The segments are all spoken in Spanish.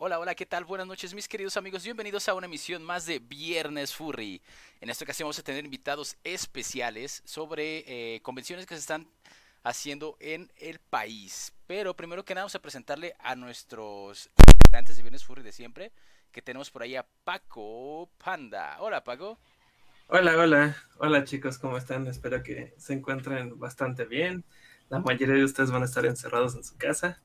Hola, hola, ¿qué tal? Buenas noches mis queridos amigos, bienvenidos a una emisión más de Viernes Furry. En esta ocasión vamos a tener invitados especiales sobre eh, convenciones que se están haciendo en el país. Pero primero que nada vamos a presentarle a nuestros integrantes de Viernes Furry de siempre, que tenemos por ahí a Paco Panda. Hola Paco. Hola, hola, hola chicos, ¿cómo están? Espero que se encuentren bastante bien. La mayoría de ustedes van a estar encerrados en su casa.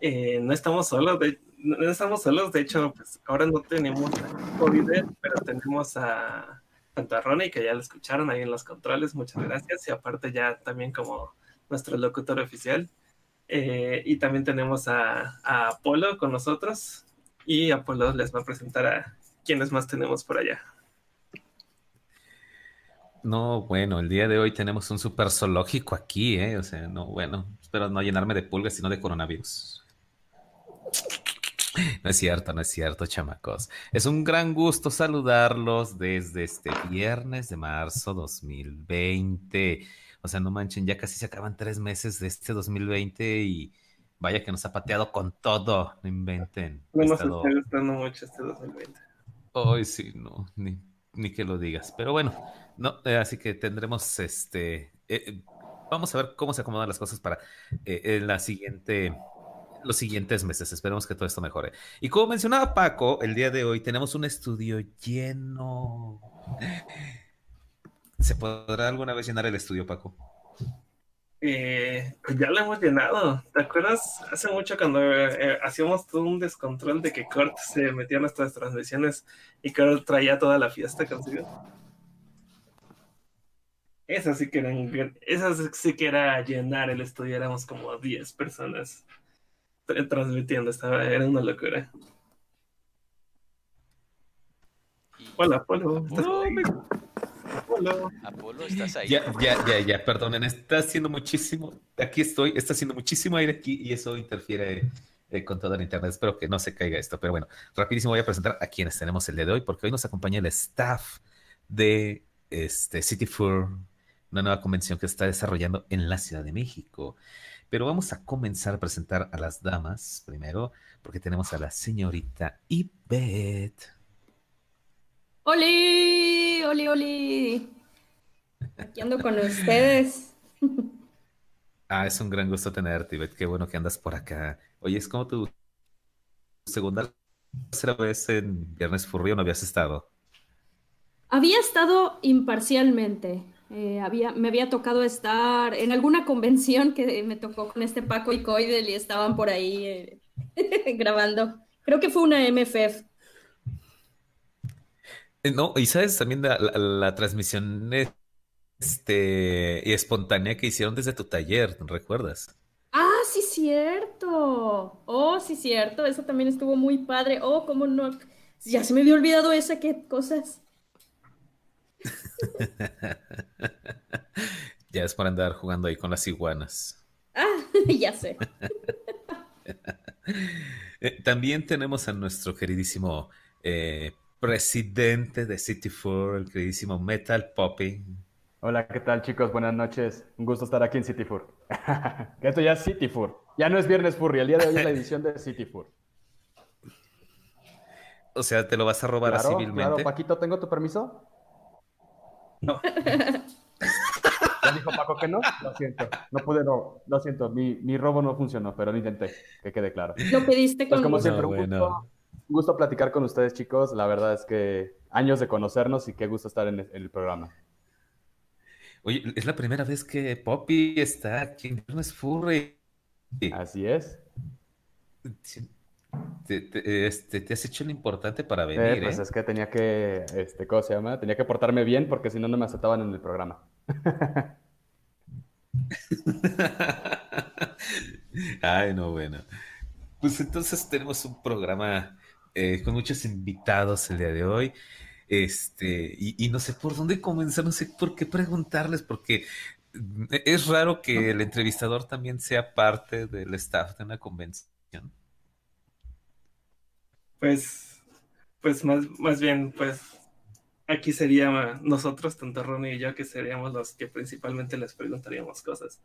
Eh, no estamos solos, de, no estamos solos, de hecho, pues ahora no tenemos COVID, pero tenemos a tanto a Ronnie, que ya lo escucharon ahí en los controles, muchas gracias, y aparte ya también como nuestro locutor oficial. Eh, y también tenemos a, a Apolo con nosotros, y Apolo les va a presentar a quienes más tenemos por allá. No, bueno, el día de hoy tenemos un super zoológico aquí, ¿eh? O sea, no, bueno, espero no llenarme de pulgas, sino de coronavirus. No es cierto, no es cierto, chamacos. Es un gran gusto saludarlos desde este viernes de marzo 2020. O sea, no manchen, ya casi se acaban tres meses de este 2020 y vaya que nos ha pateado con todo. No inventen. No nos está gustando mucho este 2020. Ay, sí, no, ni, ni, que lo digas. Pero bueno, no, eh, así que tendremos este. Eh, vamos a ver cómo se acomodan las cosas para eh, la siguiente los siguientes meses. Esperemos que todo esto mejore. Y como mencionaba Paco, el día de hoy tenemos un estudio lleno. ¿Se podrá alguna vez llenar el estudio, Paco? Eh, pues ya lo hemos llenado. ¿Te acuerdas hace mucho cuando eh, hacíamos todo un descontrol de que Kurt se metía en nuestras transmisiones y Kurt traía toda la fiesta consigo? Esa sí que era, esa sí que era llenar el estudio, éramos como 10 personas transmitiendo, estaba, era una locura. Hola, Apolo. Apolo, ¿estás ahí? Ya, ya, ya, ya, perdonen, está haciendo muchísimo, aquí estoy, está haciendo muchísimo aire aquí y eso interfiere eh, con toda la internet. Espero que no se caiga esto, pero bueno, rapidísimo voy a presentar a quienes tenemos el día de hoy, porque hoy nos acompaña el staff de este, City Four, una nueva convención que está desarrollando en la Ciudad de México. Pero vamos a comenzar a presentar a las damas primero, porque tenemos a la señorita Ivette. ¡Oli! ¡Oli, oli! Aquí ando con ustedes. Ah, es un gran gusto tenerte, Ivette. Qué bueno que andas por acá. Oye, es como tu segunda tercera vez en Viernes Furry o no habías estado. Había estado imparcialmente. Eh, había, me había tocado estar en alguna convención que me tocó con este Paco y Coidel y estaban por ahí eh, grabando. Creo que fue una MFF. Eh, no, y sabes también la, transmisión este, y espontánea que hicieron desde tu taller, ¿recuerdas? Ah, sí, cierto. Oh, sí, cierto. Eso también estuvo muy padre. Oh, cómo no. Ya se me había olvidado esa, qué cosas. ya es para andar jugando ahí con las iguanas. Ah, ya sé. Eh, también tenemos a nuestro queridísimo eh, presidente de City 4, el queridísimo Metal Poppy. Hola, ¿qué tal chicos? Buenas noches. Un gusto estar aquí en City 4. Esto ya es City 4. Ya no es Viernes Furry, el día de hoy es la edición de City 4. O sea, ¿te lo vas a robar claro, civilmente? Claro, Paquito, ¿tengo tu permiso? No. ¿Ya dijo Paco que no? Lo siento. No pude, no. Lo siento. Mi, mi robo no funcionó, pero lo intenté. Que quede claro. Lo pediste pues con como gusto. siempre, un, gusto, un gusto platicar con ustedes, chicos. La verdad es que años de conocernos y qué gusto estar en el, en el programa. Oye, es la primera vez que Poppy está aquí en Furry. Así es. Te, te, este, te has hecho lo importante para venir. Eh, pues ¿eh? es que tenía que, este, ¿cómo se llama? Tenía que portarme bien porque si no, no me aceptaban en el programa. Ay, no, bueno. Pues entonces tenemos un programa eh, con muchos invitados el día de hoy. Este, y, y, no sé por dónde comenzar, no sé por qué preguntarles, porque es raro que el entrevistador también sea parte del staff de una convención. Pues, pues más, más bien, pues aquí sería nosotros, tanto Ronnie y yo, que seríamos los que principalmente les preguntaríamos cosas.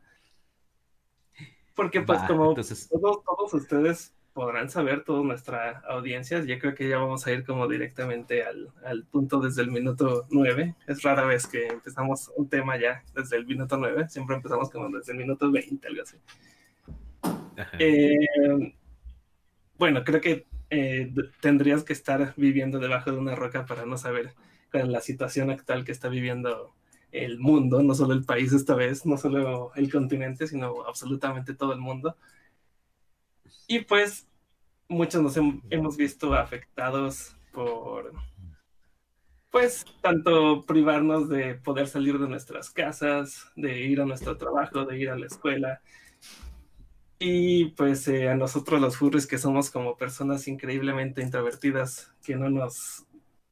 Porque pues Va, como entonces- todos, todos ustedes podrán saber toda nuestra audiencia. Yo creo que ya vamos a ir como directamente al, al, punto desde el minuto 9. Es rara vez que empezamos un tema ya desde el minuto 9. Siempre empezamos como desde el minuto 20, algo así. Eh, bueno, creo que eh, tendrías que estar viviendo debajo de una roca para no saber la situación actual que está viviendo el mundo, no solo el país esta vez, no solo el continente, sino absolutamente todo el mundo. Y pues muchos nos hemos visto afectados por, pues, tanto privarnos de poder salir de nuestras casas, de ir a nuestro trabajo, de ir a la escuela. Y pues eh, a nosotros los furries que somos como personas increíblemente introvertidas, que no nos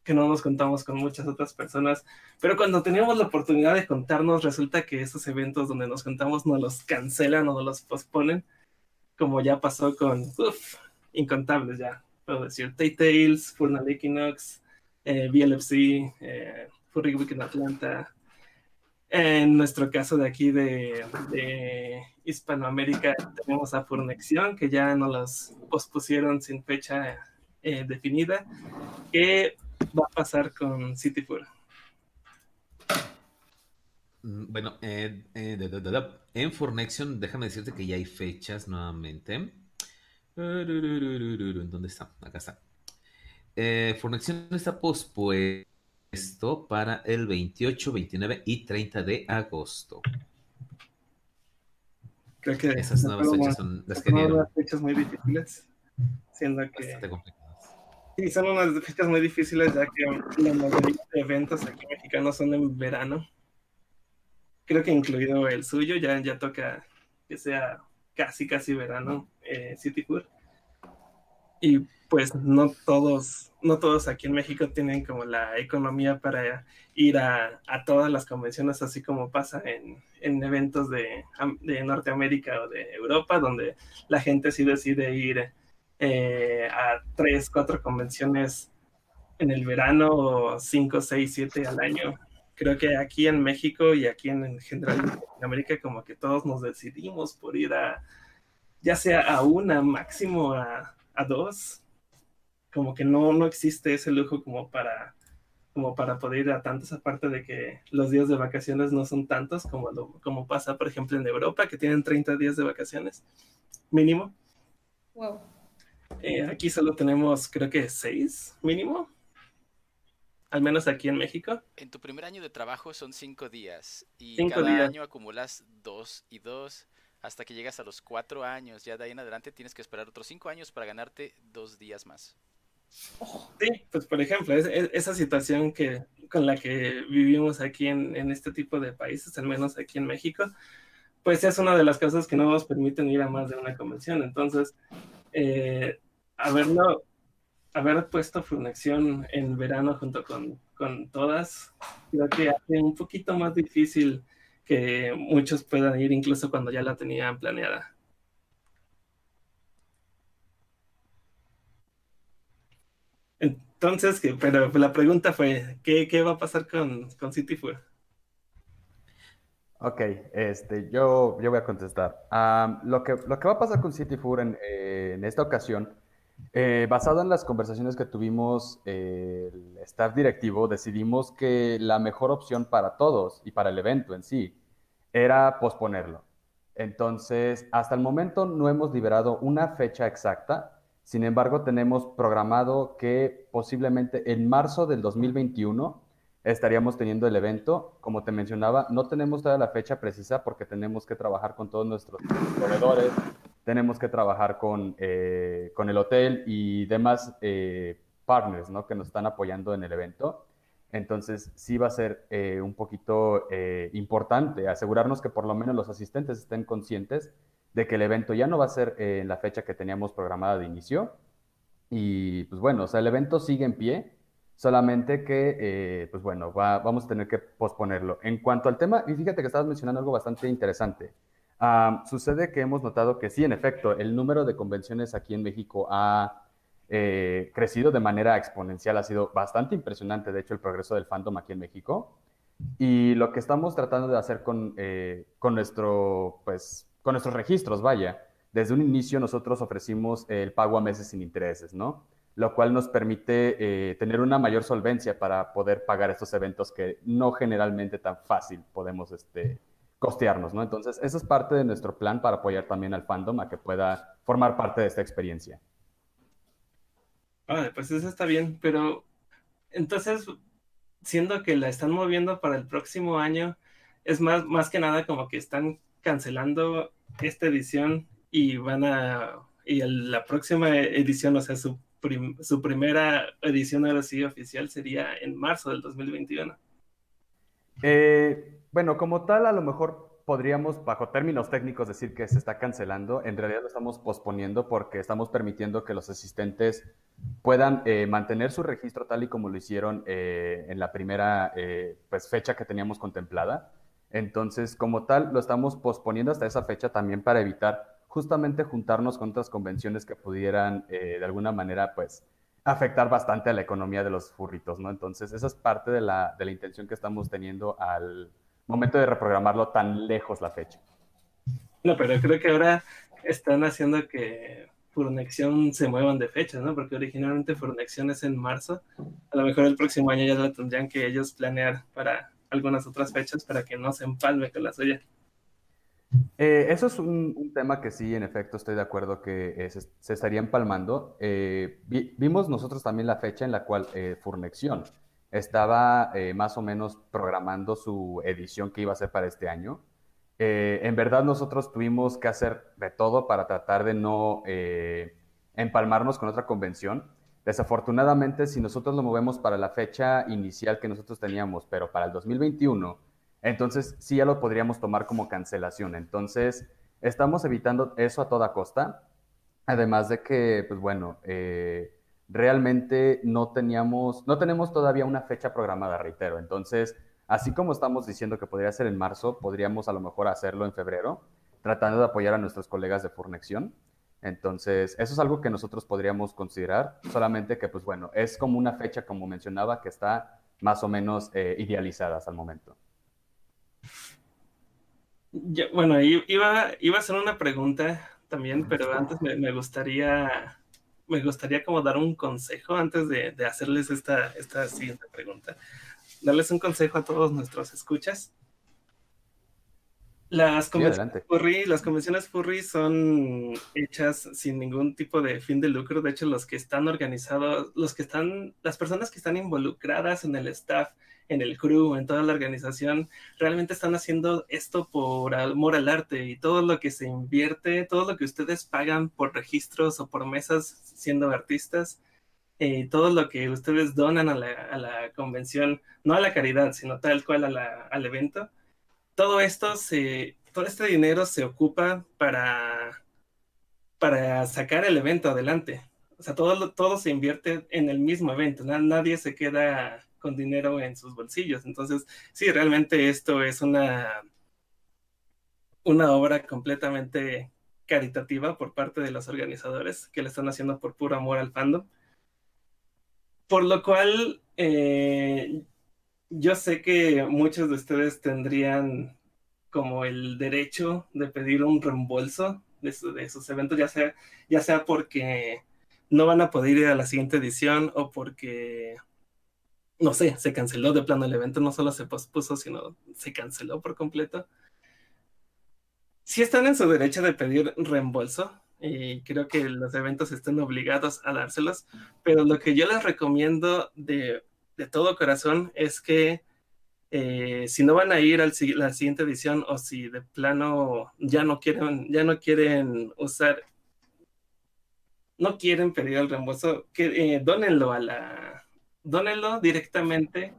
que no nos contamos con muchas otras personas, pero cuando teníamos la oportunidad de contarnos, resulta que esos eventos donde nos contamos no los cancelan o no los posponen, como ya pasó con uf, incontables ya, puedo decir, Tay Tales, Furnal Equinox, eh, BLFC, eh, Furry Week en Atlanta. En nuestro caso de aquí de, Hispanoamérica tenemos a Furnexión, que ya no los pospusieron sin fecha eh, definida. ¿Qué va a pasar con City Fur? Mm, bueno, eh, eh, en Fornexion, déjame decirte que ya hay fechas nuevamente. ¿Dónde está? Acá está. Eh, está pospuesto para el 28, 29 y 30 de agosto. Creo que esas nuevas fechas son las que dieron. fechas muy difíciles, siendo que... Sí, son unas fechas muy difíciles ya que la mayoría de eventos aquí mexicanos son en verano creo que incluido el suyo, ya, ya toca que sea casi, casi verano eh, City Tour. Y pues no todos, no todos aquí en México tienen como la economía para ir a, todas las convenciones, así como pasa en, en eventos de, de, Norteamérica o de Europa, donde la gente sí decide ir eh, a tres, cuatro convenciones en el verano o cinco, seis, siete al año. Creo que aquí en México y aquí en, general en América como que todos nos decidimos por ir a, ya sea a una, máximo a dos, como que no, no existe ese lujo como para, como para poder ir a tantos, aparte de que los días de vacaciones no son tantos como, lo, como pasa, por ejemplo, en Europa, que tienen 30 días de vacaciones mínimo. Wow. Eh, aquí solo tenemos, creo que seis mínimo al menos aquí en México. En tu primer año de trabajo son cinco días y cada año acumulas dos y dos hasta que llegas a los cuatro años. Ya de ahí en adelante tienes que esperar otros cinco años para ganarte dos días más. Sí, pues por ejemplo, esa situación que con la que vivimos aquí en, este tipo de países, al menos aquí en México, pues es una de las cosas que no nos permiten ir a más de una convención. Entonces, eh, haberlo haber puesto Flunexión en verano junto con, con todas, creo que hace un poquito más difícil que muchos puedan ir incluso cuando ya la tenían planeada. Entonces, pero la pregunta fue, ¿qué, qué va a pasar con, con City Four? Ok, este, yo, yo voy a contestar. lo, que, lo que va a pasar con City en, eh, en esta ocasión eh, basado en las conversaciones que tuvimos eh, el staff directivo, decidimos que la mejor opción para todos y para el evento en sí era posponerlo. Entonces, hasta el momento no hemos liberado una fecha exacta, sin embargo, tenemos programado que posiblemente en marzo del 2021 estaríamos teniendo el evento. Como te mencionaba, no tenemos toda la fecha precisa porque tenemos que trabajar con todos nuestros proveedores, tenemos que trabajar con, eh, con el hotel y demás eh, partners ¿no? que nos están apoyando en el evento. Entonces, sí va a ser eh, un poquito importante asegurarnos que por lo menos los asistentes estén conscientes de que el evento ya no va a ser en la fecha que teníamos programada de inicio. Y pues bueno, o sea, el evento sigue en pie, solamente que, pues bueno, vamos a tener que posponerlo. En cuanto al tema, y fíjate que estabas mencionando algo bastante interesante sucede que hemos notado que sí, en efecto, el número de convenciones aquí en México ha eh, crecido de manera exponencial, ha sido bastante impresionante, de hecho, el progreso del fandom aquí en México. Y lo que estamos tratando de hacer con, eh, con, nuestro, pues, con nuestros registros, vaya, desde un inicio nosotros ofrecimos el pago a meses sin intereses, ¿no? Lo cual nos permite eh, tener una mayor solvencia para poder pagar estos eventos que no generalmente tan fácil podemos este, costearnos, ¿no? Entonces, eso es parte de nuestro plan para apoyar también al fandom a que pueda formar parte de esta experiencia. Ah, pues eso está bien, pero entonces, siendo que la están moviendo para el próximo año, es más, más que nada como que están cancelando esta edición y van a, y la próxima edición, o sea, su, su primera edición ahora sí oficial sería en marzo del 2021. Eh, bueno, como tal, a lo mejor podríamos, bajo términos técnicos, decir que se está cancelando. En realidad lo estamos posponiendo porque estamos permitiendo que los asistentes puedan eh, mantener su registro tal y como lo hicieron eh, en la primera eh, pues, fecha que teníamos contemplada. Entonces, como tal, lo estamos posponiendo hasta esa fecha también para evitar justamente juntarnos con otras convenciones que pudieran de alguna manera, pues, afectar bastante a la economía de los furritos, ¿no? Entonces, esa es parte de la, de la intención que estamos teniendo al momento de reprogramarlo tan lejos la fecha. No, pero creo que ahora están haciendo que Furnexión se muevan de fecha, ¿no? Porque originalmente Furnexión es en marzo. A lo mejor el próximo año ya lo tendrían que ellos planear para algunas otras fechas para que no se empalme con la suya. Eh, eso es un, tema que sí, en efecto, estoy de acuerdo que eh, se, estaría empalmando. Eh, vimos nosotros también la fecha en la cual Furnexión estaba más o menos programando su edición que iba a ser para este año. En verdad nosotros tuvimos que hacer de todo para tratar de no empalmarnos con otra convención. Desafortunadamente, si nosotros lo movemos para la fecha inicial que nosotros teníamos, pero para el 2021, entonces sí ya lo podríamos tomar como cancelación. Entonces, estamos evitando eso a toda costa. Además de que, pues bueno, realmente no teníamos, no tenemos todavía una fecha programada, reitero. Entonces, así como estamos diciendo que podría ser en marzo, podríamos a lo mejor hacerlo en febrero, tratando de apoyar a nuestros colegas de Fornexión. Entonces, eso es algo que nosotros podríamos considerar, solamente que, pues bueno, es como una fecha, como mencionaba, que está más o menos eh, idealizada hasta el momento. bueno, iba, iba a hacer una pregunta también, pero antes me gustaría me gustaría como dar un consejo antes de, hacerles esta, esta siguiente pregunta. Darles un consejo a todos nuestros escuchas. Las convenciones, furry, las convenciones furry son hechas sin ningún tipo de fin de lucro. De hecho, los que están organizados, los que están, las personas que están involucradas en el staff, en el crew, en toda la organización, realmente están haciendo esto por amor al arte y todo lo que se invierte, todo lo que ustedes pagan por registros o por mesas siendo artistas, eh, todo lo que ustedes donan a la, convención, no a la caridad, sino tal cual al evento, todo esto todo este dinero se ocupa para, para sacar el evento adelante. O sea, todo, todo se invierte en el mismo evento, nadie se queda con dinero en sus bolsillos. Entonces, sí, realmente esto es una, una obra completamente caritativa por parte de los organizadores que le están haciendo por puro amor al fandom. Por lo cual, eh, yo sé que muchos de ustedes tendrían como el derecho de pedir un reembolso de, de sus eventos, ya sea, ya sea porque no van a poder ir a la siguiente edición o porque no sé, se canceló de plano el evento, no solo se pospuso, sino se canceló por completo. Si están en su derecho de pedir reembolso, y creo que los eventos están obligados a dárselos, pero lo que yo les recomiendo de, todo corazón es que eh, si no van a ir a la siguiente edición o si de plano ya no quieren, ya no quieren usar, no quieren pedir el reembolso, que eh, a la, dónenlo directamente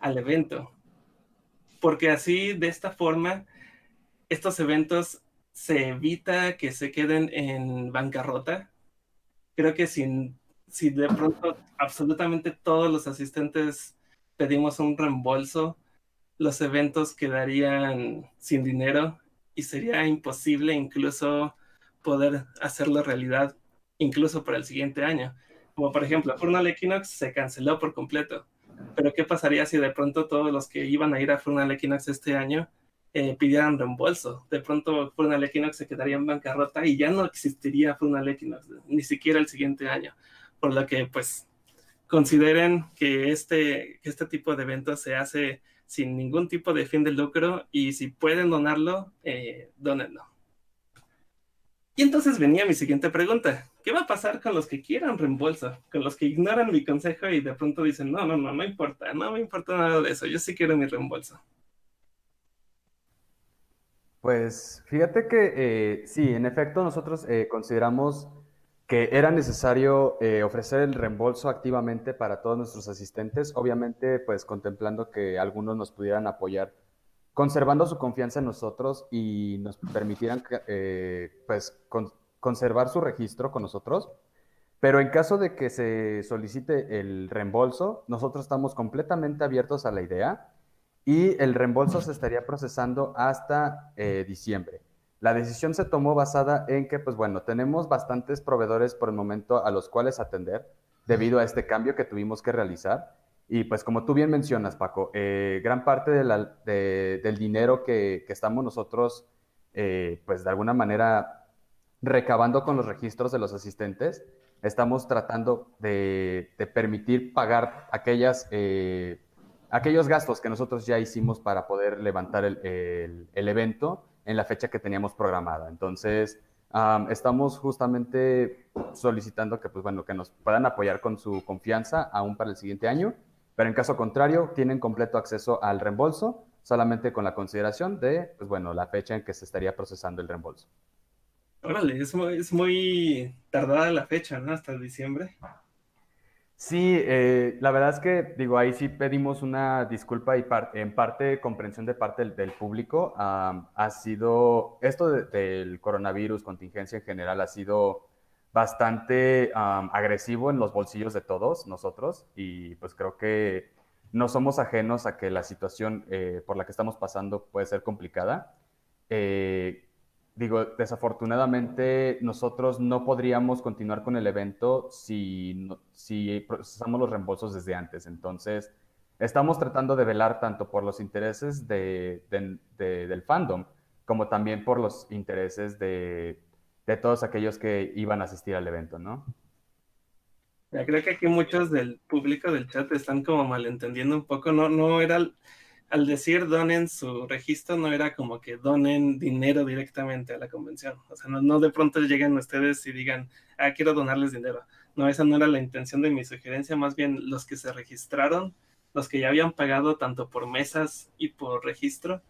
al evento. Porque así, de esta forma, estos eventos se evita que se queden en bancarrota. Creo que si, si de pronto absolutamente todos los asistentes pedimos un reembolso, los eventos quedarían sin dinero y sería imposible incluso poder hacerlo realidad, incluso para el siguiente año. Como por ejemplo, Furnal Equinox se canceló por completo. Pero ¿qué pasaría si de pronto todos los que iban a ir a Furnal Equinox este año eh, pidieran reembolso. De pronto Furnal Equinox se quedaría en bancarrota y ya no existiría Furnal Equinox, ni siquiera el siguiente año. Por lo que, pues, consideren que este, este tipo de eventos se hace sin ningún tipo de fin de lucro y si pueden donarlo, eh, donenlo. Y entonces venía mi siguiente pregunta. ¿Qué va a pasar con los que quieran reembolso? Con los que ignoran mi consejo y de pronto dicen, no, no, no, no importa, no me importa nada de eso, yo sí quiero mi reembolso. Pues fíjate que eh, sí, en efecto nosotros eh, consideramos que era necesario eh, ofrecer el reembolso activamente para todos nuestros asistentes, obviamente pues contemplando que algunos nos pudieran apoyar, conservando su confianza en nosotros y nos permitieran pues conservar su registro con nosotros. Pero en caso de que se solicite el reembolso, nosotros estamos completamente abiertos a la idea y el reembolso se estaría procesando hasta eh, diciembre. La decisión se tomó basada en que, pues bueno, tenemos bastantes proveedores por el momento a los cuales atender debido a este cambio que tuvimos que realizar. Y pues como tú bien mencionas, Paco, eh, gran parte del dinero que, estamos nosotros, eh, pues de alguna manera, recabando con los registros de los asistentes, estamos tratando de, permitir pagar aquellas aquellos gastos que nosotros ya hicimos para poder levantar el, evento en la fecha que teníamos programada. Entonces, estamos justamente solicitando que, pues, bueno, que nos puedan apoyar con su confianza aún para el siguiente año, pero en caso contrario, tienen completo acceso al reembolso, solamente con la consideración de, pues, bueno, la fecha en que se estaría procesando el reembolso. Órale, es muy, es muy tardada la fecha, ¿no? Hasta diciembre. Sí, eh, la verdad es que, digo, ahí sí pedimos una disculpa y en parte comprensión de parte del, público. ha sido, esto del coronavirus, contingencia en general, ha sido bastante agresivo en los bolsillos de todos nosotros y pues creo que no somos ajenos a que la situación eh, por la que estamos pasando puede ser complicada. Eh, digo, desafortunadamente nosotros no podríamos continuar con el evento si, si procesamos los reembolsos desde antes. Entonces, estamos tratando de velar tanto por los intereses de, del fandom como también por los intereses de, todos aquellos que iban a asistir al evento, ¿no? creo que aquí muchos del público del chat están como malentendiendo un poco. No, no era al decir donen su registro, no era como que donen dinero directamente a la convención. O sea, no, de pronto lleguen ustedes y digan, ah, quiero donarles dinero. No, esa no era la intención de mi sugerencia, más bien los que se registraron, los que ya habían pagado tanto por mesas y por registro,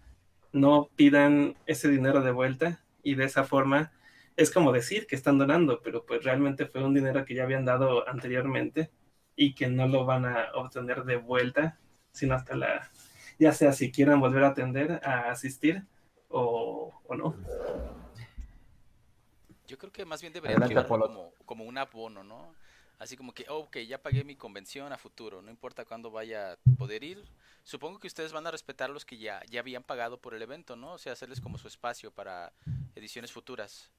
no pidan ese dinero de vuelta y de esa forma es como decir que están donando, pero pues realmente fue un dinero que ya habían dado anteriormente y que no lo van a obtener de vuelta, sino hasta la ya sea si quieran volver a atender, a asistir o, no. Yo creo que más bien debería quedar como, como un abono, ¿no? Así como que, ok, ya pagué mi convención a futuro, no importa cuándo vaya a poder ir. Supongo que ustedes van a respetar los que ya, ya habían pagado por el evento, ¿no? O sea, hacerles como su espacio para ediciones futuras.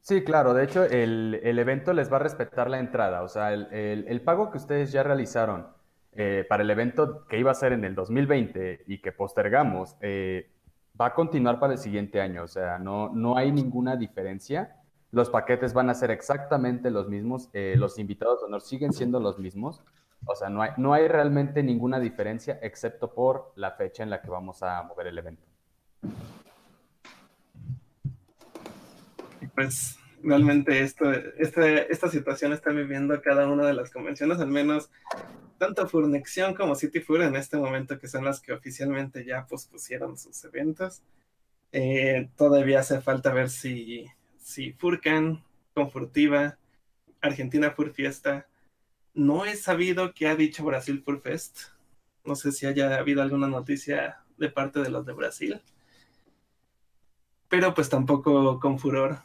Sí, claro, de hecho el, evento les va a respetar la entrada, o sea, el, el pago que ustedes ya realizaron eh, para el evento que iba a ser en el 2020 y que postergamos, eh, va a continuar para el siguiente año. O sea, no, no hay ninguna diferencia. Los paquetes van a ser exactamente los mismos. Eh, los invitados de honor siguen siendo los mismos. O sea, no hay, no hay realmente ninguna diferencia excepto por la fecha en la que vamos a mover el evento. Pues realmente esto, este, esta situación está viviendo cada una de las convenciones, al menos tanto Furnexión como City Fur en este momento, que son las que oficialmente ya pospusieron sus eventos. Eh, todavía hace falta ver si, si Furcan, Confurtiva, Argentina Fur Fiesta. No he sabido qué ha dicho Brasil Fur Fest. No sé si haya habido alguna noticia de parte de los de Brasil. Pero pues tampoco con furor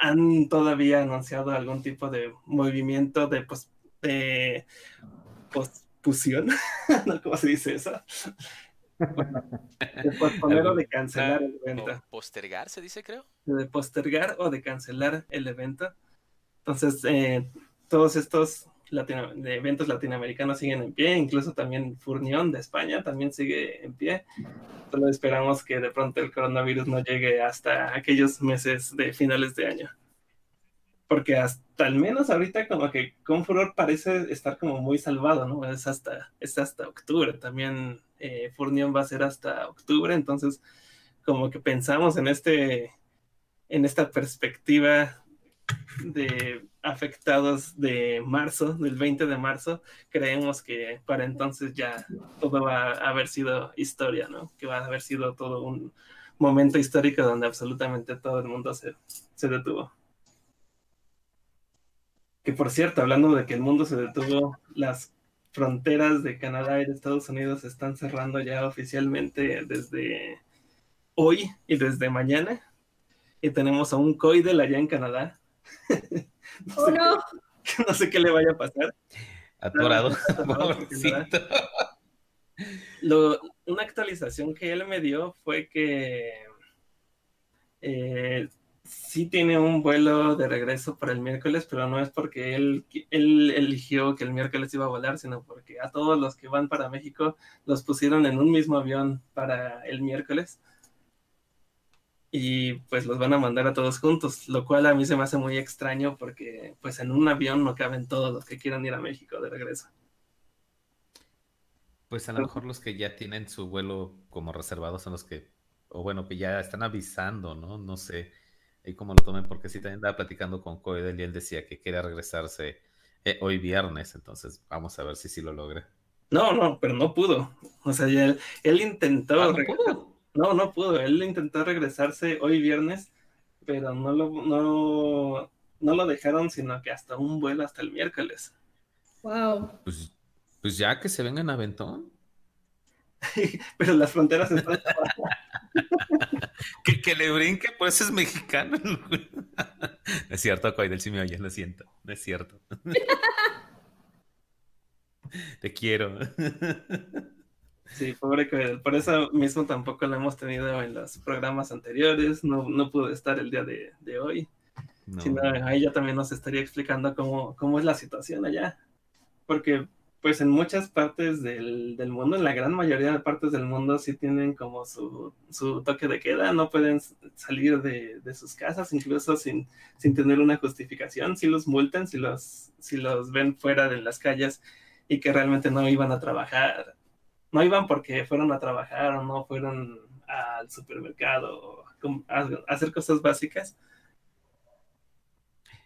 han todavía anunciado algún tipo de movimiento de pues, de pospusión, ¿no? ¿Cómo se dice eso? de posponer o de cancelar el evento. Postergar, se dice, creo. De postergar o de cancelar el evento. Entonces, eh, todos estos de eventos latinoamericanos siguen en pie, incluso también Furnión de España también sigue en pie. Solo esperamos que de pronto el coronavirus no llegue hasta aquellos meses de finales de año. Porque hasta al menos ahorita como que con Furor parece estar como muy salvado, ¿no? Es hasta, es hasta octubre. También eh, Furnión va a ser hasta octubre, entonces como que pensamos en este en esta perspectiva de afectados de marzo, del 20 de marzo, creemos que para entonces ya todo va a haber sido historia, ¿no? Que va a haber sido todo un momento histórico donde absolutamente todo el mundo se, se detuvo. Que por cierto, hablando de que el mundo se detuvo, las fronteras de Canadá y de Estados Unidos están cerrando ya oficialmente desde hoy y desde mañana. Y tenemos a un COIDEL allá en Canadá no, oh, sé no. Qué, no sé qué le vaya a pasar. Atorado. Lo, una actualización que él me dio fue que eh, sí tiene un vuelo de regreso para el miércoles, pero no es porque él, él eligió que el miércoles iba a volar, sino porque a todos los que van para México los pusieron en un mismo avión para el miércoles y pues los van a mandar a todos juntos, lo cual a mí se me hace muy extraño porque pues en un avión no caben todos los que quieran ir a México de regreso. Pues a lo mejor los que ya tienen su vuelo como reservado son los que, o bueno, que ya están avisando, ¿no? No sé y cómo lo tomen, porque sí también estaba platicando con Coedel y él decía que quería regresarse eh, hoy viernes, entonces vamos a ver si sí lo logra. No, no, pero no pudo. O sea, él, él intentó. Ah, pudo? No, no pudo. Él intentó regresarse hoy viernes, pero no lo, no, no lo dejaron, sino que hasta un vuelo hasta el miércoles. Wow. Pues, pues ya que se vengan a Ventón. pero las fronteras están. que, que le brinque, pues es mexicano. es cierto, Coidel, si me oyes, lo siento. No es cierto. Te quiero. Sí, pobre Coedel. Por eso mismo tampoco lo hemos tenido en los programas anteriores. No, no pudo estar el día de, hoy. Sino ahí ya también nos estaría explicando cómo, cómo es la situación allá. Porque pues en muchas partes del, mundo, en la gran mayoría de partes del mundo, sí tienen como su, su toque de queda, no pueden salir de, de, sus casas, incluso sin, sin tener una justificación, si los multan, si los, si los ven fuera de las calles y que realmente no iban a trabajar no iban porque fueron a trabajar o no fueron al supermercado a, hacer cosas básicas.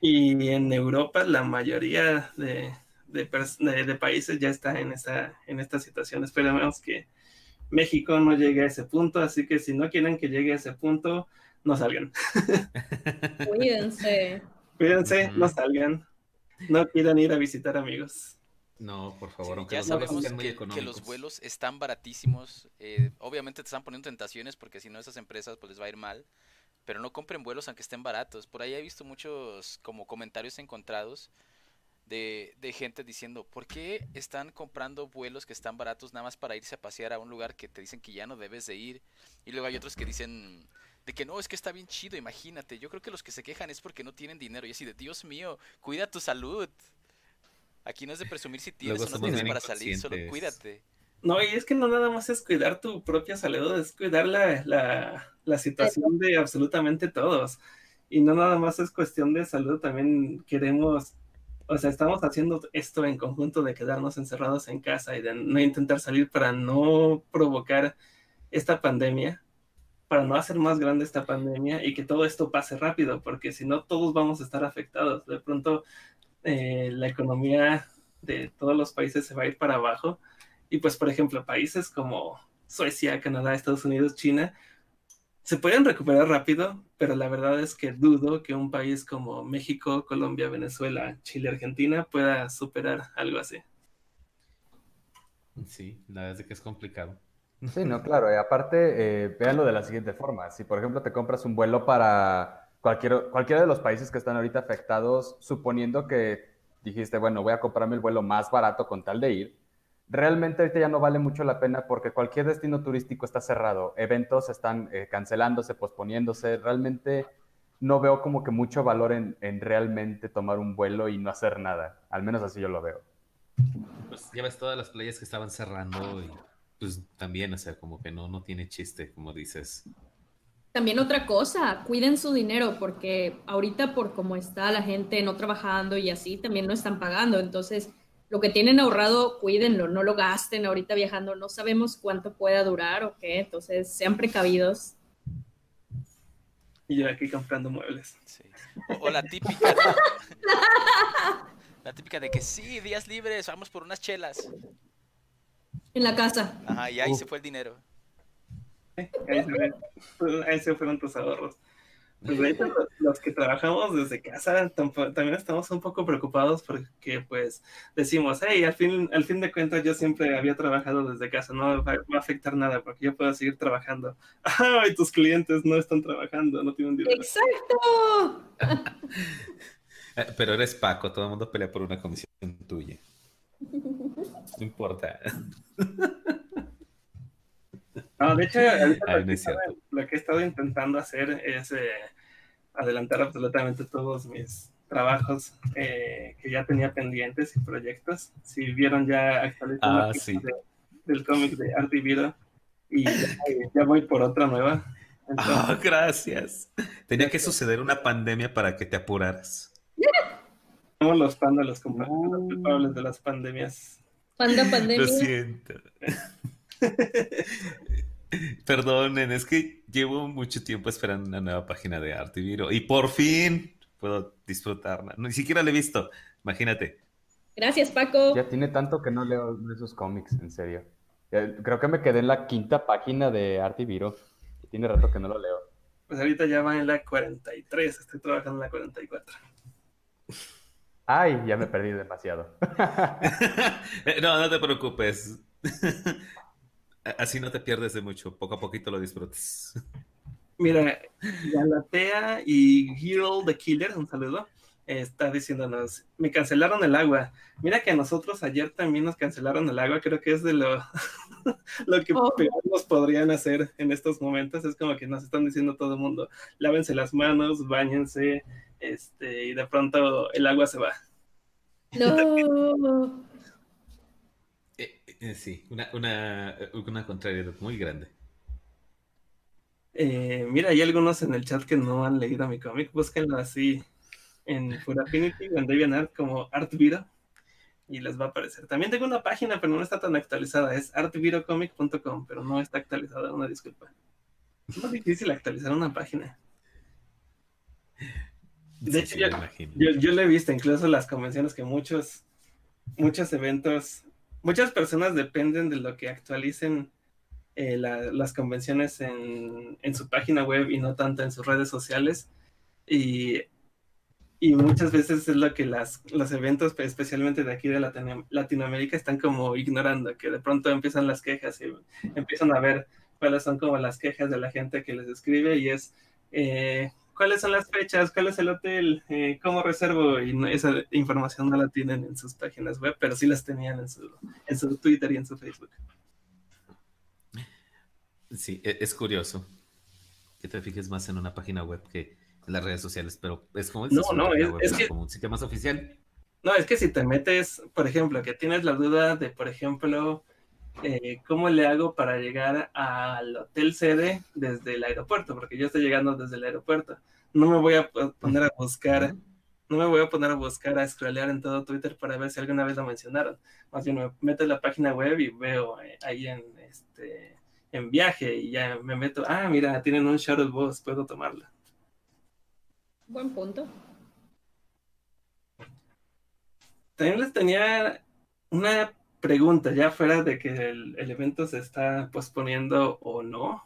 Y en Europa la mayoría de, de, países ya está en esta, en esta situación. Esperemos que México no llegue a ese punto, así que si no quieren que llegue a ese punto, no salgan. Cuídense. Cuídense, no salgan. No quieran ir a visitar amigos. No, por favor, ya sabemos que, los vuelos están baratísimos. Eh, obviamente te están poniendo tentaciones porque si no esas empresas pues les va a ir mal. Pero no compren vuelos aunque estén baratos. Por ahí he visto muchos como comentarios encontrados de, de gente diciendo, ¿por qué están comprando vuelos que están baratos nada más para irse a pasear a un lugar que te dicen que ya no debes de ir? Y luego hay otros que dicen de que no, es que está bien chido, imagínate. Yo creo que los que se quejan es porque no tienen dinero. Y así de, Dios mío, cuida tu salud. Aquí no es de presumir si tienes o no tienes para salir, solo cuídate. No, y es que no nada más es cuidar tu propia salud, es cuidar la, la, situación de absolutamente todos. Y no nada más es cuestión de salud, también queremos, o sea, estamos haciendo esto en conjunto de quedarnos encerrados en casa y de no intentar salir para no provocar esta pandemia, para no hacer más grande esta pandemia y que todo esto pase rápido, porque si no todos vamos a estar afectados. De pronto eh, la economía de todos los países se va a ir para abajo. Y pues, por ejemplo, países como Suecia, Canadá, Estados Unidos, China, se pueden recuperar rápido, pero la verdad es que dudo que un país como México, Colombia, Venezuela, Chile, Argentina pueda superar algo así. Sí, la verdad es que es complicado. Sí, no, claro. Y aparte, eh, véanlo de la siguiente forma. Si, por ejemplo, te compras un vuelo para cualquiera de los países que están ahorita afectados, suponiendo que dijiste, bueno, voy a comprarme el vuelo más barato con tal de ir, realmente ahorita ya no vale mucho la pena porque cualquier destino turístico está cerrado, eventos están eh, cancelándose, posponiéndose, realmente no veo como que mucho valor en, en realmente tomar un vuelo y no hacer nada. Al menos así yo lo veo. Pues ya ves todas las playas que estaban cerrando y pues también, o sea, como que no, no tiene chiste, como dices. También otra cosa, cuiden su dinero porque ahorita por cómo está la gente no trabajando y así, también no están pagando. Entonces, lo que tienen ahorrado, cuídenlo, no lo gasten ahorita viajando. No sabemos cuánto pueda durar o qué, entonces sean precavidos. Y yo aquí comprando muebles. Sí. O, o la típica. La típica de que sí, días libres, vamos por unas chelas. En la casa. Ajá, y ahí se fue el dinero. Ahí se, ve- ahí se fueron tus ahorros. Pues de hecho, los que trabajamos desde casa también estamos un poco preocupados porque pues decimos, hey, al fin, al fin de cuentas yo siempre había trabajado desde casa, no va, va a afectar nada porque yo puedo seguir trabajando. Ay, tus clientes no están trabajando, no tienen dinero. Exacto. Eh, Pero eres Paco, todo el mundo pelea por una comisión tuya. No importa. No, de hecho, ahorita Ay, lo, no que es lo que he estado intentando hacer es eh, adelantar absolutamente todos mis trabajos eh, que ya tenía pendientes y proyectos. Si vieron ya actualicé Ah, sí. de- del cómic de Art y Viro y ya, ya voy por otra nueva. Entonces, Ah, gracias. Tenía que suceder una pandemia para que te apuraras. somos los pandas los, los culpables de las pandemias. Panda Lo pandemia. siento. Perdonen, es que llevo mucho tiempo esperando una nueva página de Artiviro y por fin puedo disfrutarla. Ni siquiera la he visto, imagínate. Gracias, Paco. Ya tiene tanto que no leo esos cómics, en serio. Creo que me quedé en la quinta página de Arte y Viro. Tiene rato que no lo leo. Pues ahorita ya va en la 43, estoy trabajando en la 44. Ay, ya me perdí demasiado. No, no te preocupes. Así no te pierdes de mucho, poco a poquito lo disfrutas. Mira, Galatea y Hero the Killer, un saludo, está diciéndonos, me cancelaron el agua. Mira que a nosotros ayer también nos cancelaron el agua, creo que es de lo, lo que Oh. peor nos podrían hacer en estos momentos, es como que nos están diciendo todo el mundo, lávense las manos, bañense, este, y de pronto el agua se va. No. Eh, sí, una, una, una contrariedad muy grande. Eh, mira, hay algunos en el chat que no han leído mi cómic, búsquenlo así en Full Affinity o en DeviantArt como ArtViro y les va a aparecer. También tengo una página, pero no está tan actualizada, es artvirocomic.com, pero no está actualizada, una disculpa. Es muy difícil actualizar una página. De hecho, sí, yo-. Yo, yo lo he visto, incluso en las convenciones, que muchos, muchos eventos, muchas personas dependen de lo que actualicen eh, la- las convenciones en, su página web y no tanto en sus redes sociales. Y, muchas veces es lo que las, los eventos, pues, especialmente de aquí de Latino- Latinoamérica, están como ignorando, que de pronto empiezan las quejas y empiezan a ver cuáles son como las quejas de la gente que les escribe y es... eh, ¿Cuáles son las fechas? ¿Cuál es el hotel? Eh, ¿Cómo reservo? Y no- esa información no la tienen en sus páginas web, pero sí las tenían en su, en su Twitter y en su Facebook. Sí, e- es curioso que te fijes más en una página web que en las redes sociales, pero es como No, no, es- web, es ¿no? que- como un sitio más oficial. No, es que si te metes, por ejemplo, que tienes la duda de, por ejemplo, eh, cómo le hago para llegar al hotel sede desde el aeropuerto, porque yo estoy llegando desde el aeropuerto. No me voy a po- poner a buscar, no me voy a poner a buscar, a scrollear en todo Twitter para ver si alguna vez lo mencionaron. Más bien me meto en la página web y veo eh, ahí en este en viaje y ya me meto, ah, mira, tienen un shuttle bus, puedo tomarlo. Buen punto. También les tenía una pregunta, ya fuera de que el, el evento se está posponiendo o no.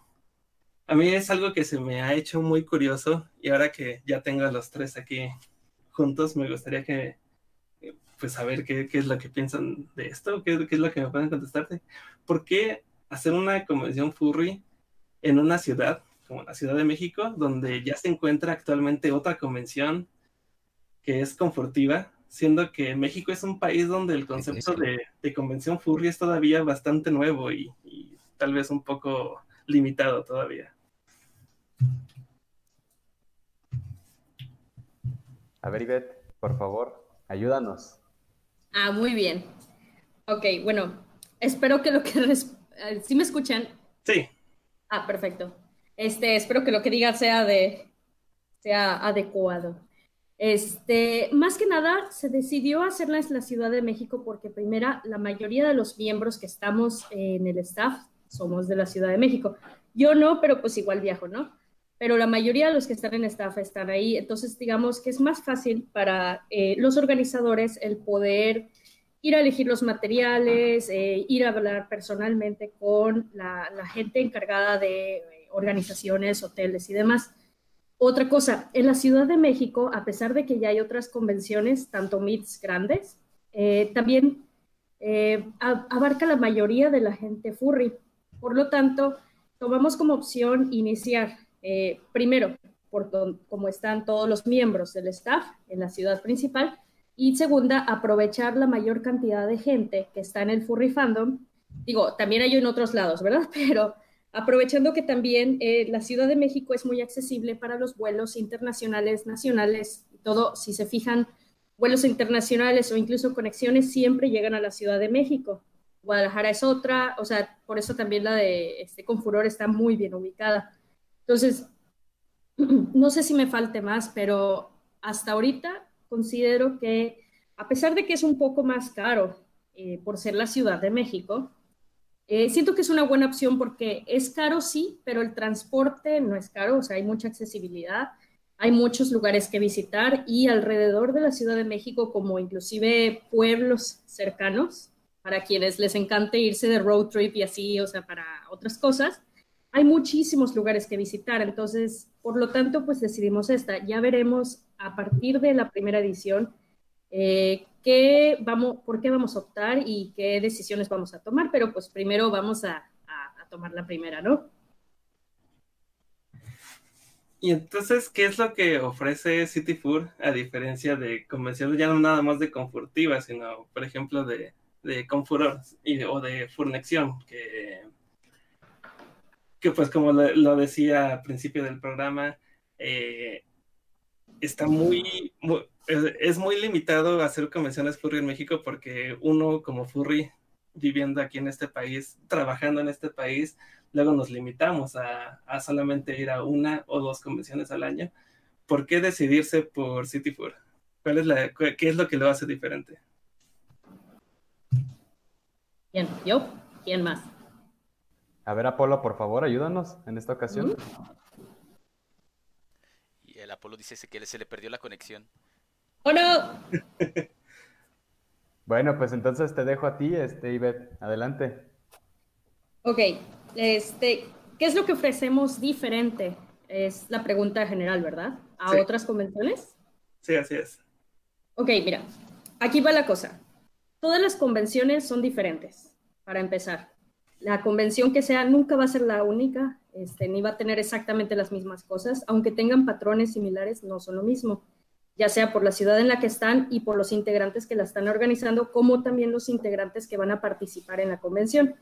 A mí es algo que se me ha hecho muy curioso y ahora que ya tengo a los tres aquí juntos, me gustaría que, eh, pues, saber qué, qué es lo que piensan de esto, qué, qué es lo que me pueden contestarte. ¿Por qué hacer una convención furry en una ciudad como la Ciudad de México, donde ya se encuentra actualmente otra convención que es confortiva, siendo que México es un país donde el concepto de, de convención furry es todavía bastante nuevo y, y tal vez un poco limitado todavía. A ver, Ivette, por favor, ayúdanos. Ah, muy bien. Ok, bueno, espero que lo que... Eh, ¿Sí me escuchan? Sí. Ah, perfecto. Este, espero que lo que diga sea de sea adecuado. Este, más que nada, se decidió hacerla en la Ciudad de México porque primera, la mayoría de los miembros que estamos en el staff somos de la Ciudad de México. Yo no, pero pues igual viajo, ¿no? Pero la mayoría de los que están en staff están ahí. Entonces, digamos que es más fácil para eh, los organizadores el poder ir a elegir los materiales, eh, ir a hablar personalmente con la, gente encargada de eh, organizaciones, hoteles y demás. Otra cosa, en la Ciudad de México, a pesar de que ya hay otras convenciones, tanto MITs grandes, eh, también eh, abarca la mayoría de la gente furry. Por lo tanto, tomamos como opción iniciar eh, primero por como están todos los miembros del staff en la ciudad principal y segunda, aprovechar la mayor cantidad de gente que está en el furry fandom. Digo, también hay en otros lados, ¿verdad? Pero aprovechando que también eh, la Ciudad de México es muy accesible para los vuelos internacionales, nacionales, todo, si se fijan, vuelos internacionales o incluso conexiones siempre llegan a la Ciudad de México. Guadalajara es otra, o sea, por eso también la de este Confuror está muy bien ubicada. Entonces, no sé si me falte más, pero hasta ahorita considero que, a pesar de que es un poco más caro eh, por ser la Ciudad de México, eh, siento que es una buena opción porque es caro, sí, pero el transporte no es caro, o sea, hay mucha accesibilidad, hay muchos lugares que visitar y alrededor de la Ciudad de México, como inclusive pueblos cercanos, para quienes les encante irse de road trip y así, o sea, para otras cosas, hay muchísimos lugares que visitar. Entonces, por lo tanto, pues decidimos esta. Ya veremos a partir de la primera edición eh, qué vamos, por qué vamos a optar y qué decisiones vamos a tomar, pero pues primero vamos a, tomar la primera, ¿no? Y entonces, ¿qué es lo que ofrece City Food a diferencia de convenciones ya no nada más de Confurtiva, sino, por ejemplo, de, de Confuror o de Furnexión, que, que pues como lo, decía al principio del programa, eh, está muy es, muy limitado hacer convenciones furry en México porque uno como furry viviendo aquí en este país, trabajando en este país, luego nos limitamos a, a solamente ir a una o dos convenciones al año. ¿Por qué decidirse por City Fur? ¿Cuál es la, ¿Qué es lo que lo hace diferente? Bien, yo, ¿quién más? A ver, Apolo, por favor, ayúdanos en esta ocasión. Y el Apolo dice que se le perdió la conexión. ¡Oh, no! bueno, pues entonces te dejo a ti, este, Ivette. Adelante. Ok. Este, ¿Qué es lo que ofrecemos diferente? Es la pregunta general, ¿verdad? ¿A Sí. otras convenciones? Sí, así es. Ok, mira, aquí va la cosa. Todas las convenciones son diferentes, para empezar. La convención que sea nunca va a ser la única, este, ni va a tener exactamente las mismas cosas, aunque tengan patrones similares, no son lo mismo, ya sea por la ciudad en la que están y por los integrantes que la están organizando, como también los integrantes que van a participar en la convención.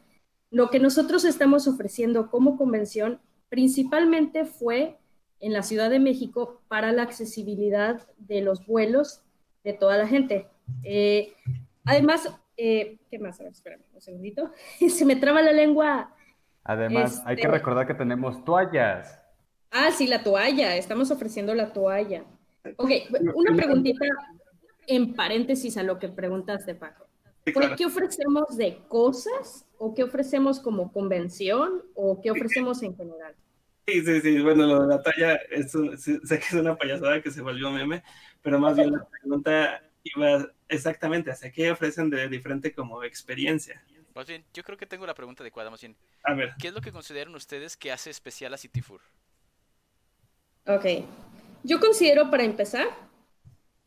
Lo que nosotros estamos ofreciendo como convención principalmente fue en la Ciudad de México para la accesibilidad de los vuelos de toda la gente. Eh, además, eh, ¿qué más? A ver, espérame un segundito. Se me traba la lengua. Además, hay que Este- recordar que tenemos toallas. Ah, sí, la toalla. Estamos ofreciendo la toalla. Ok, una preguntita en paréntesis a lo que preguntaste, Paco. Sí, ¿Por claro. ¿Qué ofrecemos de cosas o qué ofrecemos como convención o qué ofrecemos en general? Sí, sí, sí. Bueno, lo de la talla, es un- sí, sé que es una payasada que se volvió meme, pero más bien la pregunta iba exactamente hacia qué ofrecen de diferente como experiencia. Más bien, yo creo que tengo la pregunta adecuada, más bien. A ver, ¿Qué es lo que consideran ustedes que hace especial a City Fur? Ok. Yo considero, para empezar,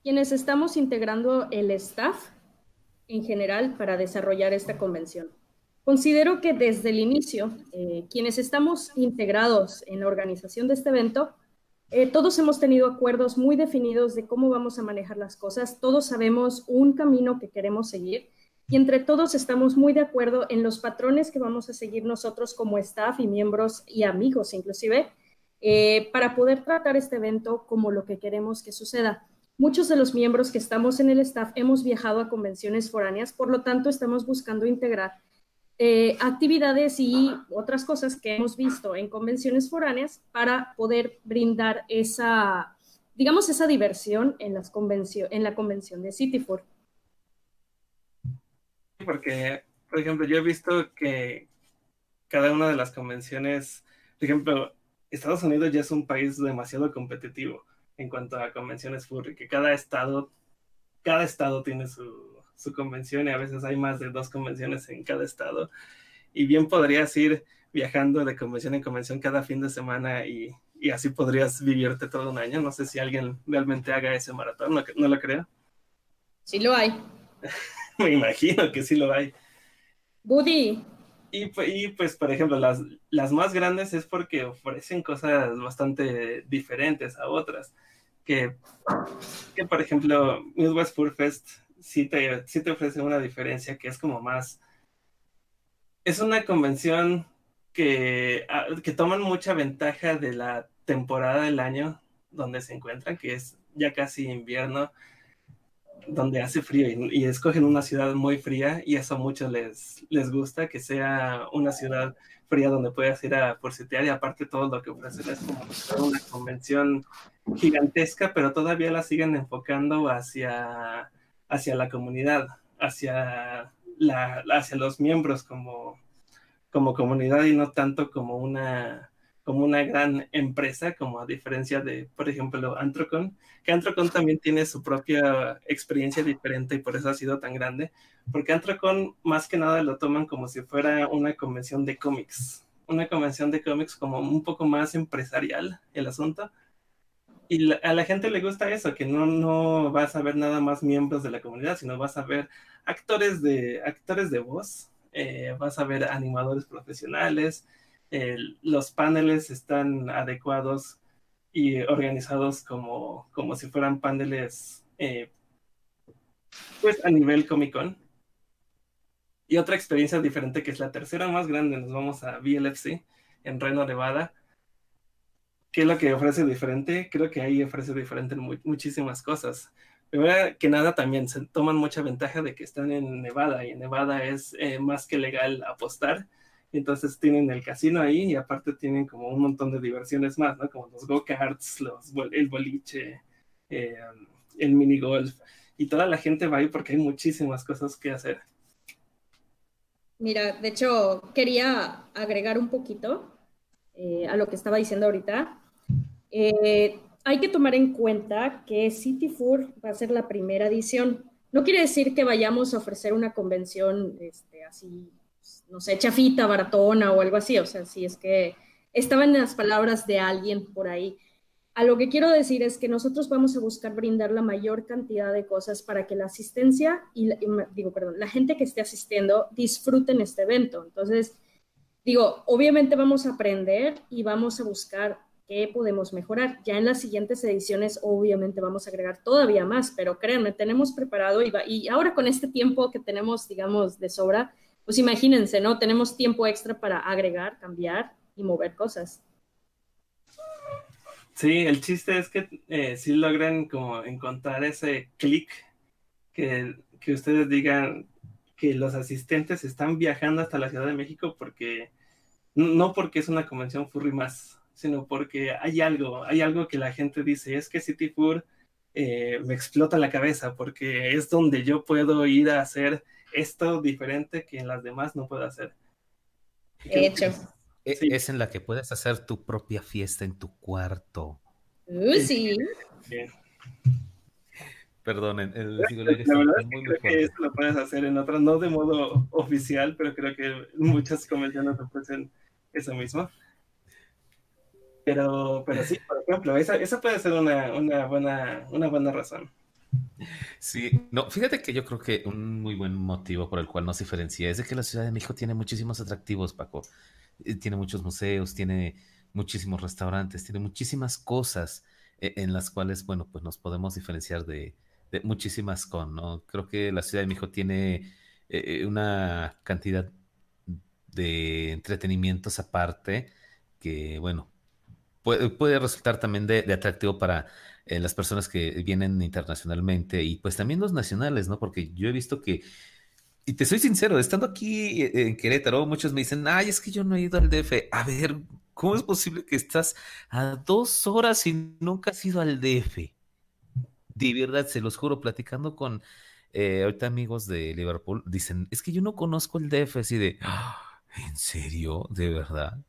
quienes estamos integrando el staff en general para desarrollar esta convención. Considero que desde el inicio, eh, quienes estamos integrados en la organización de este evento, eh, todos hemos tenido acuerdos muy definidos de cómo vamos a manejar las cosas, todos sabemos un camino que queremos seguir y entre todos estamos muy de acuerdo en los patrones que vamos a seguir nosotros como staff y miembros y amigos inclusive, eh, para poder tratar este evento como lo que queremos que suceda. muchos de los miembros que estamos en el staff hemos viajado a convenciones foráneas, por lo tanto estamos buscando integrar eh, actividades y otras cosas que hemos visto en convenciones foráneas para poder brindar esa, digamos, esa diversión en, las en la convención de Cityfur. Porque, por ejemplo, yo he visto que cada una de las convenciones, por ejemplo, Estados Unidos ya es un país demasiado competitivo en cuanto a convenciones furry, que cada estado, cada estado tiene su, su convención y a veces hay más de dos convenciones en cada estado. Y bien podrías ir viajando de convención en convención cada fin de semana y, y así podrías vivirte todo un año. No sé si alguien realmente haga ese maratón, no, no lo creo. Sí lo hay. Me imagino que sí lo hay. Buddy. Y, y, pues, por ejemplo, las, las más grandes es porque ofrecen cosas bastante diferentes a otras. Que, que por ejemplo, Midwest Fur Fest sí te, sí te ofrece una diferencia que es como más... Es una convención que, ah, que toman mucha ventaja de la temporada del año donde se encuentran, que es ya casi invierno, donde hace frío y, escogen una ciudad muy fría y eso a muchos les, les gusta, que sea una ciudad fría donde puedas ir a porcetear y aparte todo lo que ofrecen es como una convención gigantesca, pero todavía la siguen enfocando hacia hacia la comunidad, hacia, la, hacia los miembros como, como comunidad y no tanto como una, como una gran empresa, como a diferencia de, por ejemplo, Antrocon, que Antrocon también tiene su propia experiencia diferente y por eso ha sido tan grande, porque Antrocon más que nada lo toman como si fuera una convención de cómics, una convención de cómics como un poco más empresarial el asunto, y a la gente le gusta eso, que no, no vas a ver nada más miembros de la comunidad, sino vas a ver actores de, actores de voz, eh, vas a ver animadores profesionales, los paneles están adecuados y organizados como, como si fueran paneles eh, pues a nivel Comic Con. Y otra experiencia diferente que es la tercera más grande, nos vamos a VLFC en Reno, Nevada ¿Qué es lo que ofrece diferente? Creo que ahí ofrece diferente muchísimas cosas. Primero que nada, también se toman mucha ventaja de que están en Nevada y en Nevada es eh, más que legal apostar. Entonces tienen el casino ahí y aparte tienen como un montón de diversiones más, ¿no? Como los go-karts, el boliche, eh, el mini golf. Y toda la gente va ahí porque hay muchísimas cosas que hacer. Mira, de hecho, quería agregar un poquito eh, a lo que estaba diciendo ahorita. Eh, hay que tomar en cuenta que City Four va a ser la primera edición. No quiere decir que vayamos a ofrecer una convención este, así, no sé, chafita, baratona o algo así. O sea, si es que estaban las palabras de alguien por ahí. A lo que quiero decir es que nosotros vamos a buscar brindar la mayor cantidad de cosas para que la asistencia y, digo, perdón, la gente que esté asistiendo disfruten este evento. Entonces, digo, obviamente vamos a aprender y vamos a buscar qué podemos mejorar. Ya en las siguientes ediciones, obviamente vamos a agregar todavía más, pero créanme, tenemos preparado y, y ahora con este tiempo que tenemos, digamos, de sobra, pues imagínense, ¿no? Tenemos tiempo extra para agregar, cambiar y mover cosas. Sí, el chiste es que eh, si logran como encontrar ese clic que, que ustedes digan, que los asistentes están viajando hasta la Ciudad de México porque, no porque es una convención furry más, sino porque hay algo, hay algo que la gente dice, es que City Fur eh, me explota la cabeza porque es donde yo puedo ir a hacer esto diferente que en las demás no puedo hacer. De hecho. Es, en la que puedes hacer tu propia fiesta en tu cuarto. Uh, sí. Perdón, el, la verdad es que creo que eso lo puedes hacer en otras, no de modo oficial, pero creo que muchas convenciones ofrecen eso mismo. Pero, pero sí, por ejemplo, esa, esa puede ser una, una, buena, una buena razón. Sí, no, fíjate que yo creo que un muy buen motivo por el cual nos diferencia es de que la Ciudad de México tiene muchísimos atractivos, Paco. Eh, tiene muchos museos, tiene muchísimos restaurantes, tiene muchísimas cosas eh, en las cuales, bueno, pues nos podemos diferenciar de, muchísimas con, ¿no? Creo que la Ciudad de México tiene eh, una cantidad de entretenimientos aparte que, bueno, puede, resultar también de, atractivo para las personas que vienen internacionalmente y pues también los nacionales, ¿no? Porque yo he visto que, y te soy sincero, estando aquí eh, en Querétaro, muchos me dicen, ay, es que yo no he ido al DF. A ver, ¿cómo es posible que estás a dos horas y nunca has ido al DF? De verdad, se los juro, platicando con eh, ahorita amigos de Liverpool, dicen, es que yo no conozco el DF así de, ah, ¿en serio? ¿De verdad?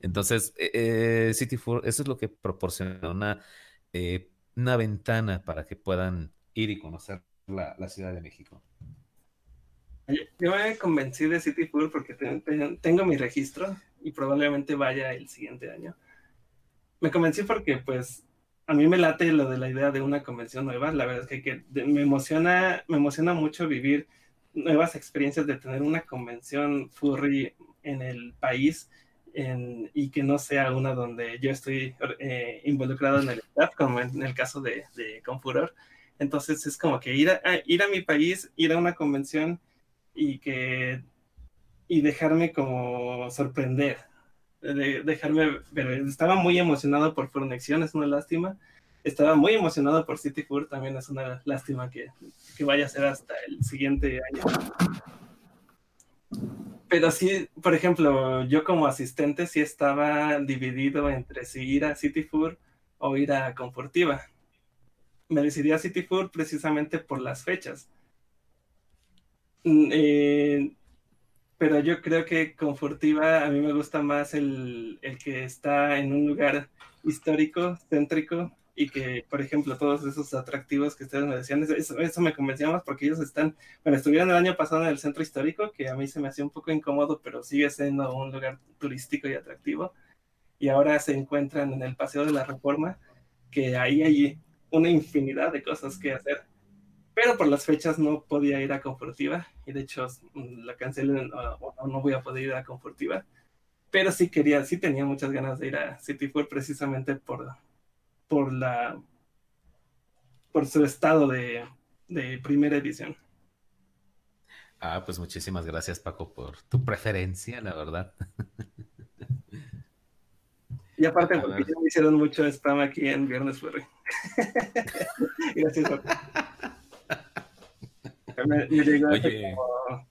Entonces, eh, eh, City Four, eso es lo que proporciona una, eh, una ventana para que puedan ir y conocer la, Ciudad de México. Yo me convencí de City Four porque tengo mi registro y probablemente vaya el siguiente año. Me convencí porque, pues, a mí me late lo de la idea de una convención nueva. La verdad es que, me emociona, me emociona mucho vivir nuevas experiencias de tener una convención furry en el país y que no sea una donde yo estoy eh, involucrado en el staff, como en el caso de, de Confuror. Entonces es como que ir a, ir a mi país, ir a una convención y que y dejarme como sorprender, dejarme Estaba muy emocionado por Fornexión, es una lástima. Estaba muy emocionado por City Four, también es una lástima que, que vaya a ser hasta el siguiente año. Pero sí, por ejemplo, yo como asistente sí estaba dividido entre si ir a City Food o ir a Confortiva. Me decidí a City Food precisamente por las fechas. Mm, eh, pero yo creo que Confortiva a mí me gusta más el, el que está en un lugar histórico, céntrico, y que, por ejemplo, todos esos atractivos que ustedes me decían, eso, eso, me convencía más porque ellos están, bueno, estuvieron el año pasado en el centro histórico, que a mí se me hacía un poco incómodo, pero sigue siendo un lugar turístico y atractivo, y ahora se encuentran en el Paseo de la Reforma, que ahí hay una infinidad de cosas que hacer, pero por las fechas no podía ir a Confortiva, y de hecho mm, la cancelé, o no voy a poder ir a Confortiva, pero sí quería, sí tenía muchas ganas de ir a City Four precisamente por por la por su estado de, primera edición. Ah, pues muchísimas gracias, Paco, por tu preferencia, la verdad. Y aparte, porque ya me hicieron mucho spam aquí en Viernes Furry. gracias. Me, me llegó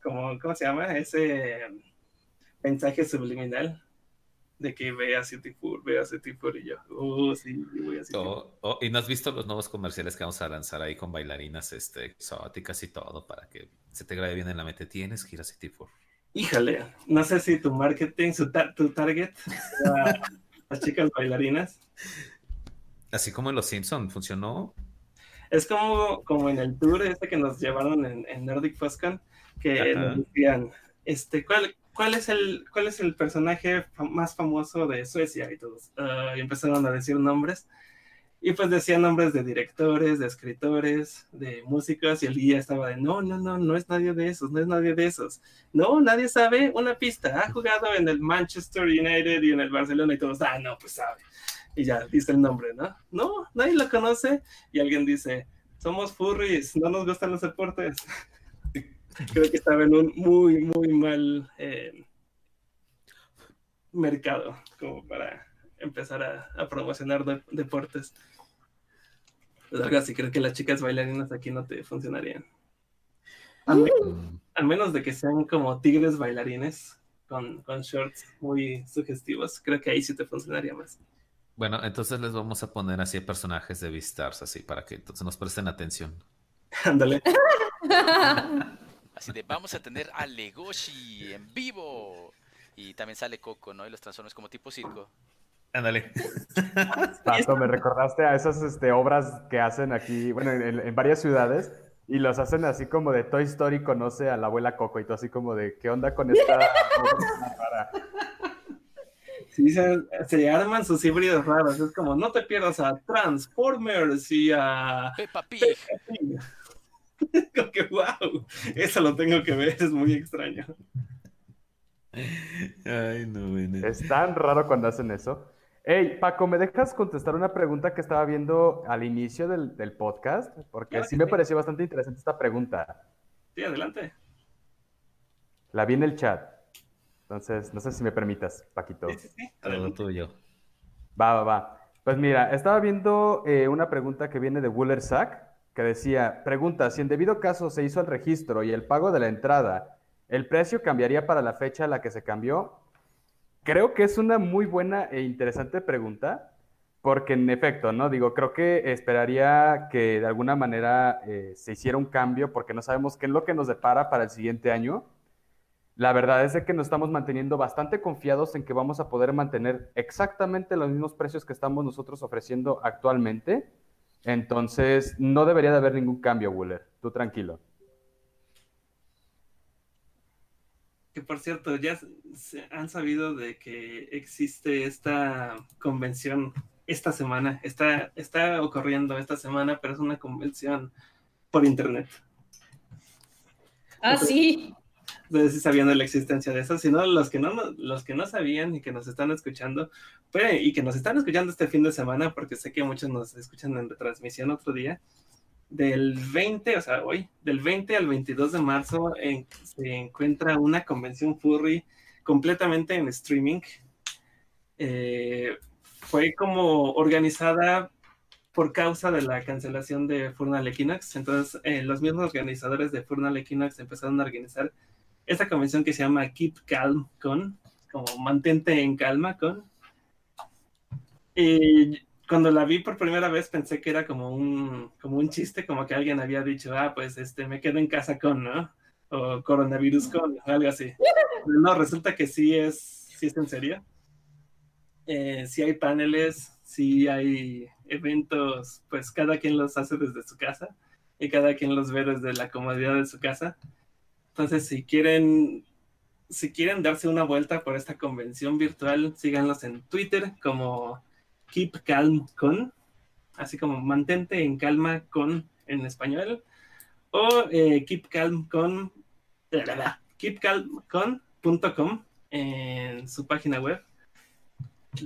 como, ¿cómo se llama? Ese mensaje subliminal de que vea City Four, vea City Four y yo, oh, sí, voy a City oh, oh, ¿Y no has visto los nuevos comerciales que vamos a lanzar ahí con bailarinas este, exóticas y todo para que se te grabe bien en la mente? Tienes que ir a City Four. Híjole, no sé si tu marketing, su tu target, las chicas bailarinas. Así como en Los Simpson, ¿funcionó? Es como, como en el tour este que nos llevaron en, en Nordic Foscon, que nos decían, este, ¿cuál, ¿cuál es el, cuál es el personaje más famoso de Suecia? Y todos ah, empezaron a decir nombres. Y pues decían nombres de directores, de escritores, de músicos, y el guía estaba de, no, no, no, no es nadie de esos, no es nadie de esos. No, nadie sabe una pista. Ha jugado en el Manchester United y en el Barcelona y todos, ah, no, pues sabe. Y ya dice el nombre, ¿no? No, nadie lo conoce. Y alguien dice, somos furries, no nos gustan los deportes. creo que estaba en un muy, muy mal eh, mercado como para empezar a, promocionar deportes. Pues algo así, creo que las chicas bailarinas aquí no te funcionarían. Al, menos de que sean como tigres bailarines con, con shorts muy sugestivos, creo que ahí sí te funcionaría más. Bueno, entonces les vamos a poner así personajes de Beastars, así para que entonces nos presten atención. Ándale. Así de, vamos a tener a Legoshi en vivo. Y también sale Coco, ¿no? Y los transformes como tipo circo. Ándale. Tanto me recordaste a esas este, obras que hacen aquí, bueno, en, varias ciudades, y los hacen así como de Toy Story conoce a la abuela Coco, y todo así como de, ¿qué onda con esta obra Sí, se, se, arman sus híbridos raros. Es como, no te pierdas a Transformers y a Peppa Pig. Como que, wow, eso lo tengo que ver, es muy extraño. Ay, no, Es tan raro cuando hacen eso. Hey, Paco, ¿me dejas contestar una pregunta que estaba viendo al inicio del, podcast? Porque sí me pareció bastante interesante esta pregunta. Sí, adelante. La vi en el chat. Entonces, no sé si me permitas, Paquito. Sí, sí, sí. Adelante. tuyo. Va, va, va. Pues mira, estaba viendo eh, una pregunta que viene de Wuller Sack, decía, pregunta, si en debido caso se hizo el registro y el pago de la entrada, ¿el precio cambiaría para la fecha a la que se cambió? Creo que es una muy buena e interesante pregunta, porque en efecto, ¿no? Digo, creo que esperaría que de alguna manera eh, se hiciera un cambio, porque no sabemos qué es lo que nos depara para el siguiente año. La verdad es de que nos estamos manteniendo bastante confiados en que vamos a poder mantener exactamente los mismos precios que estamos nosotros ofreciendo actualmente. Entonces, no debería de haber ningún cambio, Wuller. Tú tranquilo. Que por cierto, ya se han sabido de que existe esta convención esta semana. Está, está ocurriendo esta semana, pero es una convención por internet. Ah, sí. Sé si sabían de la existencia de eso, sino los que no, los que no sabían y que nos están escuchando, pues, y que nos están escuchando este fin de semana, porque sé que muchos nos escuchan en retransmisión otro día, del 20, o sea, hoy, del 20 al 22 de marzo en, se encuentra una convención furry completamente en streaming. Eh, fue como organizada por causa de la cancelación de Furnal Equinox. Entonces, eh, los mismos organizadores de Furnal Equinox empezaron a organizar esta convención que se llama Keep Calm Con, como mantente en calma con. Y cuando la vi por primera vez pensé que era como un, como un chiste, como que alguien había dicho, ah, pues este, me quedo en casa con, ¿no? O coronavirus con, algo así. No, resulta que sí es, sí es en serio. Eh, sí hay paneles, sí hay eventos, pues cada quien los hace desde su casa y cada quien los ve desde la comodidad de su casa. Entonces, si quieren, si quieren darse una vuelta por esta convención virtual, síganlos en Twitter como Keep Calm Con, así como mantente en calma con en español, o eh, Keep Calm Con, keepcalmcon.com en su página web.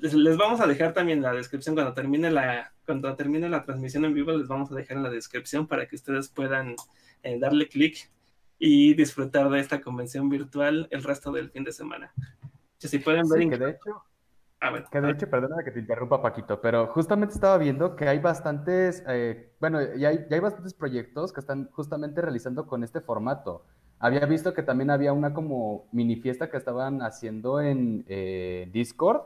Les, vamos a dejar también la descripción cuando termine la cuando termine la transmisión en vivo les vamos a dejar en la descripción para que ustedes puedan eh, darle clic y disfrutar de esta convención virtual el resto del fin de semana. Si pueden ver sí, que de hecho Ah, bueno. Que de hecho, perdóname que te interrumpa, Paquito, pero justamente estaba viendo que hay bastantes, eh, bueno, ya hay, ya hay, bastantes proyectos que están justamente realizando con este formato. Había visto que también había una como mini fiesta que estaban haciendo en eh, Discord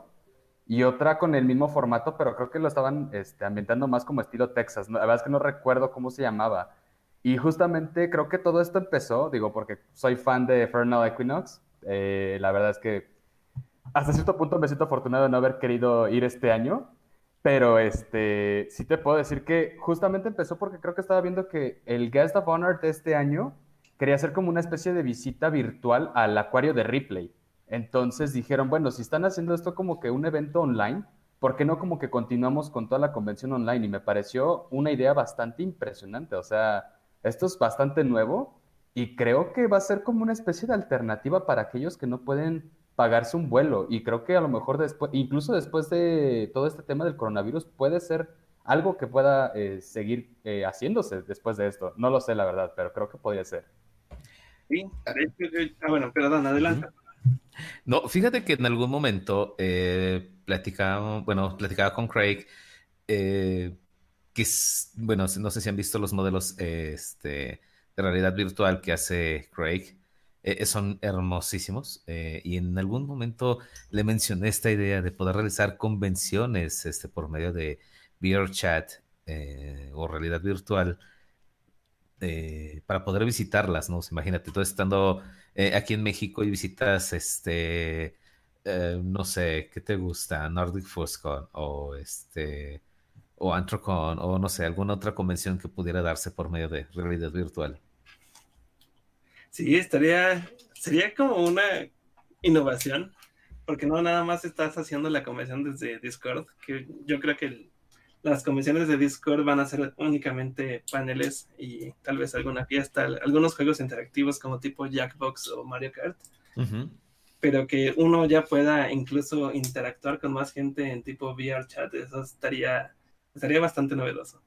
y otra con el mismo formato, pero creo que lo estaban este, ambientando más como estilo Texas. La verdad es que no recuerdo cómo se llamaba. Y justamente creo que todo esto empezó, digo, porque soy fan de Fernal Equinox. Eh, la verdad es que hasta cierto punto me siento afortunado de no haber querido ir este año, pero este, sí te puedo decir que justamente empezó porque creo que estaba viendo que el Guest of Honor de este año quería hacer como una especie de visita virtual al acuario de Ripley. Entonces dijeron, bueno, si están haciendo esto como que un evento online, ¿por qué no como que continuamos con toda la convención online? Y me pareció una idea bastante impresionante, o sea, esto es bastante nuevo y creo que va a ser como una especie de alternativa para aquellos que no pueden pagarse un vuelo. Y creo que a lo mejor después, incluso después de todo este tema del coronavirus, puede ser algo que pueda eh, seguir eh, haciéndose después de esto. No lo sé, la verdad, pero creo que podría ser. Sí, ah, bueno, perdón, adelante. No, fíjate que en algún momento eh, platicaba, bueno, platicaba con Craig, eh, que bueno, no sé si han visto los modelos este, de realidad virtual que hace Craig. Eh, son hermosísimos eh, y en algún momento le mencioné esta idea de poder realizar convenciones este, por medio de VRChat eh, o realidad virtual para poder visitarlas, ¿no? imagínate, tú estando aquí en México y visitas este, no sé, ¿qué te gusta? Nordic Fuscon o este o Antrocon o no sé, alguna otra convención que pudiera darse por medio de realidad virtual. Sí, estaría, sería como una innovación, porque no nada más estás haciendo la convención desde Discord, que yo creo que las convenciones de Discord van a ser únicamente paneles y tal vez alguna fiesta, algunos juegos interactivos como tipo Jackbox o Mario Kart. Pero que uno ya pueda incluso interactuar con más gente en tipo VR chat, eso estaría, estaría bastante novedoso.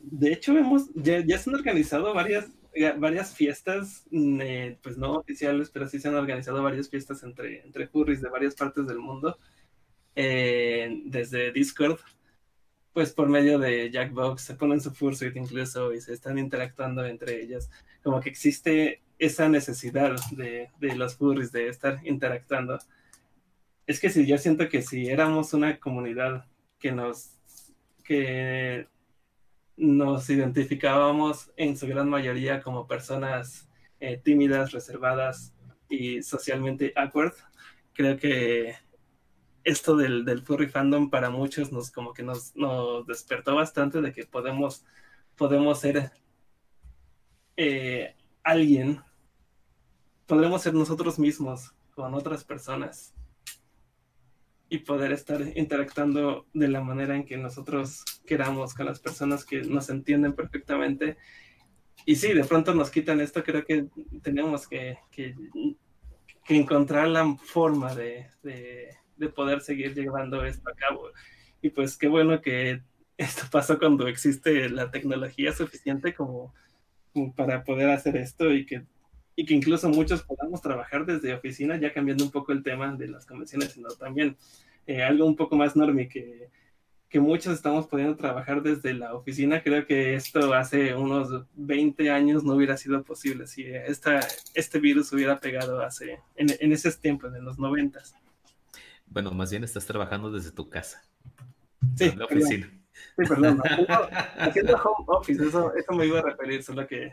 De hecho, hemos, ya, ya se han organizado varias, varias fiestas, mm, eh, pues no oficiales, pero sí se han organizado varias fiestas entre, entre furries de varias partes del mundo eh, desde Discord, pues por medio de Jackbox se ponen su fursuit incluso y se están interactuando entre ellos. Como que existe esa necesidad de, de los furries de estar interactuando. Es que si yo siento que si éramos una comunidad que nos que nos identificábamos en su gran mayoría como personas eh, tímidas, reservadas y socialmente awkward. Creo que esto del, del, furry fandom para muchos nos como que nos, nos despertó bastante de que podemos, podemos ser eh, alguien, podemos ser nosotros mismos con otras personas y poder estar interactuando de la manera en que nosotros queramos con las personas que nos entienden perfectamente. Y sí, de pronto nos quitan esto, creo que tenemos que, que, que encontrar la forma de, de, de, poder seguir llevando esto a cabo. Y pues qué bueno que esto pasa cuando existe la tecnología suficiente como, como para poder hacer esto y que y que incluso muchos podamos trabajar desde oficina, ya cambiando un poco el tema de las convenciones, sino también eh, algo un poco más enorme que, que muchos estamos pudiendo trabajar desde la oficina. Creo que esto hace unos 20 años no hubiera sido posible si esta, este virus hubiera pegado hace, en, en esos tiempos, en los 90. Bueno, más bien estás trabajando desde tu casa. Sí, la oficina. Perdón. Sí, perdón. Haciendo home office, eso, eso me iba a referir, solo que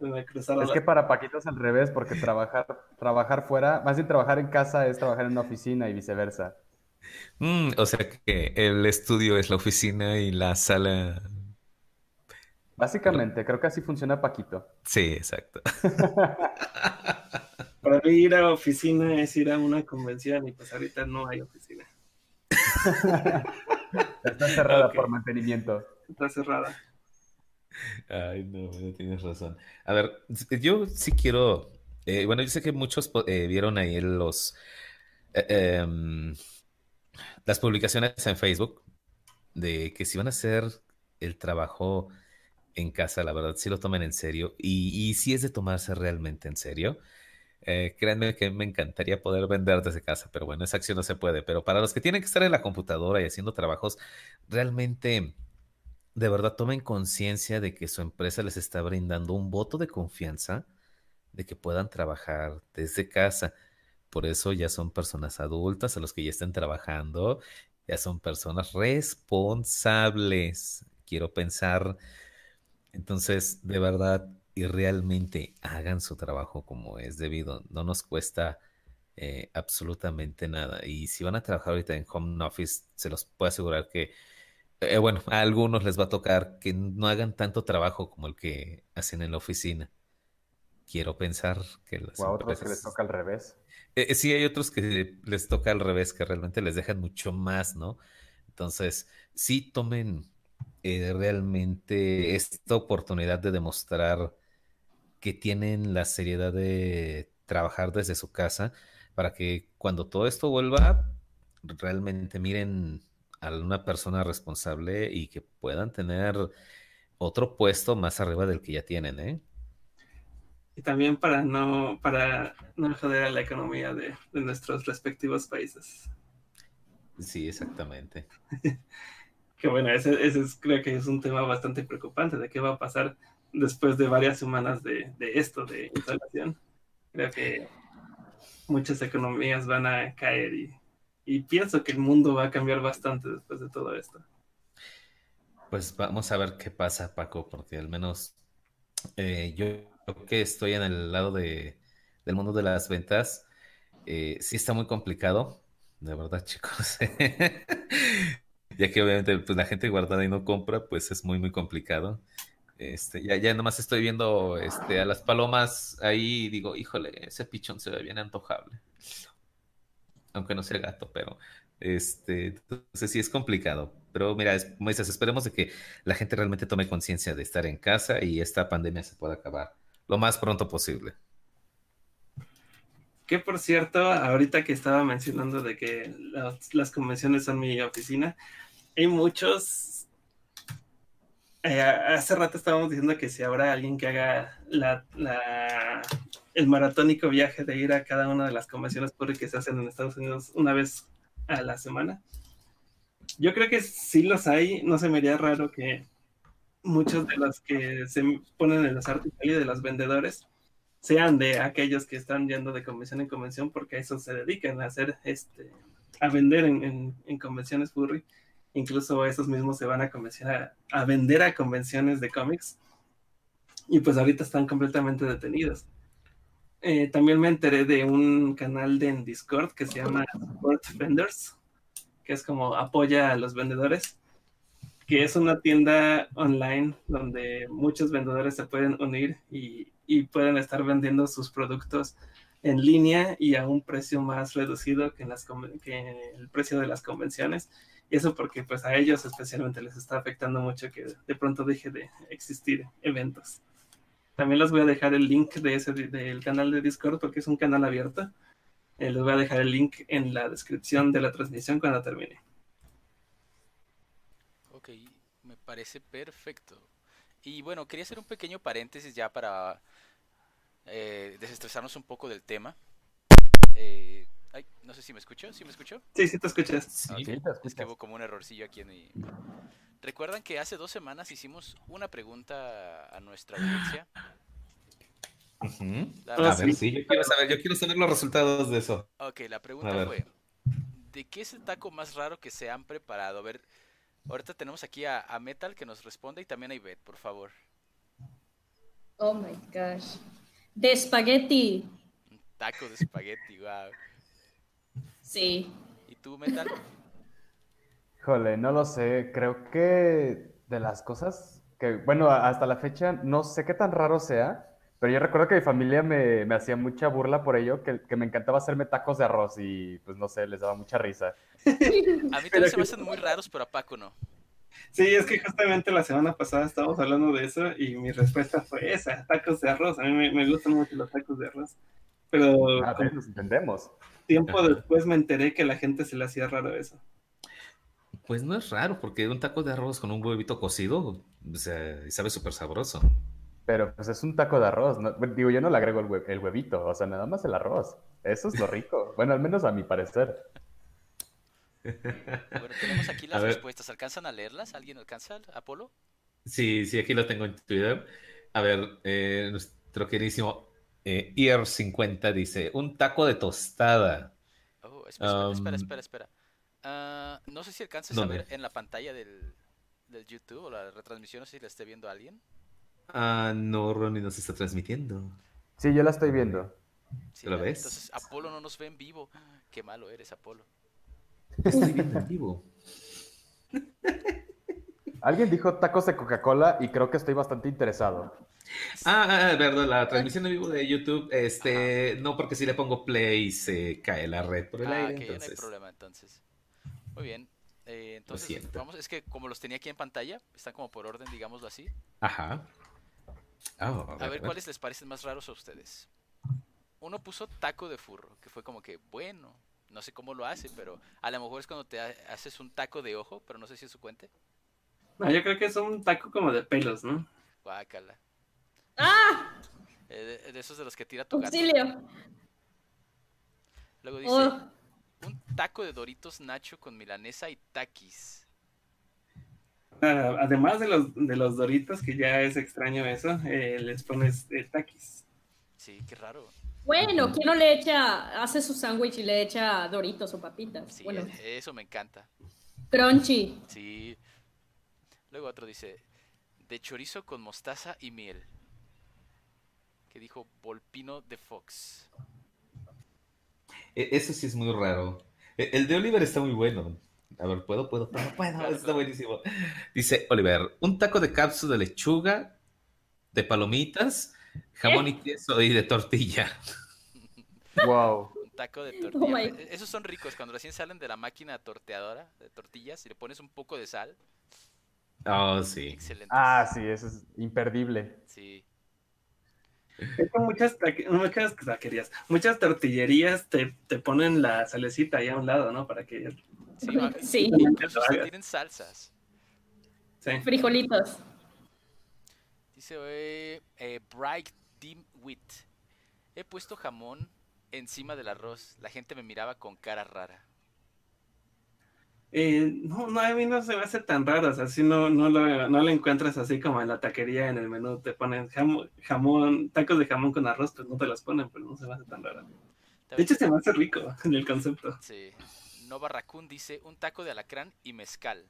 es que para Paquito es al revés, porque trabajar, trabajar fuera, más bien trabajar en casa es trabajar en una oficina y viceversa. Mm, o sea que el estudio es la oficina y la sala. Básicamente, creo que así funciona Paquito. Sí, exacto. Para mí ir a oficina es ir a una convención y pues ahorita no hay oficina. Está cerrada okay. por mantenimiento. Está cerrada. Ay, no, no tienes razón. A ver, yo sí quiero. Eh, bueno, yo sé que muchos eh, vieron ahí los. Eh, las publicaciones en Facebook de que si van a hacer el trabajo en casa, la verdad, sí lo tomen en serio. Y, y si es de tomarse realmente en serio. Créanme que me encantaría poder vender desde casa, pero bueno, esa acción no se puede. Pero para los que tienen que estar en la computadora y haciendo trabajos, realmente de verdad tomen conciencia de que su empresa les está brindando un voto de confianza de que puedan trabajar desde casa. Por eso ya son personas adultas a los que ya estén trabajando, ya son personas responsables, quiero pensar. Entonces, de verdad y realmente hagan su trabajo como es debido. No nos cuesta eh, absolutamente nada. Y si van a trabajar ahorita en home office, se los puedo asegurar que eh, bueno, a algunos les va a tocar que no hagan tanto trabajo como el que hacen en la oficina. Quiero pensar que las o a otros que les toca al revés. Eh, sí, hay otros que les toca al revés, que realmente les dejan mucho más, ¿no? Entonces, sí tomen eh, realmente esta oportunidad de demostrar que tienen la seriedad de trabajar desde su casa para que cuando todo esto vuelva, realmente miren a una persona responsable y que puedan tener otro puesto más arriba del que ya tienen, ¿eh? Y también para no, para no joder a la economía de, de nuestros respectivos países. Sí, exactamente. que bueno, ese, ese es, creo que es un tema bastante preocupante de qué va a pasar después de varias semanas de, de esto, de instalación. Creo que muchas economías van a caer y y pienso que el mundo va a cambiar bastante después de todo esto. Pues vamos a ver qué pasa, Paco, porque al menos eh, yo creo que estoy en el lado de, del mundo de las ventas. Eh, sí está muy complicado, de verdad, chicos. ya que obviamente pues, la gente guardada y no compra, pues es muy, muy complicado. Este, ya, ya nomás estoy viendo este, a las palomas ahí y digo, híjole, ese pichón se ve bien antojable aunque no sea gato, pero este, entonces sí es complicado. Pero mira, es, como dices, esperemos de que la gente realmente tome conciencia de estar en casa y esta pandemia se pueda acabar lo más pronto posible. Que por cierto, ahorita que estaba mencionando de que las, convenciones son mi oficina, hay muchos. Eh, hace rato estábamos diciendo que si habrá alguien que haga la el maratónico viaje de ir a cada una de las convenciones que se hacen en Estados Unidos una vez a la semana. Yo creo que sí los hay, no se me haría raro que muchos de los que se ponen en los artículos de los vendedores sean de aquellos que están yendo de convención en convención porque a eso se dedican a hacer este a vender en, en, convenciones furry. Incluso esos mismos se van a convencer a, vender a convenciones de cómics. Y pues ahorita están completamente detenidos eh, también me enteré de un canal de en Discord que se llama Support Vendors que es como apoya a los vendedores que es una tienda online donde muchos vendedores se pueden unir y, pueden estar vendiendo sus productos en línea y a un precio más reducido que, el precio de las convenciones. Y eso porque pues a ellos especialmente les está afectando mucho que de pronto deje de existir eventos. También les voy a dejar el link de ese, del canal de Discord porque es un canal abierto. Eh, les voy a dejar el link en la descripción de la transmisión cuando termine. Ok, me parece perfecto. Y bueno, quería hacer un pequeño paréntesis ya para eh, desestresarnos un poco del tema. Eh, ay, no sé si me escuchó, ¿sí me escuchó? Sí, sí te escuchas. Sí, Es que hubo como un errorcillo aquí en mi... ¿Recuerdan que hace dos semanas hicimos una pregunta a nuestra audiencia? a ver, sí, yo quiero, saber, yo quiero saber los resultados de eso. Ok, la pregunta fue, ¿de qué es el taco más raro que se han preparado? A ver, Ahorita tenemos aquí a, Metal que nos responde y también a Ivette, por favor. Oh my gosh. De espagueti. Un taco de espagueti, wow. Sí. ¿Y tú, Metal? Híjole, no lo sé. Creo que de las cosas que, bueno, hasta la fecha no sé qué tan raro sea, pero yo recuerdo que mi familia me, hacía mucha burla por ello, que, me encantaba hacerme tacos de arroz y pues no sé, les daba mucha risa. A mí también se me hacen muy raros, pero a Paco no. Sí, es que justamente la semana pasada estábamos hablando de eso y mi respuesta fue esa, tacos de arroz. A mí me, gustan mucho los tacos de arroz. Pero a ver, nos entendemos. Tiempo después me enteré que a la gente se le hacía raro eso. Pues no es raro, porque un taco de arroz con un huevito cocido, o sea, sabe súper sabroso. Pero pues es un taco de arroz. Digo, yo no le agrego el, huevito, o sea, nada más el arroz. Eso es lo rico. bueno, al menos a mi parecer. Bueno, tenemos aquí las respuestas. ¿Alcanzan a leerlas? ¿Alguien alcanza, Apolo? Sí, sí, aquí lo tengo en Twitter. A ver, eh, nuestro queridísimo eh, Ear50 dice, un taco de tostada. Oh, espera, espera, espera, espera. Ah, no sé si alcanzas a ver en la pantalla del, del YouTube o la retransmisión, no sé si la esté viendo alguien. Ah, no, Ronnie nos está transmitiendo. Sí, yo la estoy viendo. ¿Lo ves? Entonces, Apolo no nos ve en vivo. Qué malo eres, Apolo. Estoy viendo en vivo. Alguien dijo tacos de Coca-Cola y creo que estoy bastante interesado. Ah, ah, ah verdad, la transmisión en vivo de YouTube, este, no porque si le pongo play se cae la red por el ah, aire. no hay problema entonces. Muy bien. Eh, entonces, vamos, es que como los tenía aquí en pantalla, están como por orden, digámoslo así. Ajá. Ah, a, ver, cuáles les parecen más raros a ustedes. Uno puso taco de furro, que fue como que, bueno, no sé cómo lo hace, pero a lo mejor es cuando te haces un taco de ojo, pero no sé si es su cuente. No, yo creo que es un taco como de pelos, ¿no? Guácala. ¡Ah! Eh, de, esos de los que tira tu Auxilio. Luego dice, oh. Un taco de Doritos Nacho con milanesa y taquis. Ah, además de los, de los doritos, que ya es extraño eso, eh, les pones eh, taquis. Sí, qué raro. Bueno, ¿quién no le echa, hace su sándwich y le echa doritos o papitas? Sí, bueno. E, eso me encanta. Crunchy. Sí. Luego otro dice, de chorizo con mostaza y miel. Que dijo Volpino de Fox. E, eso sí es muy raro. E, el de Oliver está muy bueno. A ver, ¿puedo? ¿Puedo? ¿Puedo? ¿Puedo? Está buenísimo. Dice Oliver, un taco de cápsula de lechuga, de palomitas, jamón y queso y de tortilla. Wow. Un taco de oh tortilla. Esos son ricos cuando recién salen de la máquina torteadora de tortillas y le pones un poco de sal. Oh, sí. Excelente. Ah, sí, eso es imperdible. Sí. Muchas, muchas taquerías, muchas tortillerías te, te, ponen la salecita ahí a un lado, ¿no? Para que Sí, tienen salsas. Frijolitos. Dice eh, eh, Bright Dim Wit. He puesto jamón encima del arroz. La gente me miraba con cara rara. Eh, no, no, a mí no se me hace tan raro, o sea, si no, no, lo, no lo encuentras así como en la taquería, en el menú, te ponen jamón, jamón, tacos de jamón con arroz, pues no te los ponen, pero no se me hace tan raro. De hecho, se me hace rico en el concepto. Sí. Nova Raccoon dice un taco de alacrán y mezcal.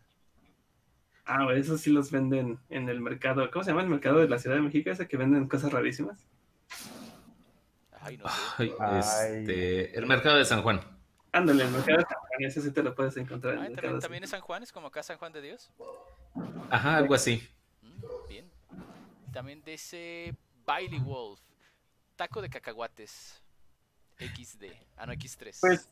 Ah, eso sí los venden en el mercado. ¿Cómo se llama el mercado de la Ciudad de México? Ese que venden cosas rarísimas. Ay, no sé. Ay, Ay. este, el mercado de San Juan. Ándale, el mercado de San Juan, ese sí te lo puedes encontrar en Ah, el ¿también, mercado. también es San Juan, es como acá San Juan de Dios. Ajá, algo así. Mm, bien. También dice Bailey Wolf. Taco de cacahuates. XD. Ah, no, X3. Pues,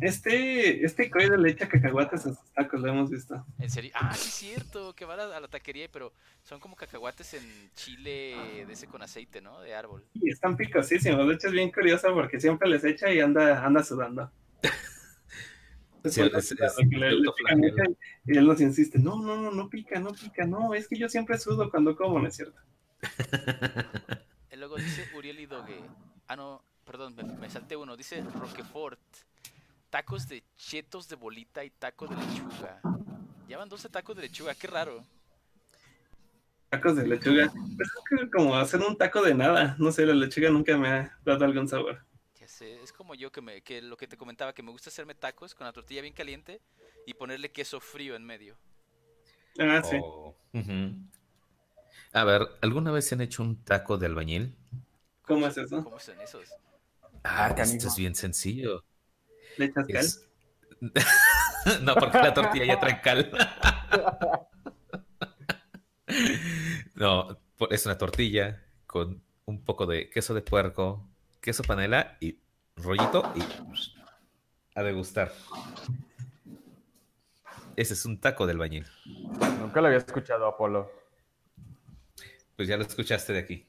este, este coide le echa cacahuates a sus tacos, lo hemos visto. En serio. Ah, sí es cierto. Que va a la, a la taquería, pero son como cacahuates en chile de ese con aceite, ¿no? De árbol. Y están picosísimos. De hecho, es bien curioso porque siempre les echa y anda, anda sudando. Sí, es- es le- le y él nos insiste, no, no, no, no pica, no pica, no, es que yo siempre sudo cuando como, ¿no es cierto? Y luego dice Uriel Idogue. Ah, no, perdón, me, me salté uno. Dice Roquefort. Tacos de chetos de bolita y taco de lechuga. Llevan 12 tacos de lechuga, qué raro. Tacos de lechuga. Pues es que como hacer un taco de nada. No sé, la lechuga nunca me ha dado algún sabor. Sé, es como yo que, me, que lo que te comentaba, que me gusta hacerme tacos con la tortilla bien caliente y ponerle queso frío en medio. Ah, sí. Oh. A ver, ¿alguna vez se han hecho un taco de albañil? ¿Cómo es eso? ¿Cómo son esos? Ah, esto es bien sencillo. ¿Le echas cal? Es- no, porque la tortilla ya trae cal. no, es una tortilla con un poco de queso de puerco, queso panela y rollito y a degustar. Ese es un taco del bañil. Nunca lo había escuchado, Apolo. Pues ya lo escuchaste de aquí.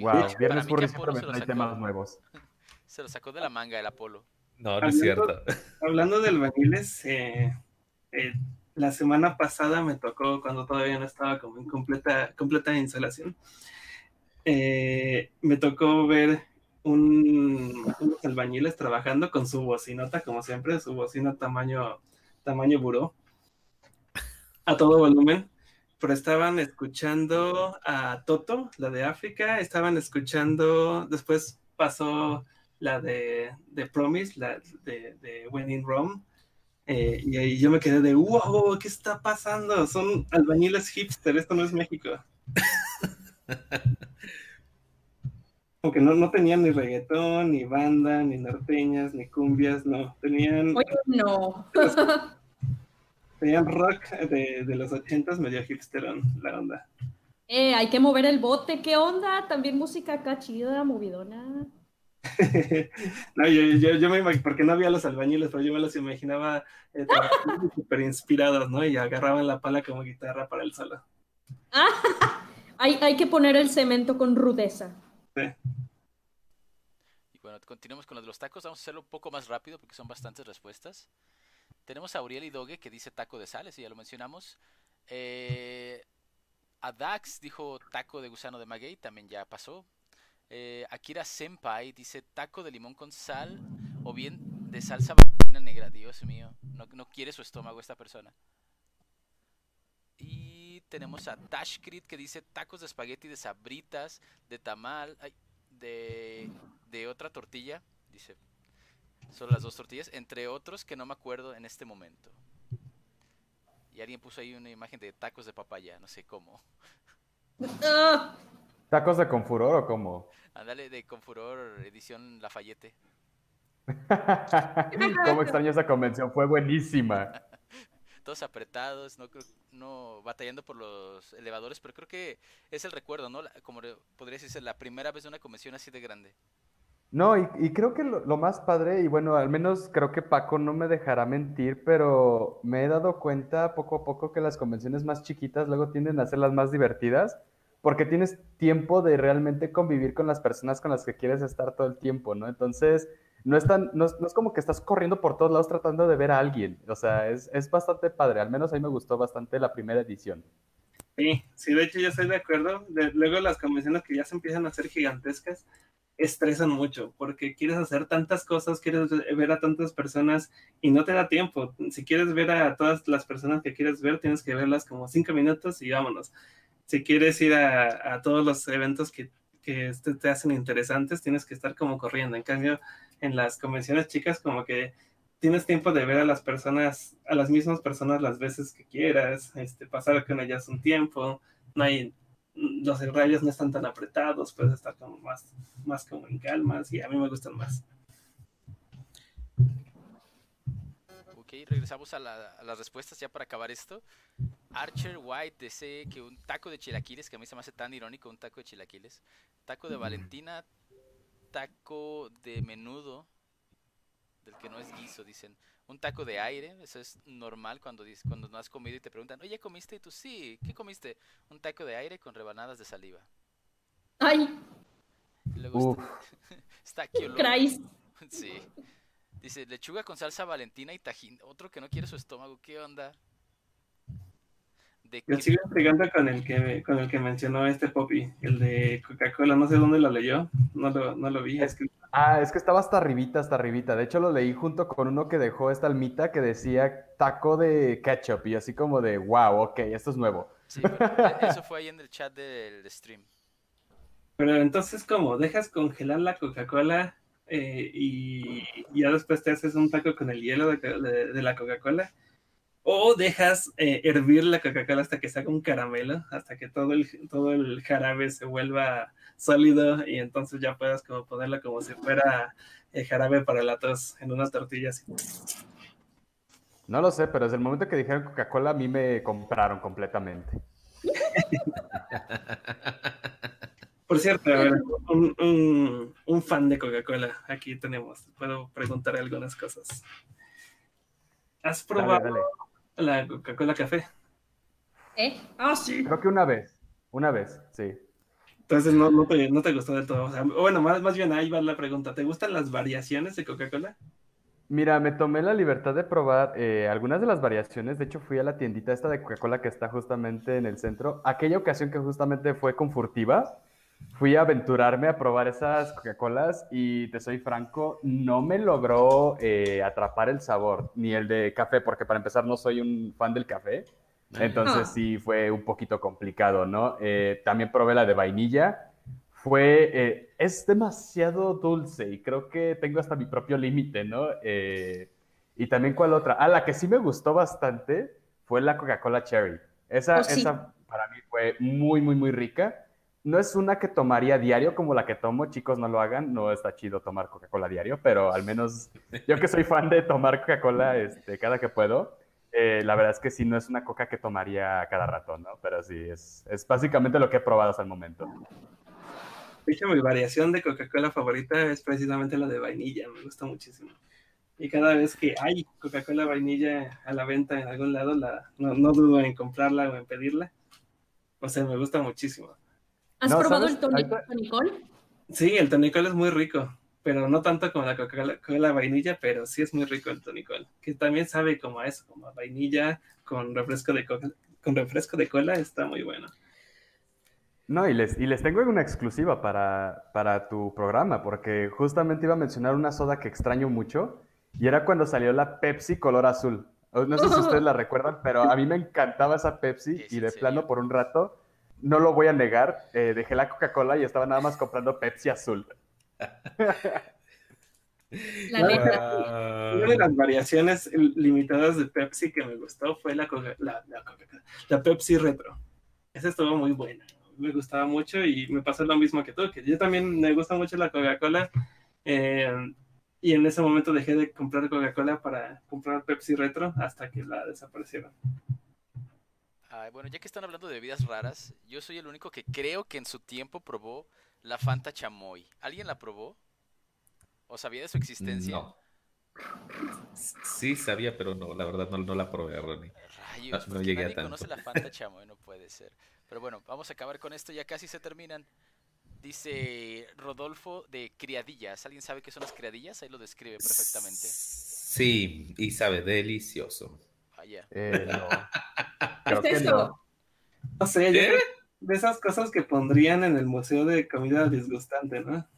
Wow, Viernes que siempre Apolo me trae temas nuevos. Se lo sacó de la manga el Apolo. No, no es cierto. Hablando del albañiles, eh, eh, la semana pasada me tocó, cuando todavía no estaba como en completa, completa instalación, eh, me tocó ver un, unos albañiles trabajando con su bocinota, como siempre, su bocina tamaño, tamaño buró, a todo volumen, pero estaban escuchando a Toto, la de África, estaban escuchando, después pasó la de, de Promise, la de, de When in Rome. eh, y ahí yo me quedé de, wow, ¿qué está pasando? Son albañiles hipster, esto no es México. Aunque no, no tenían ni reggaetón, ni banda, ni norteñas, ni cumbias, no. Tenían, Oye, no. tenían rock de, de los ochentas, medio hipsterón, la onda. Eh, hay que mover el bote, ¿qué onda? También música acá chida, movidona. no, yo, yo, yo me imag- porque no había los albañiles, pero yo me los imaginaba eh, súper inspirados, ¿no? Y agarraban la pala como guitarra para el solo. Hay, hay que poner el cemento con rudeza. Y bueno, continuemos con lo de los tacos. Vamos a hacerlo un poco más rápido porque son bastantes respuestas. Tenemos a Uriel Idogue que dice taco de sales, y ya lo mencionamos. Eh, a Dax dijo taco de gusano de maguey, también ya pasó. Eh, Akira Senpai dice taco de limón con sal o bien de salsa negra. Dios mío, no, no quiere su estómago esta persona. Tenemos a Tashkrit que dice tacos de espagueti de sabritas, de tamal, ay, de, de otra tortilla. Dice, son las dos tortillas, entre otros que no me acuerdo en este momento. Y alguien puso ahí una imagen de tacos de papaya, no sé cómo. ¿Tacos de confuror o cómo? Ándale de Confuror edición Lafayette. Cómo extraño esa convención, fue buenísima. Todos apretados, no creo, no batallando por los elevadores, pero creo que es el recuerdo, ¿no? Como podría decirse, la primera vez de una convención así de grande. No, y, y creo que lo, lo más padre, y bueno, al menos creo que Paco no me dejará mentir, pero me he dado cuenta poco a poco que las convenciones más chiquitas luego tienden a ser las más divertidas, porque tienes tiempo de realmente convivir con las personas con las que quieres estar todo el tiempo, ¿no? Entonces, no es, tan- no es, no es como que estás corriendo por todos lados tratando de ver a alguien, o sea, es, es bastante padre, al menos a mí me gustó bastante la primera edición. Sí, sí, de hecho yo estoy de acuerdo. Luego las convenciones que ya se empiezan a hacer gigantescas, estresan mucho porque quieres hacer tantas cosas, quieres ver a tantas personas y no te da tiempo. Si quieres ver a todas las personas que quieres ver, tienes que verlas como cinco minutos y vámonos. Si quieres ir a, a todos los eventos que, que te, te hacen interesantes, tienes que estar como corriendo. En cambio, en las convenciones chicas, como que tienes tiempo de ver a las personas, a las mismas personas las veces que quieras, este, pasar con ellas un tiempo, no hay, los rayos no están tan apretados, puedes estar como más, más como en calmas y a mí me gustan más. Ok, regresamos a, la- a las respuestas ya para acabar esto. Archer White dice que un taco de chilaquiles, que a mí se me hace tan irónico, un taco de chilaquiles. Taco de Valentina, taco de menudo, del que no es guiso, dicen. Un taco de aire, eso es normal cuando, dices, cuando no has comido y te preguntan, oye, ¿comiste? Y tú, sí, ¿qué comiste? Un taco de aire con rebanadas de saliva. Ay, luego Uf. está, está. Sí. Dice, lechuga con salsa valentina y tajín. Otro que no quiere su estómago, ¿qué onda? De Yo sigo intrigando con el que con el que mencionó este Poppy, el de Coca-Cola, no sé dónde lo leyó, no lo, no lo vi. Es- Es que Ah, es que estaba hasta arribita, hasta arribita. De hecho, lo leí junto con uno que dejó esta almita que decía taco de ketchup y así como de, wow, ok, esto es nuevo. Sí, pero e- eso fue ahí en el chat del stream. Pero entonces, como dejas congelar la Coca-Cola eh, y y ya después te haces un taco con el hielo de, de- de la Coca-Cola, o dejas eh, hervir la Coca-Cola hasta que se haga un caramelo, hasta que todo el, todo el jarabe se vuelva sólido y entonces ya puedas como ponerlo como si fuera eh, jarabe para la tos en unas tortillas. No lo sé, pero desde el momento que dijeron Coca-Cola, a mí me compraron completamente. Por cierto, a ver, un, un- un fan de Coca-Cola, aquí tenemos, puedo preguntar algunas cosas. ¿Has Dale, probado dale. La Coca-Cola café? ¿Eh? Ah, sí. Creo que una vez, una vez, sí. Entonces no, no, te, no te gustó del todo. O sea, bueno, más, más bien ahí va la pregunta. ¿Te gustan las variaciones de Coca-Cola? Mira, me tomé la libertad de probar eh, algunas de las variaciones. De hecho, fui a la tiendita esta de Coca-Cola que está justamente en el centro. Aquella ocasión que justamente fue con Furtiva, fui a aventurarme a probar esas Coca-Colas y te soy franco, no me logró eh, atrapar el sabor, ni el de café, porque para empezar no soy un fan del café. Entonces sí fue un poquito complicado, ¿no? Eh, también probé la de vainilla. Fue, eh, es demasiado dulce y creo que tengo hasta mi propio límite, ¿no? Eh, y también cuál otra. Ah, la que sí me gustó bastante fue la Coca-Cola Cherry. Esa, Oh, sí. esa para mí fue muy, muy, muy rica. No es una que tomaría diario como la que tomo, chicos, no lo hagan, no está chido tomar Coca-Cola diario, pero al menos yo que soy fan de tomar Coca-Cola este, cada que puedo, eh, la verdad es que sí, no es una coca que tomaría cada rato, ¿no? Pero sí, es, es básicamente lo que he probado hasta el momento. De hecho, mi variación de Coca-Cola favorita es precisamente la de vainilla. Me gusta muchísimo. Y cada vez que hay Coca-Cola vainilla a la venta en algún lado, la, no, no dudo en comprarla o en pedirla. O sea, me gusta muchísimo. ¿Has No, probado ¿sabes? el tonicol? Sí, el tonicol es muy rico, pero no tanto como la Coca-Cola vainilla, pero sí es muy rico el tonicol, que también sabe como a eso, como a vainilla con refresco de coca, con refresco de cola, está muy bueno. No, y les, y les tengo una exclusiva para, para tu programa, porque justamente iba a mencionar una soda que extraño mucho, y era cuando salió la Pepsi color azul. No sé si ustedes la recuerdan, pero a mí me encantaba esa Pepsi, ¿Es y de plano por un rato, no lo voy a negar, eh, dejé la Coca-Cola y estaba nada más comprando Pepsi azul. La neta. Una de las variaciones limitadas de Pepsi que me gustó fue la, Coca- la, la Coca- la Pepsi Retro. Esa estuvo muy buena, me gustaba mucho y me pasó lo mismo que tú, que yo también me gusta mucho la Coca-Cola eh, y en ese momento dejé de comprar Coca-Cola para comprar Pepsi Retro hasta que la desaparecieron. Ay, bueno, ya que están hablando de bebidas raras, yo soy el único que creo que en su tiempo probó la Fanta Chamoy. ¿Alguien la probó? ¿O sabía de su existencia? No. Sí sabía, pero no, la verdad no, no la probé, Ronnie. Rayos, no ¿por qué llegué a nadie tanto. conoce la Fanta Chamoy? No puede ser. Pero bueno, vamos a acabar con esto, ya casi se terminan. Dice Rodolfo de criadillas. ¿Alguien sabe qué son las criadillas? Ahí lo describe perfectamente. Sí, y sabe, delicioso. Vaya. Eh, no. ¿Qué es que eso? no. No sé, ¿Eh? de esas cosas que pondrían en el Museo de Comida Disgustante, ¿no?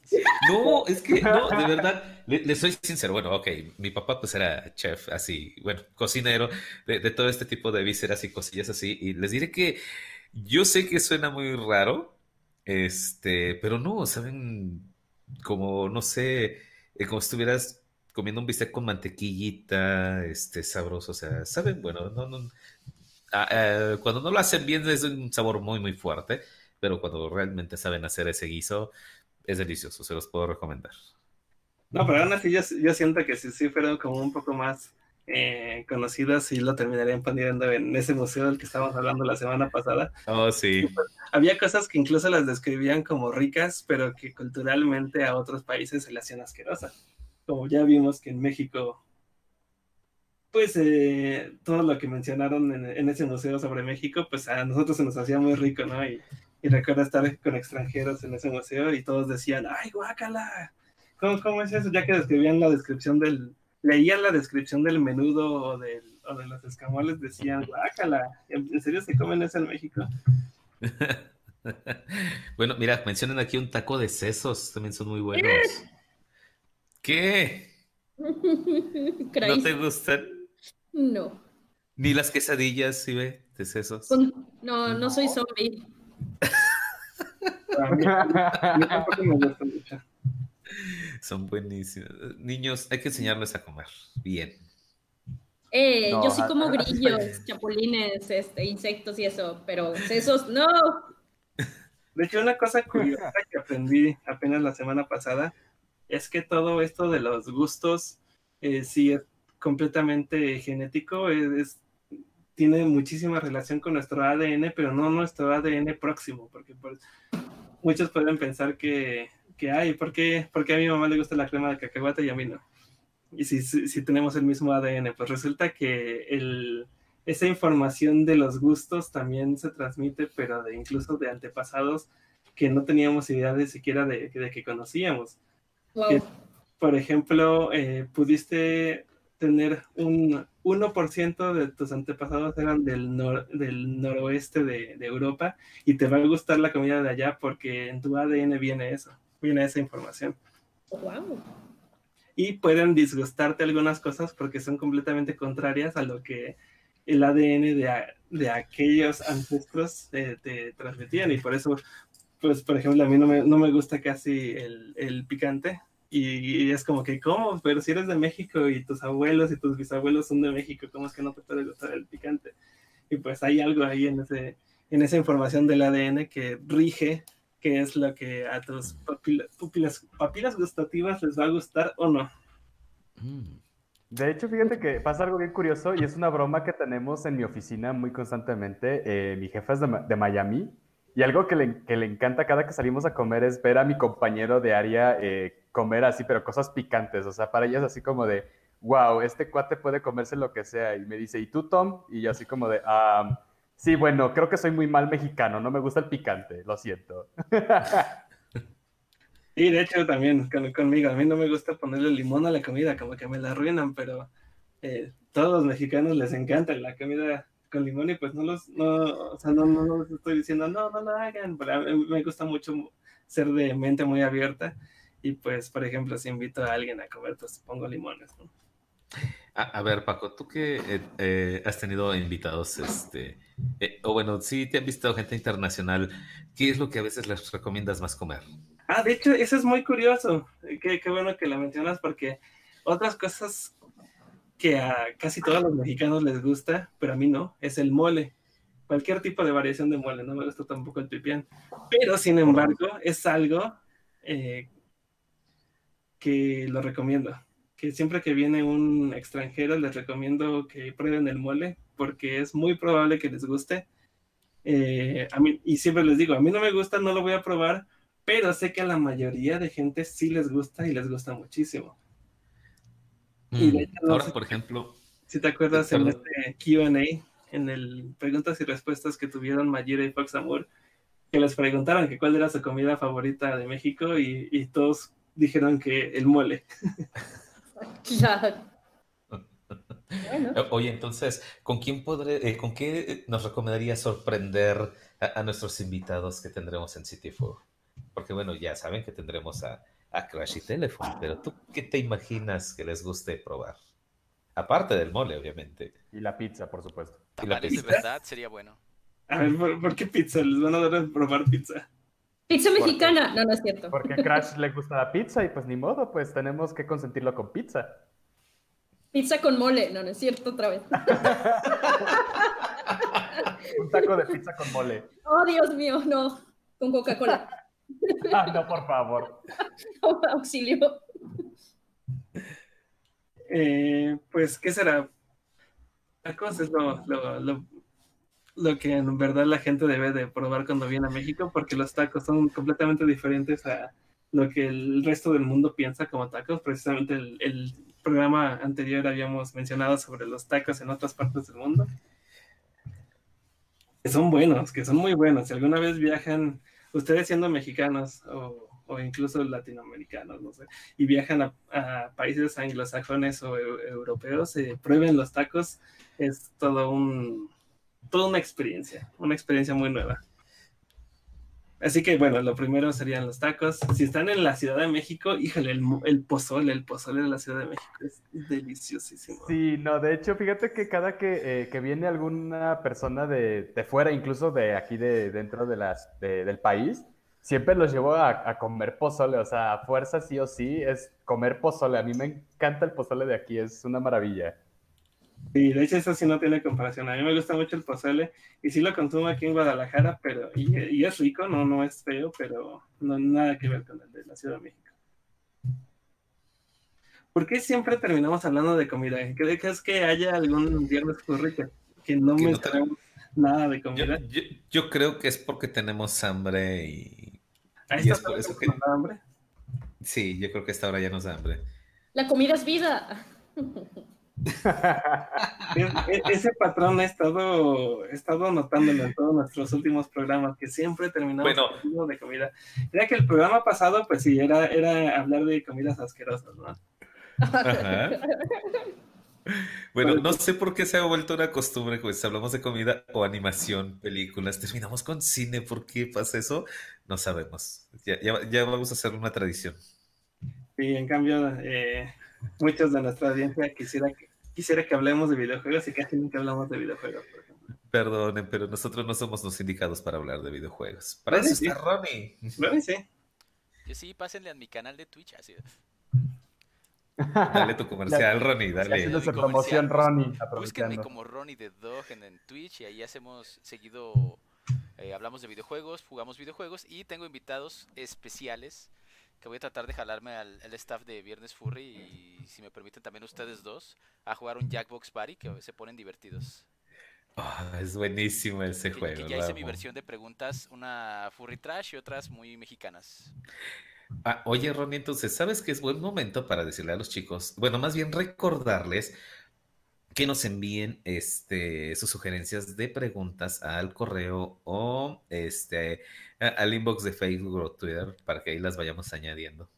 No, es que, no, de verdad, le, soy sincero. Bueno, ok, mi papá pues era chef, así, bueno, cocinero, de, de, todo este tipo de vísceras y cosillas así. Y les diré que yo sé que suena muy raro, este, pero no, saben, como, no sé, eh, como si estuvieras comiendo un bistec con mantequillita, este, sabroso, o sea, saben, bueno, no, no, Ah, eh, cuando no lo hacen bien es un sabor muy, muy fuerte, pero cuando realmente saben hacer ese guiso, es delicioso, se los puedo recomendar. No, pero aún así yo, siento que si sí fueran como un poco más eh, conocidas, sí lo terminarían poniendo en ese museo del que estábamos hablando la semana pasada. Oh, sí. Había cosas que incluso las describían como ricas, pero que culturalmente a otros países se le hacían asquerosas. Como ya vimos que en México pues eh, todo lo que mencionaron en, ese museo sobre México, pues a nosotros se nos hacía muy rico, ¿no? Y, recuerdo estar con extranjeros en ese museo y todos decían, ¡ay, guácala! ¿Cómo, ¿Cómo, es eso? Ya que describían la descripción del, leían la descripción del menudo o, del, o de los escamoles, decían, guácala, ¿en serio se comen eso en México? bueno, mira, mencionan aquí un taco de sesos, también son muy buenos. ¿Qué? ¿No te gustan? No. Ni las quesadillas, ¿sí ve? De sesos. No, no soy zombie. Son buenísimos. Niños, hay que enseñarles a comer bien. Eh, yo sí como grillos, chapulines, este, insectos y eso, pero sesos no. De hecho, una cosa curiosa que aprendí apenas la semana pasada es que todo esto de los gustos eh, sí es completamente genético, es, tiene muchísima relación con nuestro ADN, pero no nuestro ADN próximo, porque pues, muchos pueden pensar que, que hay, ¿por qué, a mi mamá le gusta la crema de cacahuate y a mí no? Y si, si, tenemos el mismo ADN, pues resulta que el, esa información de los gustos también se transmite, pero de incluso de antepasados que no teníamos idea de siquiera de que conocíamos. Por ejemplo, eh, pudiste tener un 1% de tus antepasados eran del, del noroeste de, Europa y te va a gustar la comida de allá porque en tu ADN viene eso, viene esa información. Y pueden disgustarte algunas cosas porque son completamente contrarias a lo que el ADN de, de aquellos ancestros te, transmitían y por eso, pues por ejemplo, a mí no me, no me gusta casi el, el picante y, es como que, ¿cómo? Pero si eres de México y tus abuelos y tus bisabuelos son de México, ¿cómo es que no te puede gustar el picante? Y pues hay algo ahí en, ese, en esa información del ADN que rige qué es lo que a tus papilas, gustativas les va a gustar o no. Mm. De hecho, fíjate que pasa algo bien curioso y es una broma que tenemos en mi oficina muy constantemente. Eh, mi jefa es de, de Miami y algo que le, que le, encanta cada que salimos a comer es ver a mi compañero de área eh, comer así, pero cosas picantes. O sea, para ella es así como de, wow, este cuate puede comerse lo que sea. Y me dice, ¿y tú, Tom? Y yo así como de, sí, bueno, creo que soy muy mal mexicano, no me gusta el picante, lo siento. Y de hecho también conmigo, a mí no me gusta ponerle limón a la comida, como que me la arruinan, pero eh, todos los mexicanos les encanta la comida con limón y pues no los, no, o sea, no, no, no estoy diciendo, no, no lo hagan, pero a me gusta mucho ser de mente muy abierta y pues, por ejemplo, si invito a alguien a comer, pues pongo limones, a, ver, Paco, tú que eh, eh, has tenido invitados, este, eh, o bueno, sí te han visto gente internacional, ¿qué es lo que a veces les recomiendas más comer? Ah, de hecho, eso es muy curioso. Qué, qué bueno que lo mencionas porque otras cosas que a casi todos los mexicanos les gusta, pero a mí no, es el mole. Cualquier tipo de variación de mole, no me gusta tampoco el pipián. Pero, sin embargo, es algo eh, que lo recomiendo. Que siempre que viene un extranjero les recomiendo que prueben el mole porque es muy probable que les guste. Eh, a mí, y siempre les digo, a mí no me gusta, no lo voy a probar, pero sé que a la mayoría de gente sí les gusta y les gusta muchísimo. Mm, ahora, por ejemplo. Si te acuerdas en este QA, en el preguntas y respuestas que tuvieron Mayira y Fox Amor, que les preguntaron que cuál era su comida favorita de México y, todos dijeron que el mole. Bueno, Oye, entonces, ¿con quién podré, eh, con qué nos recomendaría sorprender a, a nuestros invitados que tendremos en City Food? Porque bueno, ya saben que tendremos a, a Crash y Telephone, pero ¿tú qué te imaginas que les guste probar? Aparte del mole, obviamente. Y la pizza, por supuesto. Y la Tamales de pizza. verdad sería bueno. A ver, ¿por, por qué pizza? Les van a dar a probar pizza. pizza mexicana. No, no es cierto. Porque a Crash le gusta la pizza y pues ni modo, pues tenemos que consentirlo con pizza. Pizza con mole. No, no es cierto otra vez. Un taco de pizza con mole. Oh, Dios mío, no. Con Coca-Cola. Ah, no, por favor. Auxilio. Eh, pues, ¿qué será? Tacos es lo, lo, lo, lo que en verdad la gente debe de probar cuando viene a México, porque los tacos son completamente diferentes a lo que el resto del mundo piensa como tacos. Precisamente el, el programa anterior habíamos mencionado sobre los tacos en otras partes del mundo. Que son buenos, que son muy buenos. Si alguna vez viajan, ustedes siendo mexicanos o, incluso latinoamericanos, no sé, y viajan a, países anglosajones o eu- europeos, eh, prueben los tacos, es todo un, toda una experiencia, una experiencia muy nueva. Así que bueno, lo primero serían los tacos. Si están en la Ciudad de México, híjole, el, el pozole, el pozole de la Ciudad de México es deliciosísimo. Sí, no, de hecho, fíjate que cada que, eh, que viene alguna persona de, de fuera, incluso de aquí de dentro de las, de- del país, siempre los llevo a, a comer pozole, o sea, a fuerza sí o sí es comer pozole. A mí me encanta el pozole de aquí, es una maravilla. Sí, de hecho eso sí no tiene comparación. A mí me gusta mucho el pozole y sí lo consumo aquí en Guadalajara, pero y, y es rico, no, no es feo, pero no nada que ver con el de la Ciudad de México. ¿Por qué siempre terminamos hablando de comida? ¿Crees que haya algún viernes curry que, que no Que no mencionemos nada de Yo, comida? yo- yo creo que es porque tenemos hambre y... ¿A y es por eso nos que- da hambre? Sí, yo creo que esta hora ya nos da hambre. La comida es vida. Es- e- ese patrón he estado, he estado notándolo en todos nuestros últimos programas, que siempre terminamos Bueno. hablando de comida. Ya que el programa pasado, pues sí, era, era hablar de comidas asquerosas, ¿no? Ajá. Bueno, no sé por qué se ha vuelto una costumbre, pues hablamos de comida o animación, películas, terminamos con cine, ¿por qué pasa eso? No sabemos. Ya, ya, ya vamos a hacer una tradición. Y en cambio, eh, muchos de nuestra audiencia quisiera que, quisiera que hablemos de videojuegos y casi nunca hablamos de videojuegos, por ejemplo. Perdonen, pero nosotros no somos los indicados para hablar de videojuegos. Para Ronnie eso sí. está Ronnie. Bueno, sí. Yo sí, pásenle a mi canal de Twitch. Así. Dale tu comercial, Ronnie, dale. Haciéndose Comercial, promoción, pues, Ronnie, Búsquenme como Ronnie the Dog en, en Twitch y ahí hacemos seguido, eh, hablamos de videojuegos, jugamos videojuegos y tengo invitados especiales que voy a tratar de jalarme al, al staff de Viernes Furry y si me permiten también ustedes dos a jugar un Jackbox Party que se ponen divertidos. Ah, es buenísimo ese Que, juego. que ya hice mi versión de preguntas, una Furry Trash y otras muy mexicanas. Ah, oye, Ronnie, entonces, ¿sabes qué es buen momento para decirle a los chicos? Bueno, más bien recordarles que nos envíen este, sus sugerencias de preguntas al correo o este, al inbox de Facebook o Twitter para que ahí las vayamos añadiendo.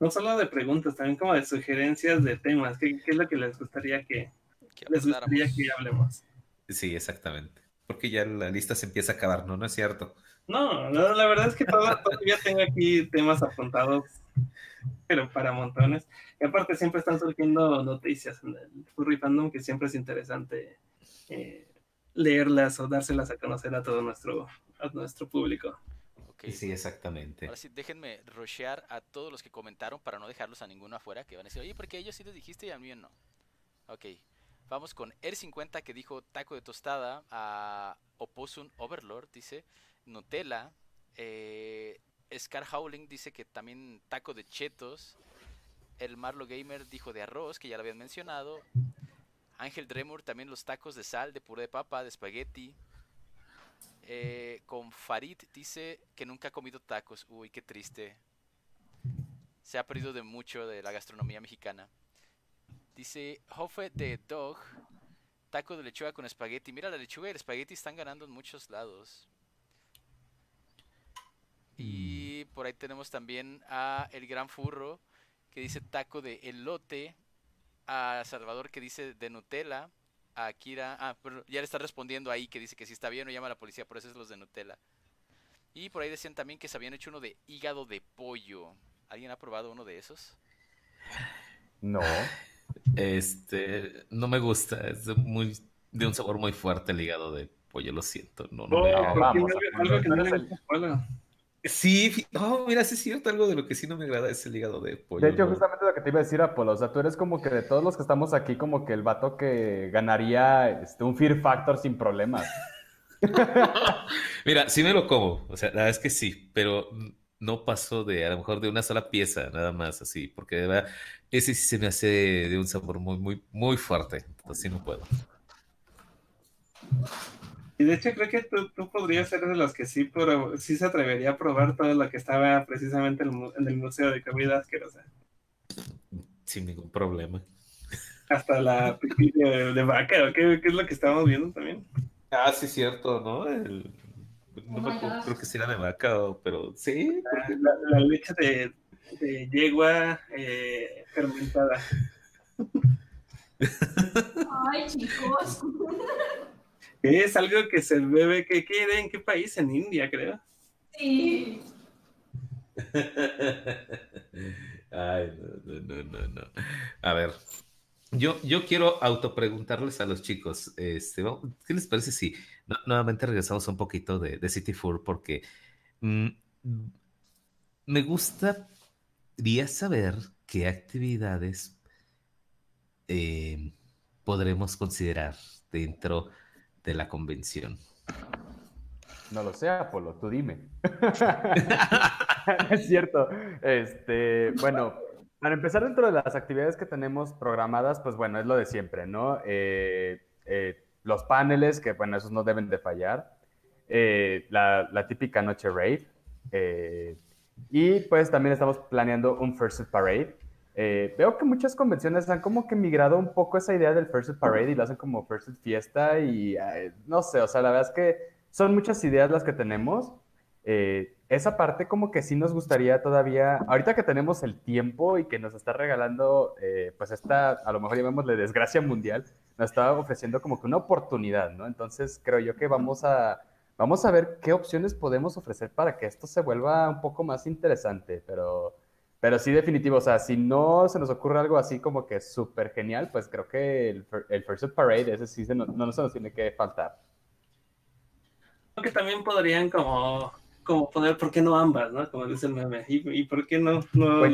No solo de preguntas, también como de sugerencias de temas. ¿Qué, qué es lo que les gustaría que, Que les gustaría que hablemos? Sí, exactamente. Porque ya la lista se empieza a acabar, ¿no? ¿No es cierto? No, no, la verdad es que todo- todavía tengo aquí temas apuntados, pero para montones. Y aparte siempre están surgiendo noticias en el Furry Fandom que siempre es interesante eh, leerlas o dárselas a conocer a todo nuestro, a nuestro público. Ok. Sí, exactamente. Ahora sí, déjenme rushear a todos los que comentaron para no dejarlos a ninguno afuera, que van a decir, oye, porque ellos sí les dijiste y a mí no. Ok, vamos con R50 que dijo taco de tostada, a Opossum Overlord dice Nutella, eh, Scar Howling dice que también taco de chetos, el Marlo Gamer dijo de arroz, que ya lo habían mencionado, Ángel Dremur también los tacos de sal, de puré de papa, de espagueti, eh, con Farid dice que nunca ha comido tacos. Uy, qué triste. Se ha perdido de mucho de la gastronomía mexicana. Dice Hofe de Dog, taco de lechuga con espagueti. Mira, la lechuga y el espagueti están ganando en muchos lados. Y por ahí tenemos también a El Gran Furro, que dice taco de elote. a Salvador que dice de Nutella. A Kira, ah, pero ya le está respondiendo ahí que dice que si está bien o llama a la policía, por eso es los de Nutella. Y por ahí decían también que se habían hecho uno de hígado de pollo. ¿Alguien ha probado uno de esos? No. Este, no me gusta, es de muy, de un sabor muy fuerte el hígado de pollo, lo siento. No, no Oh, me- ¿por qué vamos, algo- algo que no le entonces- gusta a Polo? Sí, oh, mira, sí es cierto, algo de lo que sí no me agrada es el hígado de pollo. De hecho, ¿no? justamente lo que te iba a decir, Apolo, o sea, tú eres como que de todos los que estamos aquí, como que el vato que ganaría este, un Fear Factor sin problemas. Mira, sí me lo como, o sea, la verdad es que sí, pero no paso de a lo mejor de una sola pieza, nada más así, porque de verdad, ese sí se me hace de, de un sabor muy, muy, muy fuerte, entonces sí no puedo. Y de hecho creo que tú, tú podrías ser de los que sí, pero sí se atrevería a probar todo lo que estaba precisamente en el, Museo de Comida Asquerosa. Sin ningún problema. Hasta la pipí de, de vaca, ¿o qué, qué es lo que estábamos viendo también? Ah, sí, cierto, ¿no? El- no Oh me my acuerdo, creo que sí era de vaca, o- pero sí. La, la leche de, de yegua eh, fermentada. Ay, chicos. Es algo que se bebe, que ¿qué, ¿en qué país? En India, creo. Sí. Ay, no, no, no, no, no. A ver, yo, yo quiero autopreguntarles a los chicos, este, ¿qué les parece si no- nuevamente regresamos un poquito de, de City Four? Porque mm, me gustaría saber qué actividades eh, podremos considerar dentro de la convención. No lo sé, Apolo, tú dime. es cierto. Este, bueno, para empezar dentro de las actividades que tenemos programadas, pues bueno, es lo de siempre, ¿no? Eh, eh, los paneles, que bueno, esos no deben de fallar. Eh, la, la típica noche eh, y pues también estamos planeando un First Parade. Eh, veo que muchas convenciones han como que migrado un poco esa idea del First Parade y lo hacen como First Fiesta y eh, no sé, o sea, la verdad es que son muchas ideas las que tenemos. Eh, esa parte como que sí nos gustaría todavía, ahorita que tenemos el tiempo y que nos está regalando, eh, pues esta, a lo mejor llamémosle desgracia mundial, nos está ofreciendo como que una oportunidad, ¿no? Entonces creo yo que vamos a, vamos a ver qué opciones podemos ofrecer para que esto se vuelva un poco más interesante, pero, pero sí definitivo, o sea, si no se nos ocurre algo así como que súper genial, pues creo que el, el First Parade, ese sí se nos- no se nos tiene que faltar. Creo que también podrían como, como poner, ¿por qué no ambas? ¿no? Como dice el meme. ¿Y, y por qué no? no?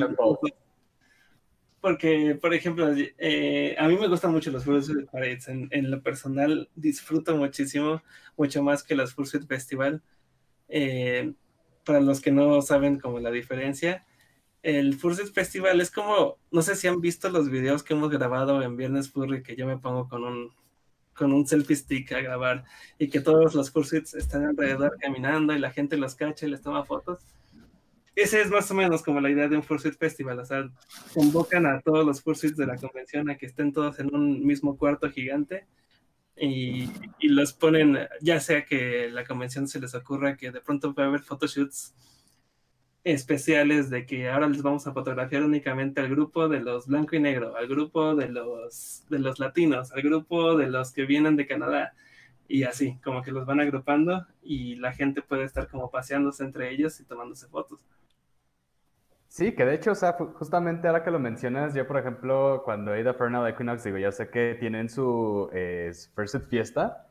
Porque, por ejemplo, eh, a mí me gustan mucho los Fursuit Parades. En, en lo personal, disfruto muchísimo, mucho más que los Fursuit Festival. Eh, para los que no saben como la diferencia, el Fursuit Festival es como, no sé si han visto los videos que hemos grabado en Viernes Furry, que yo me pongo con un, con un selfie stick a grabar y que todos los Fursuits están alrededor caminando y la gente los cacha y les toma fotos. Ese es más o menos como la idea de un Fursuit Festival, o sea, convocan a todos los Fursuits de la convención a que estén todos en un mismo cuarto gigante y, y los ponen, ya sea que la convención se les ocurra que de pronto va a haber photoshoots especiales de que ahora les vamos a fotografiar únicamente al grupo de los blanco y negro, al grupo de los de los latinos, al grupo de los que vienen de Canadá y así, como que los van agrupando y la gente puede estar como paseándose entre ellos y tomándose fotos. Sí, que de hecho, o sea, ju- justamente ahora que lo mencionas, yo, por ejemplo, cuando he ido a Fernal Equinox, digo, yo sé que tienen su eh, First Fiesta,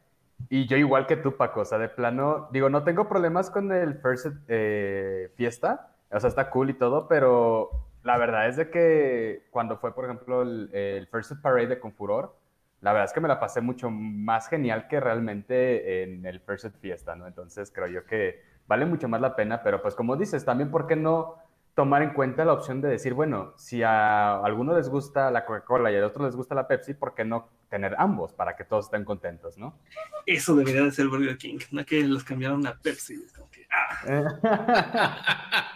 y yo igual que tú, Paco, o sea, de plano, digo, no tengo problemas con el First eh, Fiesta, o sea, está cool y todo, pero la verdad es de que cuando fue, por ejemplo, el, el First Parade de Confuror, la verdad es que me la pasé mucho más genial que realmente en el First Fiesta, ¿no? Entonces creo yo que vale mucho más la pena, pero pues como dices, también, ¿por qué no tomar en cuenta la opción de decir, bueno, si a alguno les gusta la Coca-Cola y a otro les gusta la Pepsi, ¿por qué no tener ambos para que todos estén contentos, ¿no? Eso debería de ser Burger King, no que los cambiaron a Pepsi. es como que, ah.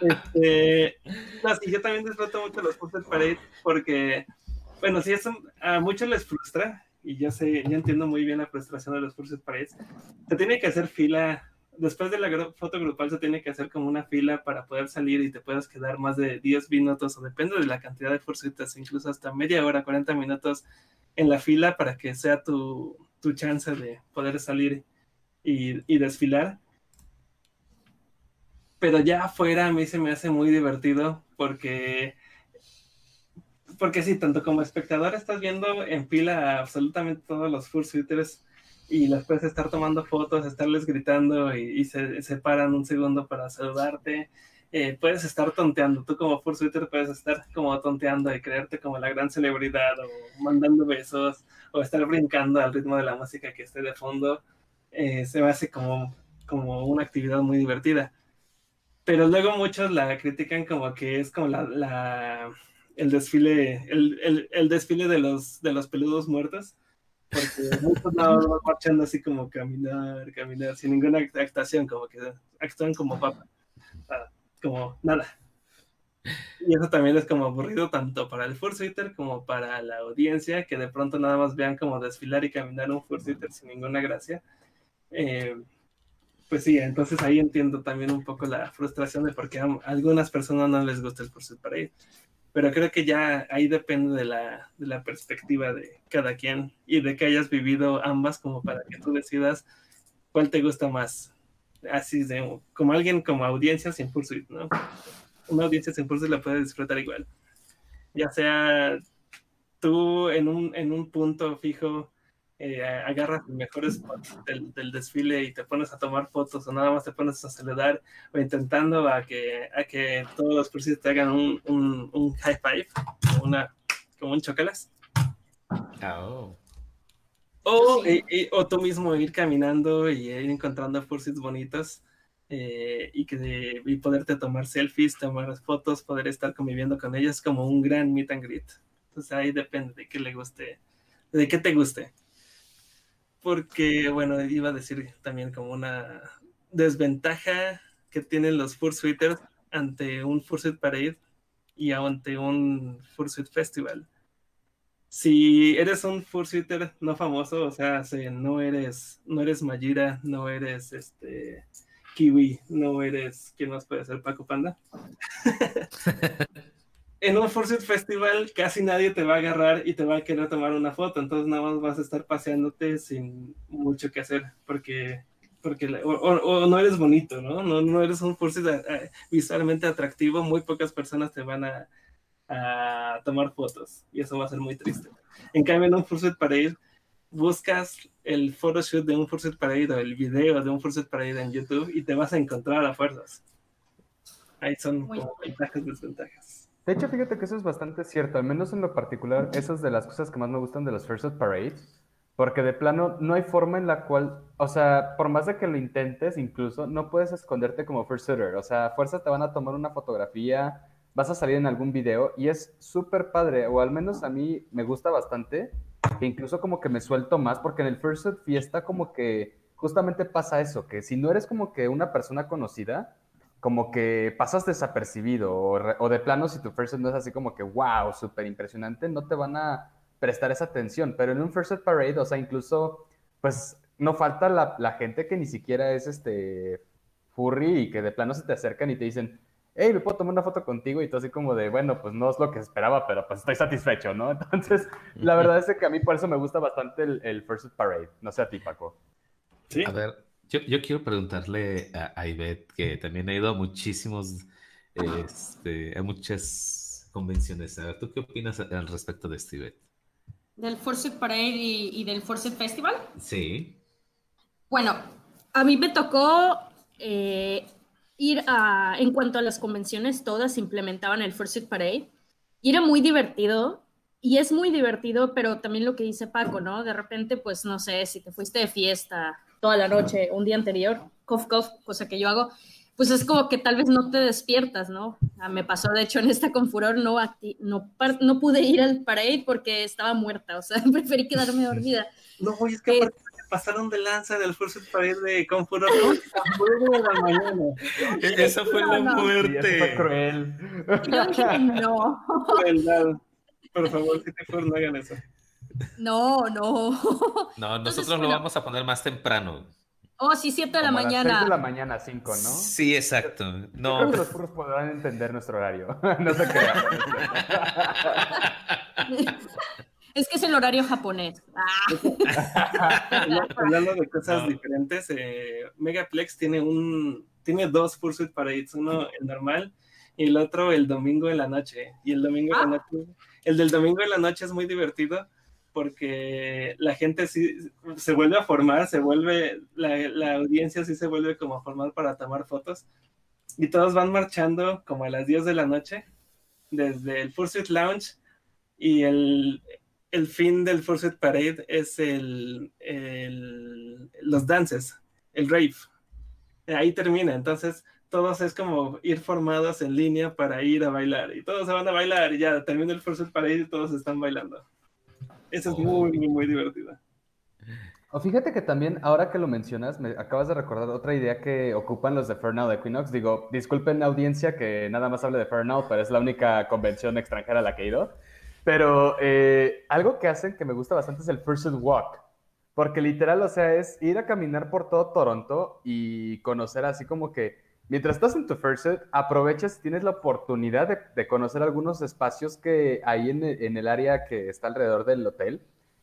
Este, no, sí, yo también disfruto mucho los Puppet Parade porque, bueno, sí, eso a muchos les frustra y yo sé, yo entiendo muy bien la frustración de los Puppet Parades. Se tiene que hacer fila después de la foto grupal se tiene que hacer como una fila para poder salir y te puedes quedar más de 10 minutos o depende de la cantidad de fursuiters, incluso hasta media hora, 40 minutos en la fila para que sea tu, tu chance de poder salir y, y desfilar. Pero ya afuera a mí se me hace muy divertido porque porque sí, tanto como espectador estás viendo en pila absolutamente todos los fursuiters y les puedes estar tomando fotos, estarles gritando y, se, se, paran un segundo para saludarte. Eh, puedes estar tonteando, tú como fursuiter puedes estar como tonteando y creerte como la gran celebridad o mandando besos o estar brincando al ritmo de la música que esté de fondo. Eh, se me hace como, como una actividad muy divertida pero luego muchos la critican como que es como la, la el desfile, el, el, el, desfile de los, de los peludos muertos, porque muchos van marchando así como caminar, caminar, sin ninguna actuación, como que actúan como papa, como nada. Y eso también es como aburrido tanto para el fursuiter como para la audiencia, que de pronto nada más vean como desfilar y caminar un fursuiter sin ninguna gracia. Eh, pues sí, entonces ahí entiendo también un poco la frustración de por qué a algunas personas no les gusta el Pursuit Parade. Pero creo que ya ahí depende de la, de la perspectiva de cada quien y de que hayas vivido ambas como para que tú decidas cuál te gusta más. Así de, como alguien como audiencia sin Pursuit, ¿no? Una audiencia sin Pursuit la puede disfrutar igual. Ya sea tú en un, en un punto fijo eh, agarras los mejores del, del, desfile y te pones a tomar fotos o nada más te pones a saludar o intentando a que, a que todos los cursos te hagan un, un, un, high five, como, una, como un chocalas. Oh. O, o tú mismo ir caminando y ir encontrando fursuits bonitos eh, y, que, y poderte tomar selfies, tomar fotos, poder estar conviviendo con ellos como un gran meet and greet. Entonces ahí depende de qué le guste, de qué te guste porque, bueno, iba a decir también como una desventaja que tienen los Fursuiters ante un Fursuit Parade y ante un Fursuit Festival. Si eres un Fursuiter no famoso, o sea, no eres, no eres Majira, no eres este Kiwi, no eres, ¿quién más puede ser? Paco Panda. en un Fursuit Festival casi nadie te va a agarrar y te va a querer tomar una foto, entonces nada más vas a estar paseándote sin mucho que hacer, porque, porque o, no eres bonito, ¿no? ¿no? No eres un Fursuit eh, eh, visualmente atractivo, muy pocas personas te van a, a, tomar fotos y eso va a ser muy triste. En cambio, en un Fursuit Parade buscas el photoshoot de un Fursuit Parade o el video de un Fursuit Parade en YouTube y te vas a encontrar a fuerzas. Ahí son como ventajas y desventajas. De hecho, fíjate que eso es bastante cierto, al menos en lo particular, esas es de las cosas que más me gustan de los First Parades, porque de plano no hay forma en la cual, o sea, por más de que lo intentes incluso, no puedes esconderte como Fursuiter, o sea, a fuerza te van a tomar una fotografía, vas a salir en algún video y es súper padre, o al menos a mí me gusta bastante, que incluso como que me suelto más, porque en el Fursuit Fiesta como que justamente pasa eso, que si no eres como que una persona conocida, como que pasas desapercibido o, de plano si tu first no es así como que wow, súper impresionante, no te van a prestar esa atención, pero en un first parade, o sea, incluso pues no falta la, la, gente que ni siquiera es este furry y que de plano se te acercan y te dicen, hey, ¿me puedo tomar una foto contigo? Y tú así como de, bueno, pues no es lo que esperaba, pero pues estoy satisfecho, ¿no? Entonces, la verdad es que a mí por eso me gusta bastante el, el First Parade, no sé a ti, Paco. Sí. A ver, yo, yo quiero preguntarle a, a, Ivette, que también ha ido a muchísimos, este, a muchas convenciones. A ver, ¿tú qué opinas al respecto de esto, Ivette? ¿Del Force Parade y, y del Force Festival? Sí. Bueno, a mí me tocó eh, ir a, en cuanto a las convenciones, todas implementaban el Force Parade y era muy divertido. Y es muy divertido, pero también lo que dice Paco, ¿no? De repente, pues no sé, si te fuiste de fiesta toda la noche, un día anterior, cough, cough, cosa que yo hago, pues es como que tal vez no te despiertas, ¿no? Ah, me pasó, de hecho, en esta con Furor no, no, no pude ir al parade porque estaba muerta, o sea, preferí quedarme dormida. No, es que eh, pasaron de lanza del Fursuit Parade de Confuror ¿no? a de la mañana. E-, esa fue la muerte. fue cruel. Yo dije no. Por favor, si te no hagan eso. No, no. No, nosotros lo vamos a poner más temprano. Oh, sí, 7 de la Como mañana. 6 de la mañana, 5, ¿no? Sí, exacto. Yo creo No, que los furros podrán entender nuestro horario. no se crean. Es que es el horario japonés. Ah, Hablando- de cosas No. diferentes, eh, Megaplex tiene un tiene dos Fursuit Parades, uno el normal y el otro el domingo en la noche. Y el domingo en la noche, el del domingo en la noche es muy divertido porque la gente sí se vuelve a formar, se vuelve, la, la audiencia sí se vuelve como a formar para tomar fotos y todos van marchando como a las 10 de la noche desde el Fursuit Lounge y el, el fin del Fursuit Parade es el, el- los dances, el rave. Ahí termina, entonces todos es como ir formados en línea para ir a bailar y todos se van a bailar y ya termina el Fursuit Parade y todos están bailando. Eso es muy, muy, muy divertido. O fíjate que también, ahora que lo mencionas, me acabas de recordar otra idea que ocupan los de Fernald Equinox. Digo, disculpen audiencia que nada más hable de Fernald, pero es la única convención extranjera a la que he ido. Pero eh, algo que hacen que me gusta bastante es el Fursuit Walk. Porque literal, o sea, es ir a caminar por todo Toronto y conocer así como que, mientras estás en tu Fursuit, aprovechas y tienes la oportunidad de, de conocer algunos espacios que hay en en el área que está alrededor del hotel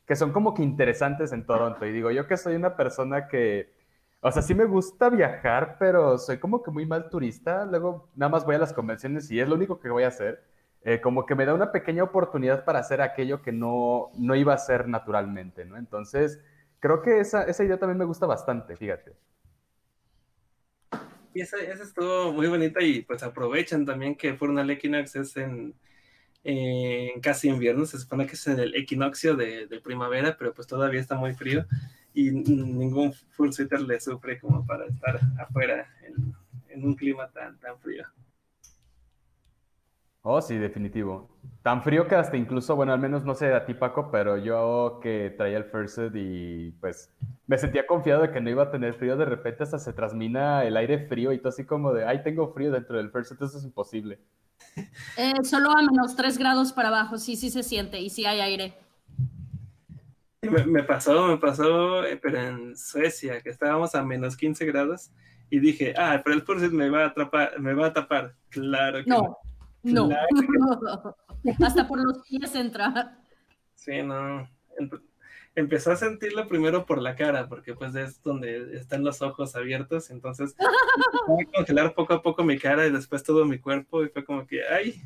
que son como que interesantes en Toronto. Y digo, yo que soy una persona que, o sea, sí me gusta viajar, pero soy como que muy mal turista. Luego nada más voy a las convenciones y es lo único que voy a hacer. Eh, como que me da una pequeña oportunidad para hacer aquello que no, no iba a hacer naturalmente, ¿no? Entonces, creo que esa, esa idea también me gusta bastante, fíjate. Y esa, esa estuvo muy bonita y pues aprovechan también que Furnal Equinox es en, en casi invierno, se supone que es en el equinoccio de, de primavera, pero pues todavía está muy frío y ningún Fursuiter le sufre como para estar afuera en, en un clima tan, tan frío. Oh, sí, definitivo. Tan frío que hasta incluso, bueno, al menos no sé a ti, Paco, pero yo que traía el Fursuit y pues me sentía confiado de que no iba a tener frío, de repente hasta se transmina el aire frío y tú así como de, ay, tengo frío dentro del Fursuit, eso es imposible. eh, solo a menos 3 grados para abajo, sí, sí se siente y sí hay aire. Me, me pasó, me pasó, eh, pero en Suecia, que estábamos a menos 15 grados y dije, ah, pero el Fursuit me va a atrapar, me va a tapar. Claro que No, no. Claro Hasta por los pies entra. Sí, no. Empe- Empezó a sentirlo primero por la cara, porque pues es donde están los ojos abiertos, entonces empezó a congelar poco a poco mi cara y después todo mi cuerpo y fue como que, ay,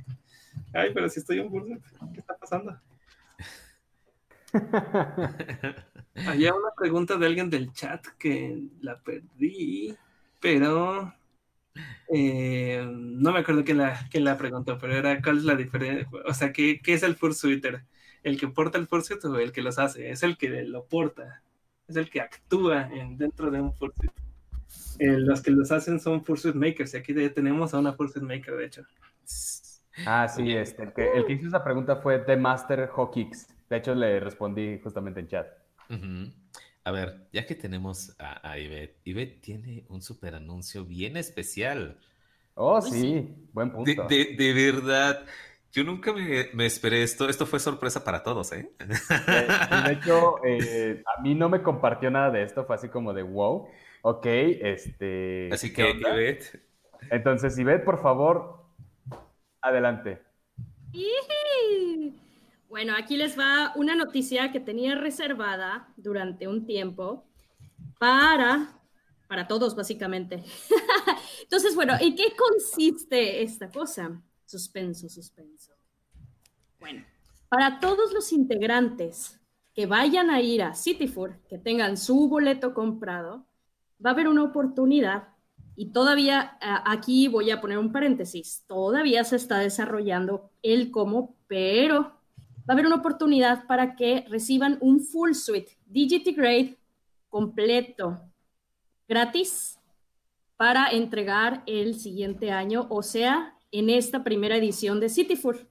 ay, pero si estoy en burro, ¿qué está pasando? Había una pregunta de alguien del chat que la perdí, pero eh, no me acuerdo quién la, quién la preguntó, pero era cuál es la diferencia, o sea, ¿qué, qué es el fursuiter? ¿El que porta el fursuit o el que los hace? Es el que lo porta, es el que actúa en, dentro de un fursuit. Eh, los que los hacen son fursuit makers, y aquí de- tenemos a una fursuit maker, de hecho. Ah, sí, este, el que, el que hizo esa pregunta fue The Master Hawkix. De hecho, le respondí justamente en chat. Ujú. A ver, ya que tenemos a, a Ivette, Ivette tiene un super anuncio bien especial. Oh, sí, buen De, punto. de- de verdad, yo nunca me, me esperé esto. Esto fue sorpresa para todos, ¿eh? Eh, de hecho, eh, a mí no me compartió nada de esto, fue así como de wow, ok, este... Así ¿qué que, onda? Ivette, Entonces, Ivette, por favor, adelante. Bueno, aquí les va una noticia que tenía reservada durante un tiempo para, para todos, básicamente. Entonces, bueno, ¿en qué consiste esta cosa? Suspenso, suspenso. Bueno, para todos los integrantes que vayan a ir a Cityfour, que tengan su boleto comprado, va a haber una oportunidad y todavía a- aquí voy a poner un paréntesis, todavía se está desarrollando el cómo, pero va a haber una oportunidad para que reciban un full suite DGT Grade completo, gratis, para entregar el siguiente año, o sea, en esta primera edición de Cityfour.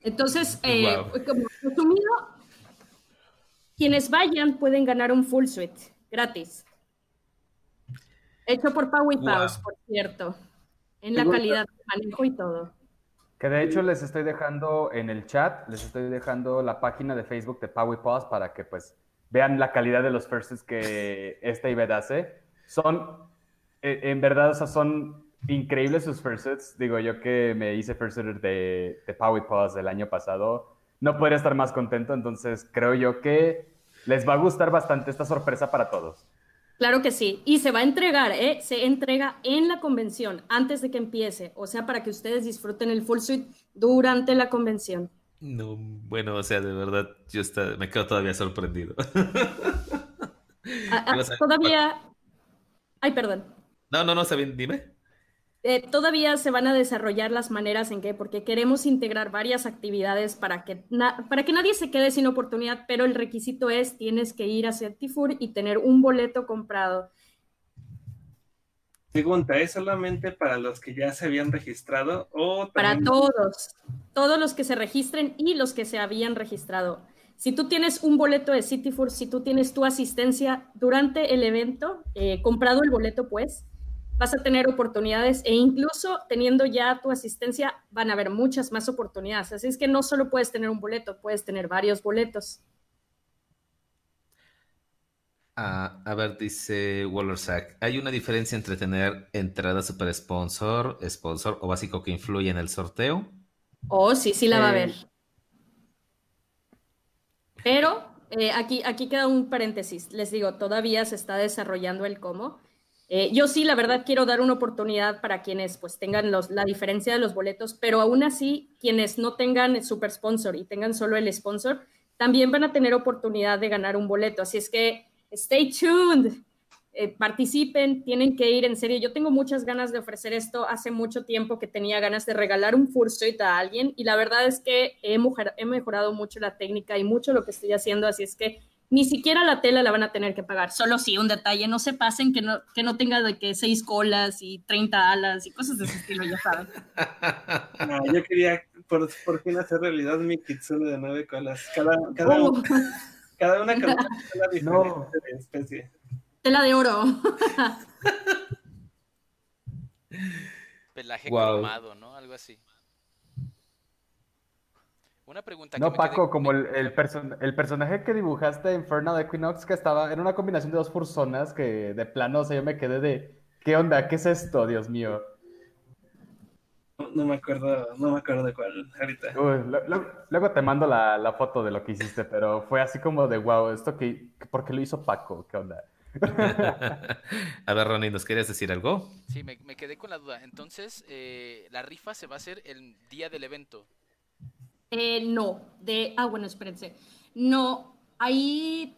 Entonces, eh, Wow. como resumido, quienes vayan pueden ganar un full suite gratis. Hecho por Pau y Wow. Paus, por cierto. En la calidad de manejo y todo. Que de hecho les estoy dejando en el chat, les estoy dejando la página de Facebook de Power Pause para que pues vean la calidad de los firsts que esta Ibet hace. Son, eh, en verdad, o sea, son increíbles sus firsts. Digo, yo que me hice first de, de Power Pause el año pasado, no podría estar más contento. Entonces, creo yo que les va a gustar bastante esta sorpresa para todos. Claro que sí. Y se va a entregar, ¿eh? Se entrega en la convención antes de que empiece. O sea, para que ustedes disfruten el full suite durante la convención. No, bueno, o sea, de verdad, yo está, me quedo todavía sorprendido. Ah, ah, todavía. Ay, perdón. No, no, no, bien, dime. Eh, todavía se van a desarrollar las maneras en que, porque queremos integrar varias actividades para que, para que nadie se quede sin oportunidad, pero el requisito es tienes que ir a Certifur y tener un boleto comprado. Pregunta, ¿es solamente para los que ya se habían registrado o Para todos, todos los que se registren y los que se habían registrado. Si tú tienes un boleto de Cityfour, si tú tienes tu asistencia durante el evento, eh, comprado el boleto, pues, vas a tener oportunidades e incluso teniendo ya tu asistencia van a haber muchas más oportunidades. Así es que no solo puedes tener un boleto, puedes tener varios boletos. Ah, a ver, dice Wallersack, ¿hay una diferencia entre tener entrada super sponsor, sponsor o básico que influye en el sorteo? Oh, sí, sí la va a haber. Eh. Pero eh, aquí, aquí queda un paréntesis. Les digo, todavía se está desarrollando el cómo. Eh, yo sí, la verdad, quiero dar una oportunidad para quienes pues tengan los, la diferencia de los boletos, pero aún así, quienes no tengan el super sponsor y tengan solo el sponsor, también van a tener oportunidad de ganar un boleto. Así es que, stay tuned, eh, participen, tienen que ir en serio. Yo tengo muchas ganas de ofrecer esto. Hace mucho tiempo que tenía ganas de regalar un Fursuit a alguien y la verdad es que he, he mejorado mucho la técnica y mucho lo que estoy haciendo. Así es que ni siquiera la tela la van a tener que pagar. Solo si un detalle, no se pasen que no, que no tenga de que seis colas y 30 alas y cosas de ese estilo, ya saben. yo quería por, por, fin hacer realidad mi kitsune de nueve colas. Cada, cada, oh. cada una con una tela diferente de especie. Tela de oro. Pelaje wow. ¿no? Algo así. Una pregunta. No, Paco, como el, el, el, personaje que dibujaste en Infernal Equinox, que estaba, en una combinación de dos personas que de plano, o sea, yo me quedé de, ¿qué onda? ¿Qué es esto, Dios mío? No, me acuerdo, no me acuerdo de cuál ahorita. luego te mando la, la, foto de lo que hiciste, pero fue así como de, wow, esto que, ¿por qué lo hizo Paco? ¿Qué onda? a ver, Ronnie, ¿nos querías decir algo? Sí, me, me quedé con la duda. Entonces, eh, la rifa se va a hacer el día del evento. Eh, no, de, ah, bueno, espérense. No, ahí,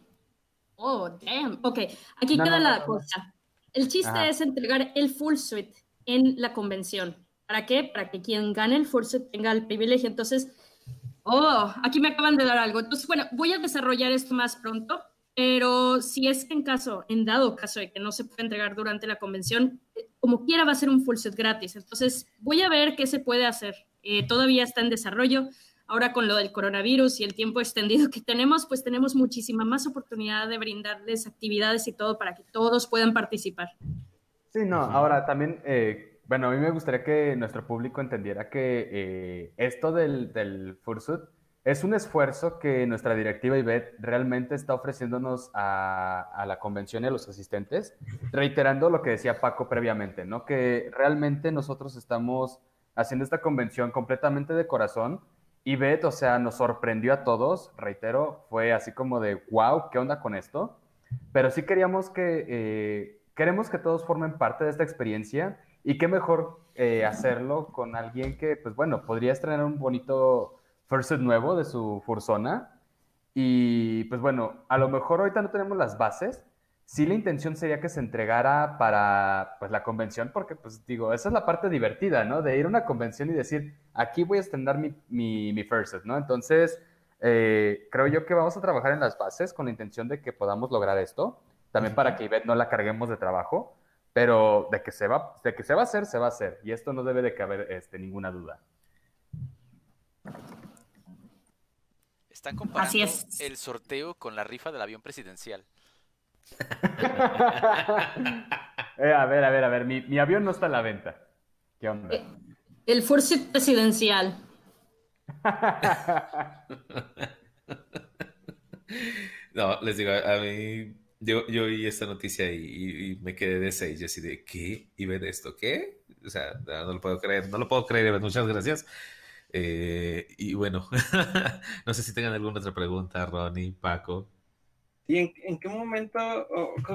oh, damn, ok, aquí queda la cosa. El chiste es entregar el full suite en la convención. ¿Para qué? Para que quien gane el full suite tenga el privilegio. Entonces, oh, aquí me acaban de dar algo. Entonces, bueno, voy a desarrollar esto más pronto, pero si es que en caso, en dado caso de que no se pueda entregar durante la convención, como quiera va a ser un full set gratis. Entonces, voy a ver qué se puede hacer. Eh, todavía está en desarrollo. Ahora con lo del coronavirus y el tiempo extendido que tenemos, pues tenemos muchísima más oportunidad de brindarles actividades y todo para que todos puedan participar. Sí, no, ahora también, eh, bueno, a mí me gustaría que nuestro público entendiera que eh, esto del, del Fursuit es un esfuerzo que nuestra directiva IBET realmente está ofreciéndonos a, a, la convención y a los asistentes, reiterando lo que decía Paco previamente, ¿no? Que realmente nosotros estamos haciendo esta convención completamente de corazón y Beth, o sea, nos sorprendió a todos, reitero, fue así como de, wow, ¿qué onda con esto? Pero sí queríamos que, eh, queremos que todos formen parte de esta experiencia y qué mejor eh, hacerlo con alguien que, pues bueno, podría estrenar un bonito Fursuit nuevo de su Fursona. Y pues bueno, a lo mejor ahorita no tenemos las bases, sí la intención sería que se entregara para pues, la convención, porque pues digo, esa es la parte divertida, ¿no? De ir a una convención y decir, aquí voy a estrenar mi, mi, mi first ¿no? Entonces, eh, creo yo que vamos a trabajar en las bases con la intención de que podamos lograr esto, también para que Ivette no la carguemos de trabajo, pero de que se va, de que se va a hacer, se va a hacer, y esto no debe de caber este, ninguna duda. Están comparando el sorteo con la rifa del avión presidencial. Eh, a ver, a ver, a ver, mi, avión no está a la venta. ¿Qué onda? Eh, El fursuit presidencial. no, les digo, a mí, yo, yo oí esta noticia y, me quedé de seis, y así de, ¿qué? ¿Y ven esto? ¿Qué? O sea, no lo puedo creer, no lo puedo creer, muchas gracias. Eh, y bueno, no sé si tengan alguna otra pregunta, Ronnie, Paco. ¿Y en, qué momento,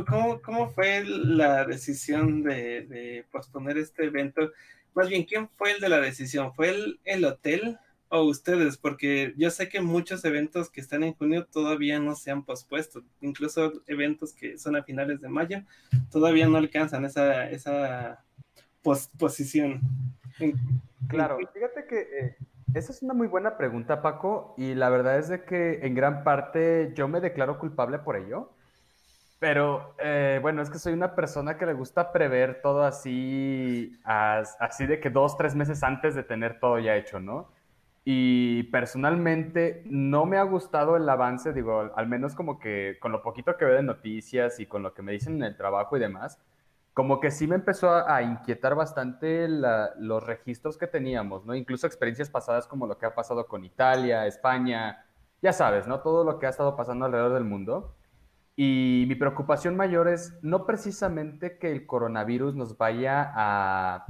cómo, cómo, fue la decisión de, de, posponer este evento? Más bien, ¿quién fue el de la decisión? ¿Fue el, el hotel o ustedes? Porque yo sé que muchos eventos que están en junio todavía no se han pospuesto. Incluso eventos que son a finales de mayo todavía no alcanzan esa, esa posición. Claro, fíjate que eh, esa es una muy buena pregunta, Paco, y la verdad es de que en gran parte yo me declaro culpable por ello. Pero eh, bueno, es que soy una persona que le gusta prever todo así, así de que dos, tres meses antes de tener todo ya hecho, ¿no? Y personalmente no me ha gustado el avance, digo, al menos como que con lo poquito que veo de noticias y con lo que me dicen en el trabajo y demás, como que sí me empezó a, inquietar bastante los registros que teníamos, ¿no? Incluso experiencias pasadas como lo que ha pasado con Italia, España, ya sabes, ¿no? Todo lo que ha estado pasando alrededor del mundo. Y mi preocupación mayor es no precisamente que el coronavirus nos vaya a,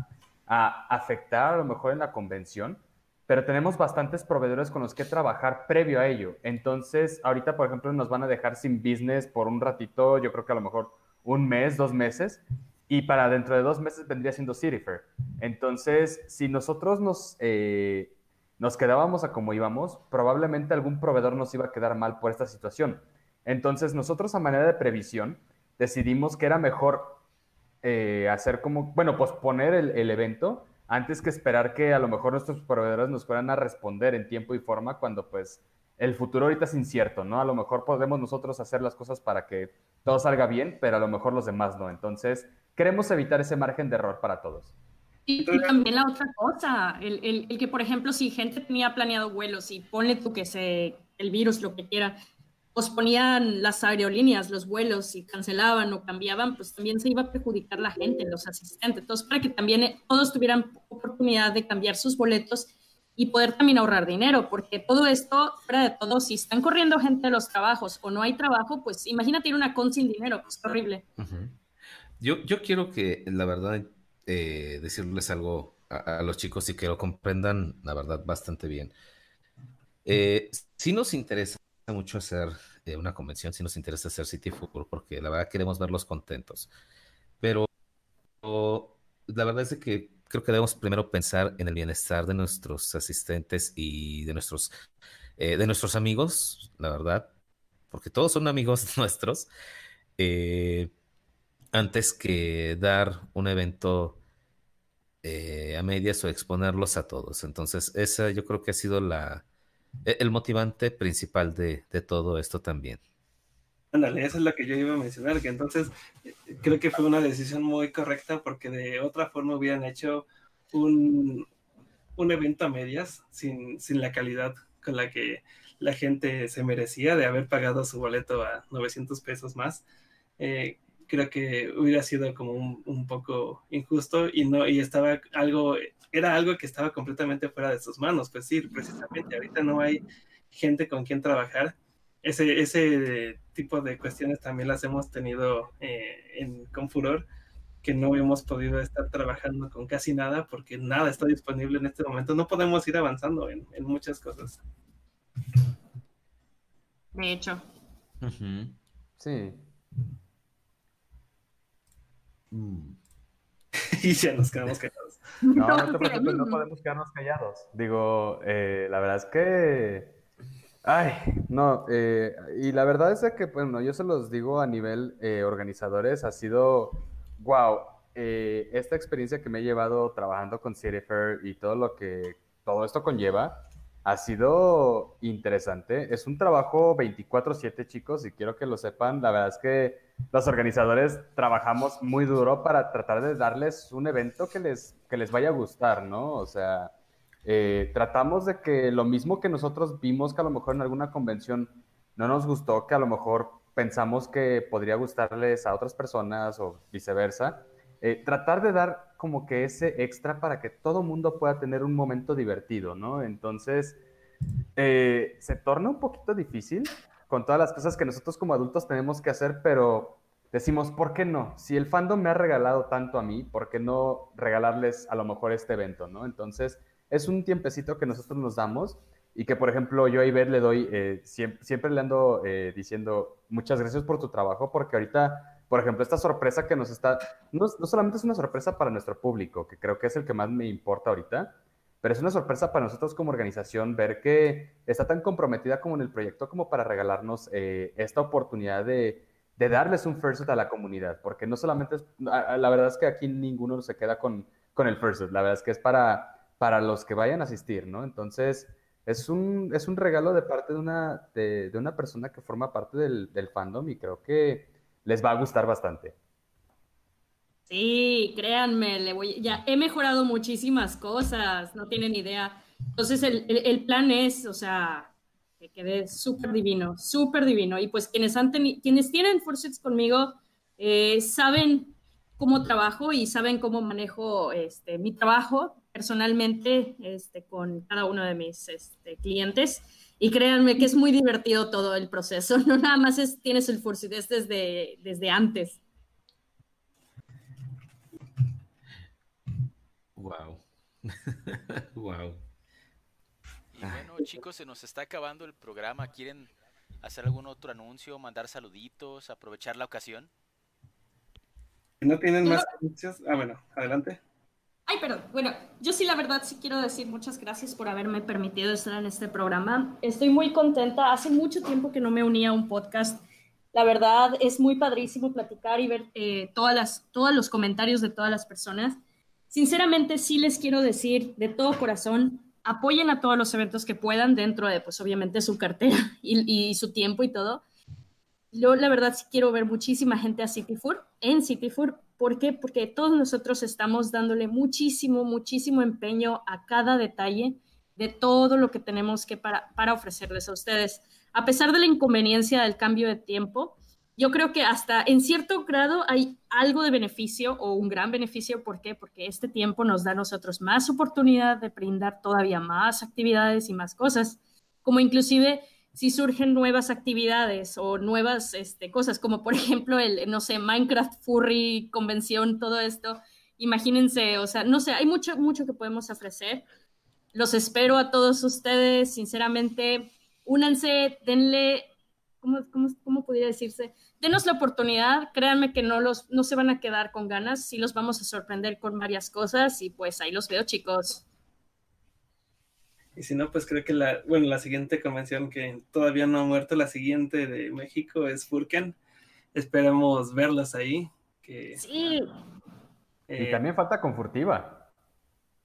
a afectar a lo mejor en la convención, pero tenemos bastantes proveedores con los que trabajar previo a ello. Entonces, ahorita, por ejemplo, nos van a dejar sin business por un ratito, yo creo que a lo mejor un mes, dos meses, y para dentro de dos meses vendría siendo Cityfair. Entonces, si nosotros nos, eh, nos quedábamos a como íbamos, probablemente algún proveedor nos iba a quedar mal por esta situación. Entonces, nosotros a manera de previsión decidimos que era mejor eh, hacer como, bueno, posponer el, el evento antes que esperar que a lo mejor nuestros proveedores nos fueran a responder en tiempo y forma cuando pues el futuro ahorita es incierto, ¿no? A lo mejor podemos nosotros hacer las cosas para que todo salga bien, pero a lo mejor los demás no. Entonces, queremos evitar ese margen de error para todos. Y, también la otra cosa, el, el, que, por ejemplo, si gente tenía planeado vuelos y ponle tú que se, el virus, lo que quiera, posponían las aerolíneas, los vuelos y cancelaban o cambiaban, pues también se iba a perjudicar la gente, los asistentes. Entonces, para que también todos tuvieran oportunidad de cambiar sus boletos y poder también ahorrar dinero, porque todo esto, fuera de todo, si están corriendo gente de los trabajos o no hay trabajo, pues imagínate ir una con sin dinero, pues horrible. Yo, yo quiero que, la verdad, eh, decirles algo a, los chicos y que lo comprendan, la verdad, bastante bien. Eh, sí nos interesa mucho hacer eh, una convención, si nos interesa hacer City Football, porque la verdad queremos verlos contentos. Pero la verdad es que creo que debemos primero pensar en el bienestar de nuestros asistentes y de nuestros, de nuestros amigos, la verdad, porque todos son amigos nuestros. Antes que dar un evento eh, a medias o exponerlos a todos. Entonces, esa yo creo que ha sido la, e, el motivante principal de, todo esto también. Ándale, eso es lo que yo iba a mencionar, que entonces eh, creo que fue una decisión muy correcta porque de otra forma hubieran hecho un, un evento a medias sin, sin la calidad con la que la gente se merecía de haber pagado su boleto a 900 pesos más. Eh, creo que hubiera sido como un, poco injusto y no, y estaba algo, era algo que estaba completamente fuera de sus manos, pues sí, precisamente ahorita no hay gente con quien trabajar. Ese, ese tipo de cuestiones también las hemos tenido eh, en, con furor, que no hemos podido estar trabajando con casi nada porque nada está disponible en este momento. No podemos ir avanzando en, muchas cosas. De hecho. Sí. Mm. y ya nos quedamos callados. No, no te preocupes, no podemos quedarnos callados. Digo, eh, la verdad es que. Ay, no, eh, y la verdad es que, bueno, yo se los digo a nivel eh, organizadores, ha sido, wow, esta experiencia que me he llevado trabajando con Fair y todo lo que todo esto conlleva, ha sido interesante. Es un trabajo 24/7, chicos, y quiero que lo sepan. La verdad es que los organizadores trabajamos muy duro para tratar de darles un evento que les, que les vaya a gustar, ¿no? O sea, eh, tratamos de que lo mismo que nosotros vimos que a lo mejor en alguna convención no nos gustó, que a lo mejor pensamos que podría gustarles a otras personas o viceversa, eh, tratar de dar como que ese extra para que todo mundo pueda tener un momento divertido, ¿no? Entonces, eh, se torna un poquito difícil con todas las cosas que nosotros como adultos tenemos que hacer, pero decimos, ¿por qué no? Si el fandom me ha regalado tanto a mí, ¿por qué no regalarles a lo mejor este evento, ¿no? Entonces, es un tiempecito que nosotros nos damos y que, por ejemplo, yo a Iber le doy, eh, siempre, le ando eh, diciendo muchas gracias por tu trabajo, porque ahorita, por ejemplo, esta sorpresa que nos está, no, no solamente es una sorpresa para nuestro público, que creo que es el que más me importa ahorita, pero es una sorpresa para nosotros como organización ver que está tan comprometida como en el proyecto como para regalarnos eh, esta oportunidad de, de, darles un first a la comunidad, porque no solamente es, la verdad es que aquí ninguno se queda con, con el first la verdad es que es para, para los que vayan a asistir, ¿no? Entonces, es un, es un regalo de parte de una, de, de una persona que forma parte del, del fandom y creo que les va a gustar bastante. Sí, créanme, le voy, ya he mejorado muchísimas cosas, no tienen idea. Entonces el, el, plan es, o sea, que quede súper divino, súper divino. Y pues quienes, han quienes tienen Fursuits conmigo eh, saben cómo trabajo y saben cómo manejo este, mi trabajo personalmente este, con cada uno de mis este, clientes. Y créanme que es muy divertido todo el proceso, no nada más es, tienes el Fursuit, es desde, desde antes. Wow. wow. Y bueno, chicos, se nos está acabando el programa. ¿Quieren hacer algún otro anuncio, mandar saluditos, aprovechar la ocasión? ¿No tienen más anuncios? Ah, bueno, adelante. Ay, perdón. Bueno, yo sí, la verdad, sí quiero decir muchas gracias por haberme permitido estar en este programa. Estoy muy contenta. Hace mucho tiempo que no me unía a un podcast. La verdad, es muy padrísimo platicar y ver eh, todas las, todos los comentarios de todas las personas. Sinceramente, sí les quiero decir de todo corazón, apoyen a todos los eventos que puedan dentro de, pues obviamente, su cartera y, su tiempo y todo. Yo, la verdad, sí quiero ver muchísima gente a Cityfood, en Cityfood. ¿Por qué? Porque todos nosotros estamos dándole muchísimo, muchísimo empeño a cada detalle de todo lo que tenemos que para, para ofrecerles a ustedes. A pesar de la inconveniencia del cambio de tiempo, yo creo que hasta en cierto grado hay algo de beneficio o un gran beneficio. ¿Por qué? Porque este tiempo nos da a nosotros más oportunidad de brindar todavía más actividades y más cosas, como inclusive si surgen nuevas actividades o nuevas este, cosas, como por ejemplo el, no sé, Minecraft Furry convención, todo esto. Imagínense, o sea, no sé, hay mucho, mucho que podemos ofrecer. Los espero a todos ustedes, sinceramente, únanse, denle, ¿cómo, cómo, cómo pudiera decirse? denos la oportunidad, créanme que no, los, no se van a quedar con ganas, sí los vamos a sorprender con varias cosas y pues ahí los veo chicos. Y si no, pues creo que la, bueno, la siguiente convención que todavía no ha muerto, la siguiente de México es Furken. Esperemos verlas ahí. Que, sí. y también falta con Furtiva.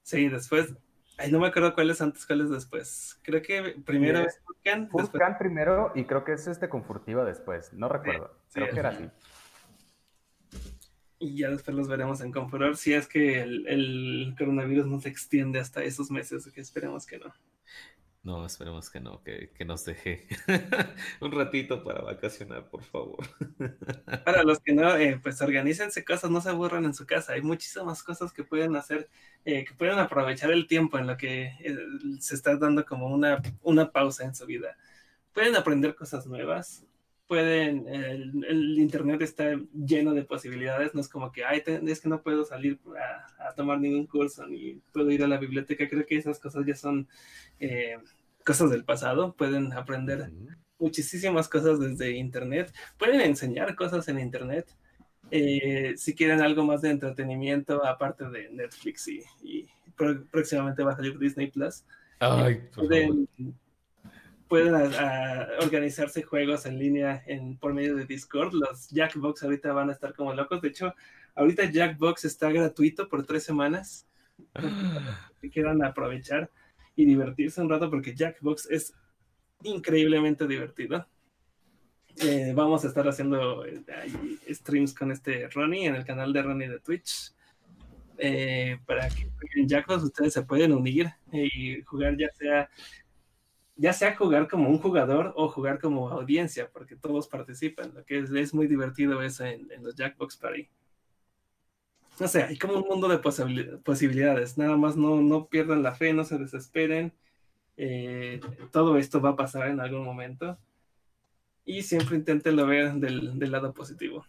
Sí, después, Ay, no me acuerdo cuál es antes, cuál es después. Creo que primero es Furkan. Furkan primero y creo que es este con Furtiva después. No recuerdo. creo que era así. Y ya después los veremos en Confuror si es que el, el, coronavirus no se extiende hasta esos meses, que esperemos que no. No, esperemos que no, que, nos deje un ratito para vacacionar, por favor. para los que no, eh, pues organícense cosas, no se aburran en su casa. Hay muchísimas cosas que pueden hacer, eh, que pueden aprovechar el tiempo en lo que eh, se está dando como una, una pausa en su vida. Pueden aprender cosas nuevas, pueden, el, internet está lleno de posibilidades, no es como que, ay, es que no puedo salir a, a, tomar ningún curso, ni puedo ir a la biblioteca, creo que esas cosas ya son eh, cosas del pasado, pueden aprender muchísimas cosas desde internet, pueden enseñar cosas en internet, eh, si quieren algo más de entretenimiento, aparte de Netflix y, y próximamente va a salir Disney Plus. Ay, pueden, pueden organizarse juegos en línea en, por medio de Discord. Los Jackbox ahorita van a estar como locos. De hecho, ahorita Jackbox está gratuito por tres semanas. si quieran aprovechar y divertirse un rato porque Jackbox es increíblemente divertido. Eh, vamos a estar haciendo eh, streams con este Ronnie en el canal de Ronnie de Twitch. Eh, para que en Jackbox ustedes se pueden unir y jugar ya sea ya sea jugar como un jugador o jugar como audiencia, porque todos participan, lo que es, muy divertido eso en, los Jackbox Party. no sé, hay como un mundo de posibilidades. Nada más no, no pierdan la fe, no se desesperen. Eh, todo esto va a pasar en algún momento. Y siempre inténtenlo ver del, del lado positivo.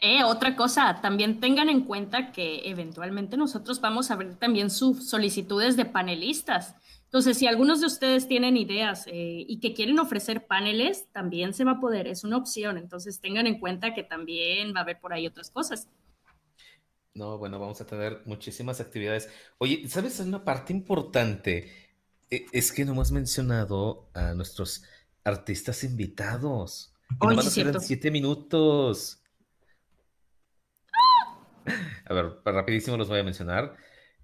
Eh, otra cosa, también tengan en cuenta que eventualmente nosotros vamos a ver también sus solicitudes de panelistas. Entonces, si algunos de ustedes tienen ideas eh, y que quieren ofrecer paneles, también se va a poder, es una opción. Entonces, tengan en cuenta que también va a haber por ahí otras cosas. No, bueno, vamos a tener muchísimas actividades. Oye, ¿sabes? Una parte importante e, es que no hemos mencionado a nuestros artistas invitados. Oye, nomás sí, nos quedan cierto. siete minutos. A ver, rapidísimo los voy a mencionar.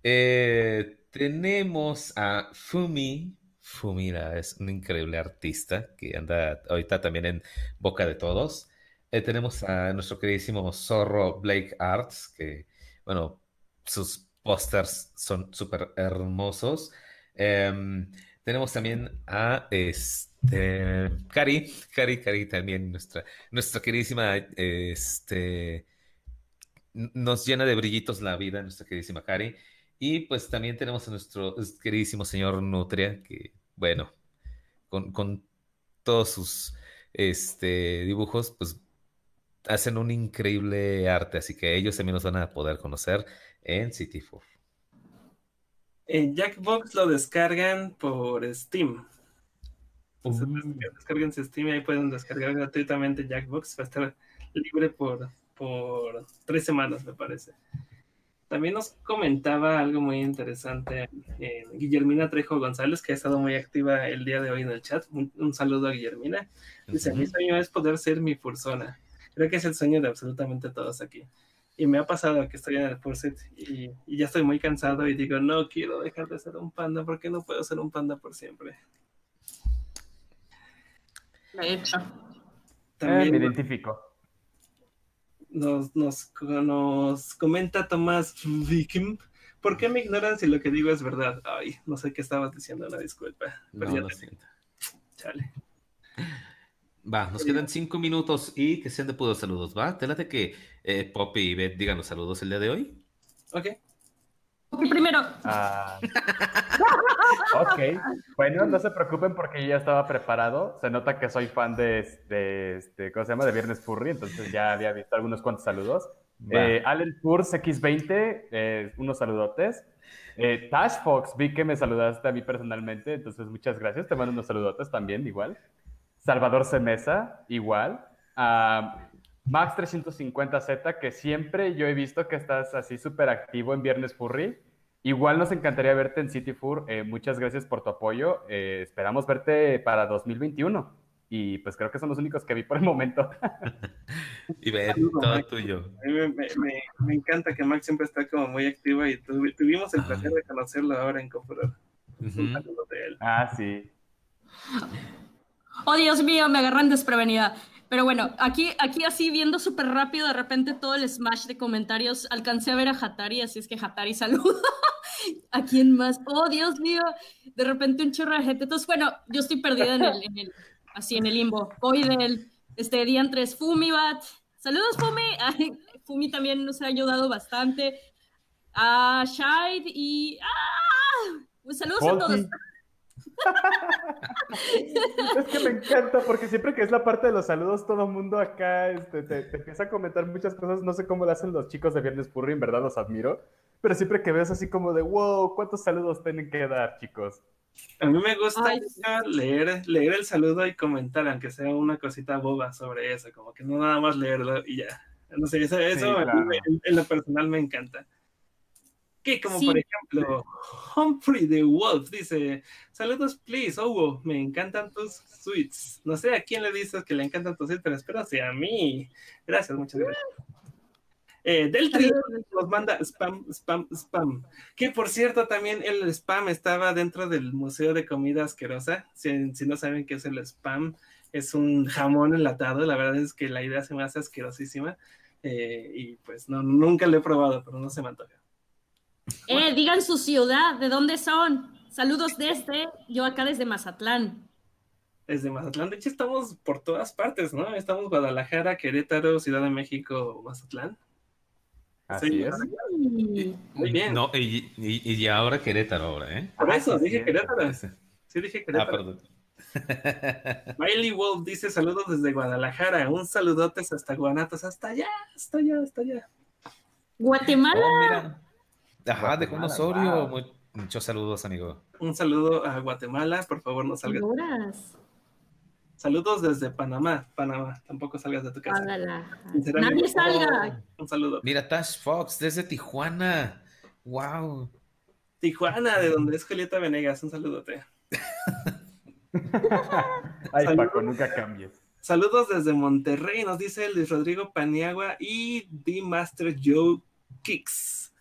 Eh, tenemos a Fumi. Fumi es un increíble artista que anda ahorita también en boca de todos. Eh, tenemos a nuestro queridísimo Zorro Blake Arts, que, bueno, sus pósters son súper hermosos. Em, tenemos también a este, Cari, Cari, Cari también, nuestra, nuestra queridísima, este, nos llena de brillitos la vida, nuestra queridísima Cari. Y pues también tenemos a nuestro queridísimo señor Nutria, que, bueno, con, con todos sus este, dibujos, pues hacen un increíble arte, así que ellos también nos van a poder conocer en City Four. En Jackbox lo descargan por Steam. Entonces, des- descarguen su Steam y ahí pueden descargar gratuitamente Jackbox. Va a estar libre por, por tres semanas, me parece. También nos comentaba algo muy interesante eh, Guillermina Trejo González, que ha estado muy activa el día de hoy en el chat. Un, un saludo a Guillermina. Dice, mi sueño es poder ser mi fursona. Creo que es el sueño de absolutamente todos aquí. Y me ha pasado que estoy en el Fursuit y, y ya estoy muy cansado y digo, no quiero dejar de ser un panda porque no puedo ser un panda por siempre. De hecho. Eh, me También identifico. Nos, nos, nos comenta Tomás Vikim, ¿por qué me ignoran si lo que digo es verdad? Ay, no sé qué estabas diciendo, una disculpa. Pero No, ya lo te- siento. chale. Va, nos quedan cinco minutos y que sean de puros saludos, ¿va? Te late que eh, Poppy y Beth digan los saludos el día de hoy. Ok. Primero, Ah. ok, bueno, no se preocupen porque yo ya estaba preparado. Se nota que soy fan de, de, este, ¿cómo se llama? De Viernes Furry, entonces ya había visto algunos cuantos saludos. Eh, Allen Tours X20, eh, unos saludotes. Eh, Tash Fox, vi que me saludaste a mí personalmente, entonces muchas gracias. Te mando unos saludotes también, igual. Salvador Semesa, igual. Ah, Max350Z, que siempre yo he visto que estás así súper activo en Viernes Furry. Igual nos encantaría verte en City Fur. Eh, muchas gracias por tu apoyo. Eh, esperamos verte para 2021. Y pues creo que son los únicos que vi por el momento. Y Saludo, todo tuyo. A mí me, me- me- me encanta que Max siempre está como muy activa y tuvi- tuvimos el placer Ay. de conocerlo ahora en él. ah, sí. oh Dios mío, me agarran desprevenida. Pero bueno, aquí, aquí así viendo súper rápido, de repente todo el smash de comentarios, alcancé a ver a Hatari, así es que Hatari saluda. ¿A quién más? Oh, Dios mío, de repente un chorro de gente. Entonces, bueno, yo estoy perdida en el, en el- así en el limbo. Hoy del, este, Diantres Fumibat. Saludos, Fumi. Ay, Fumi también nos ha ayudado bastante. A Shide y... ¡Ah! Pues saludos a todos. Es que me encanta porque siempre que es la parte de los saludos, todo el mundo acá este, te, te empieza a comentar muchas cosas. No sé cómo lo hacen los chicos de Viernes Furry, en verdad los admiro. Pero siempre que ves así como de, wow, ¿cuántos saludos tienen que dar, chicos? A mí me gusta Ay, leer, leer el saludo y comentar, aunque sea una cosita boba sobre eso, como que no nada más leerlo y ya. No sé, eso, eso a mí claro. me- en, en lo personal me encanta. Que como Sí. por ejemplo, Humphrey the Wolf dice, saludos please, Hugo, me encantan tus suites. No sé a quién le dices que le encantan tus suites, pero espero sea a mí. Gracias, muchas gracias. Eh, del nos manda spam, spam, spam. Que por cierto, también el spam estaba dentro del Museo de Comida Asquerosa. Si, si no saben qué es el spam, es un jamón enlatado. La verdad es que la idea se me hace asquerosísima. Eh, y pues no, nunca lo he probado, pero no se me antoja. Eh, digan su ciudad, ¿de dónde son? Saludos desde, yo acá desde Mazatlán. Desde Mazatlán, de hecho, estamos por todas partes, ¿no? Estamos Guadalajara, Querétaro, Ciudad de México, Mazatlán. Así Sí. es. Y- Muy bien. No, y, y, y ahora Querétaro, ahora, ¿eh? Por eso, Ah, sí, dije sí. Querétaro. Sí, dije Ah, Querétaro. perdón. Miley Wolf dice saludos desde Guadalajara. Un saludotes hasta Guanatos. Hasta allá, hasta allá, hasta allá. Guatemala. Oh, mira. Ajá, de Juan Osorio. wow. Muchos saludos, amigo. Un saludo a Guatemala. Por favor, no salgas. Honduras. Saludos desde Panamá. Panamá. Tampoco salgas de tu casa. Nadie salga. Un saludo. Mira, Tash Fox, desde Tijuana. Wow. Tijuana, de donde es Julieta Venegas. Un saludote. Ay, Saludos. Paco, nunca cambies. Saludos desde Monterrey, nos dice Luis Rodrigo Paniagua y The Master Joe Kicks.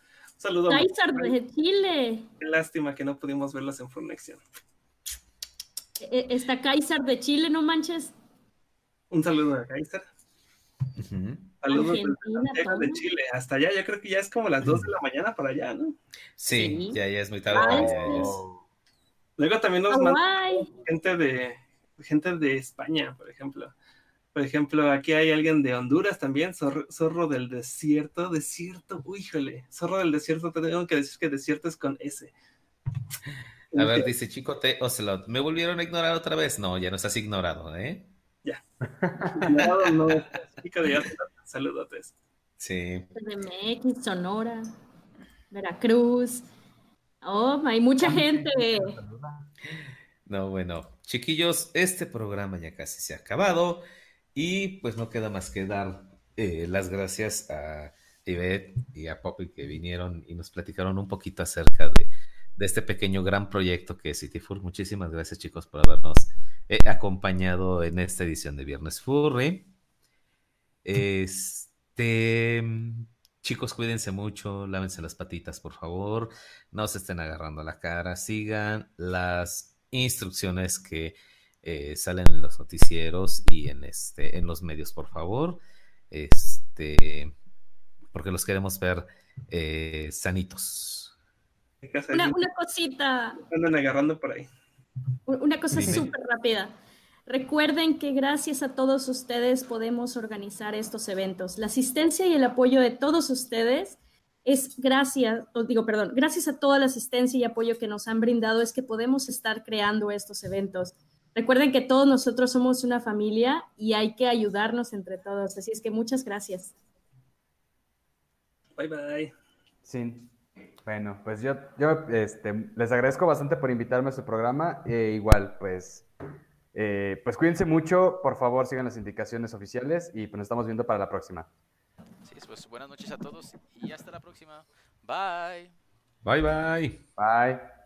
Un saludo. a Kaiser Monterrey. de Chile. Qué lástima que no pudimos verlos en Furnexion. E- Está Kaiser de Chile, no manches. Un saludo a Kaiser. Saludos Argentina, desde Santiago de. Chile. Hasta allá, yo creo que ya es como las 2 de la mañana para allá, ¿no? Sí, Sí. ya, ya es muy tarde. Luego también nos mandan Hawái. gente de gente de España, por ejemplo. Por ejemplo, aquí hay alguien de Honduras también, zorro, zorro del desierto, desierto, uy, híjole, zorro del desierto, te tengo que decir que desierto es con S. A ver, dice Chico T. Ocelot. ¿Me volvieron a ignorar otra vez? No, ya no estás ignorado, ¿eh? No, no, chico de Atlas, saludotes. Sí. Sonora, Veracruz. Oh, hay mucha gente. No, bueno, chiquillos, este programa ya casi se ha acabado y pues no queda más que dar eh, las gracias a Ivette y a Poppy que vinieron y nos platicaron un poquito acerca de, este pequeño gran proyecto que es Cityfur. Muchísimas gracias chicos por habernos eh, acompañado en esta edición de Viernes Furry. Este, chicos, cuídense mucho, lávense las patitas, por favor, no se estén agarrando la cara, sigan las instrucciones que eh, salen en los noticieros y en este, en los medios, por favor, este, porque los queremos ver eh, sanitos. ¿Qué casa Una, cosita, Andan agarrando por ahí. una cosa súper rápida. Recuerden que gracias a todos ustedes podemos organizar estos eventos. La asistencia y el apoyo de todos ustedes es gracias, os digo, perdón, gracias a toda la asistencia y apoyo que nos han brindado es que podemos estar creando estos eventos. Recuerden que todos nosotros somos una familia y hay que ayudarnos entre todos. Así es que muchas gracias. Bye bye. Sí. Bueno, pues yo, yo este, les agradezco bastante por invitarme a su programa. E igual, pues, eh, pues cuídense mucho, por favor sigan las indicaciones oficiales y pues nos estamos viendo para la próxima. Sí, pues buenas noches a todos y hasta la próxima. Bye. Bye bye. Bye.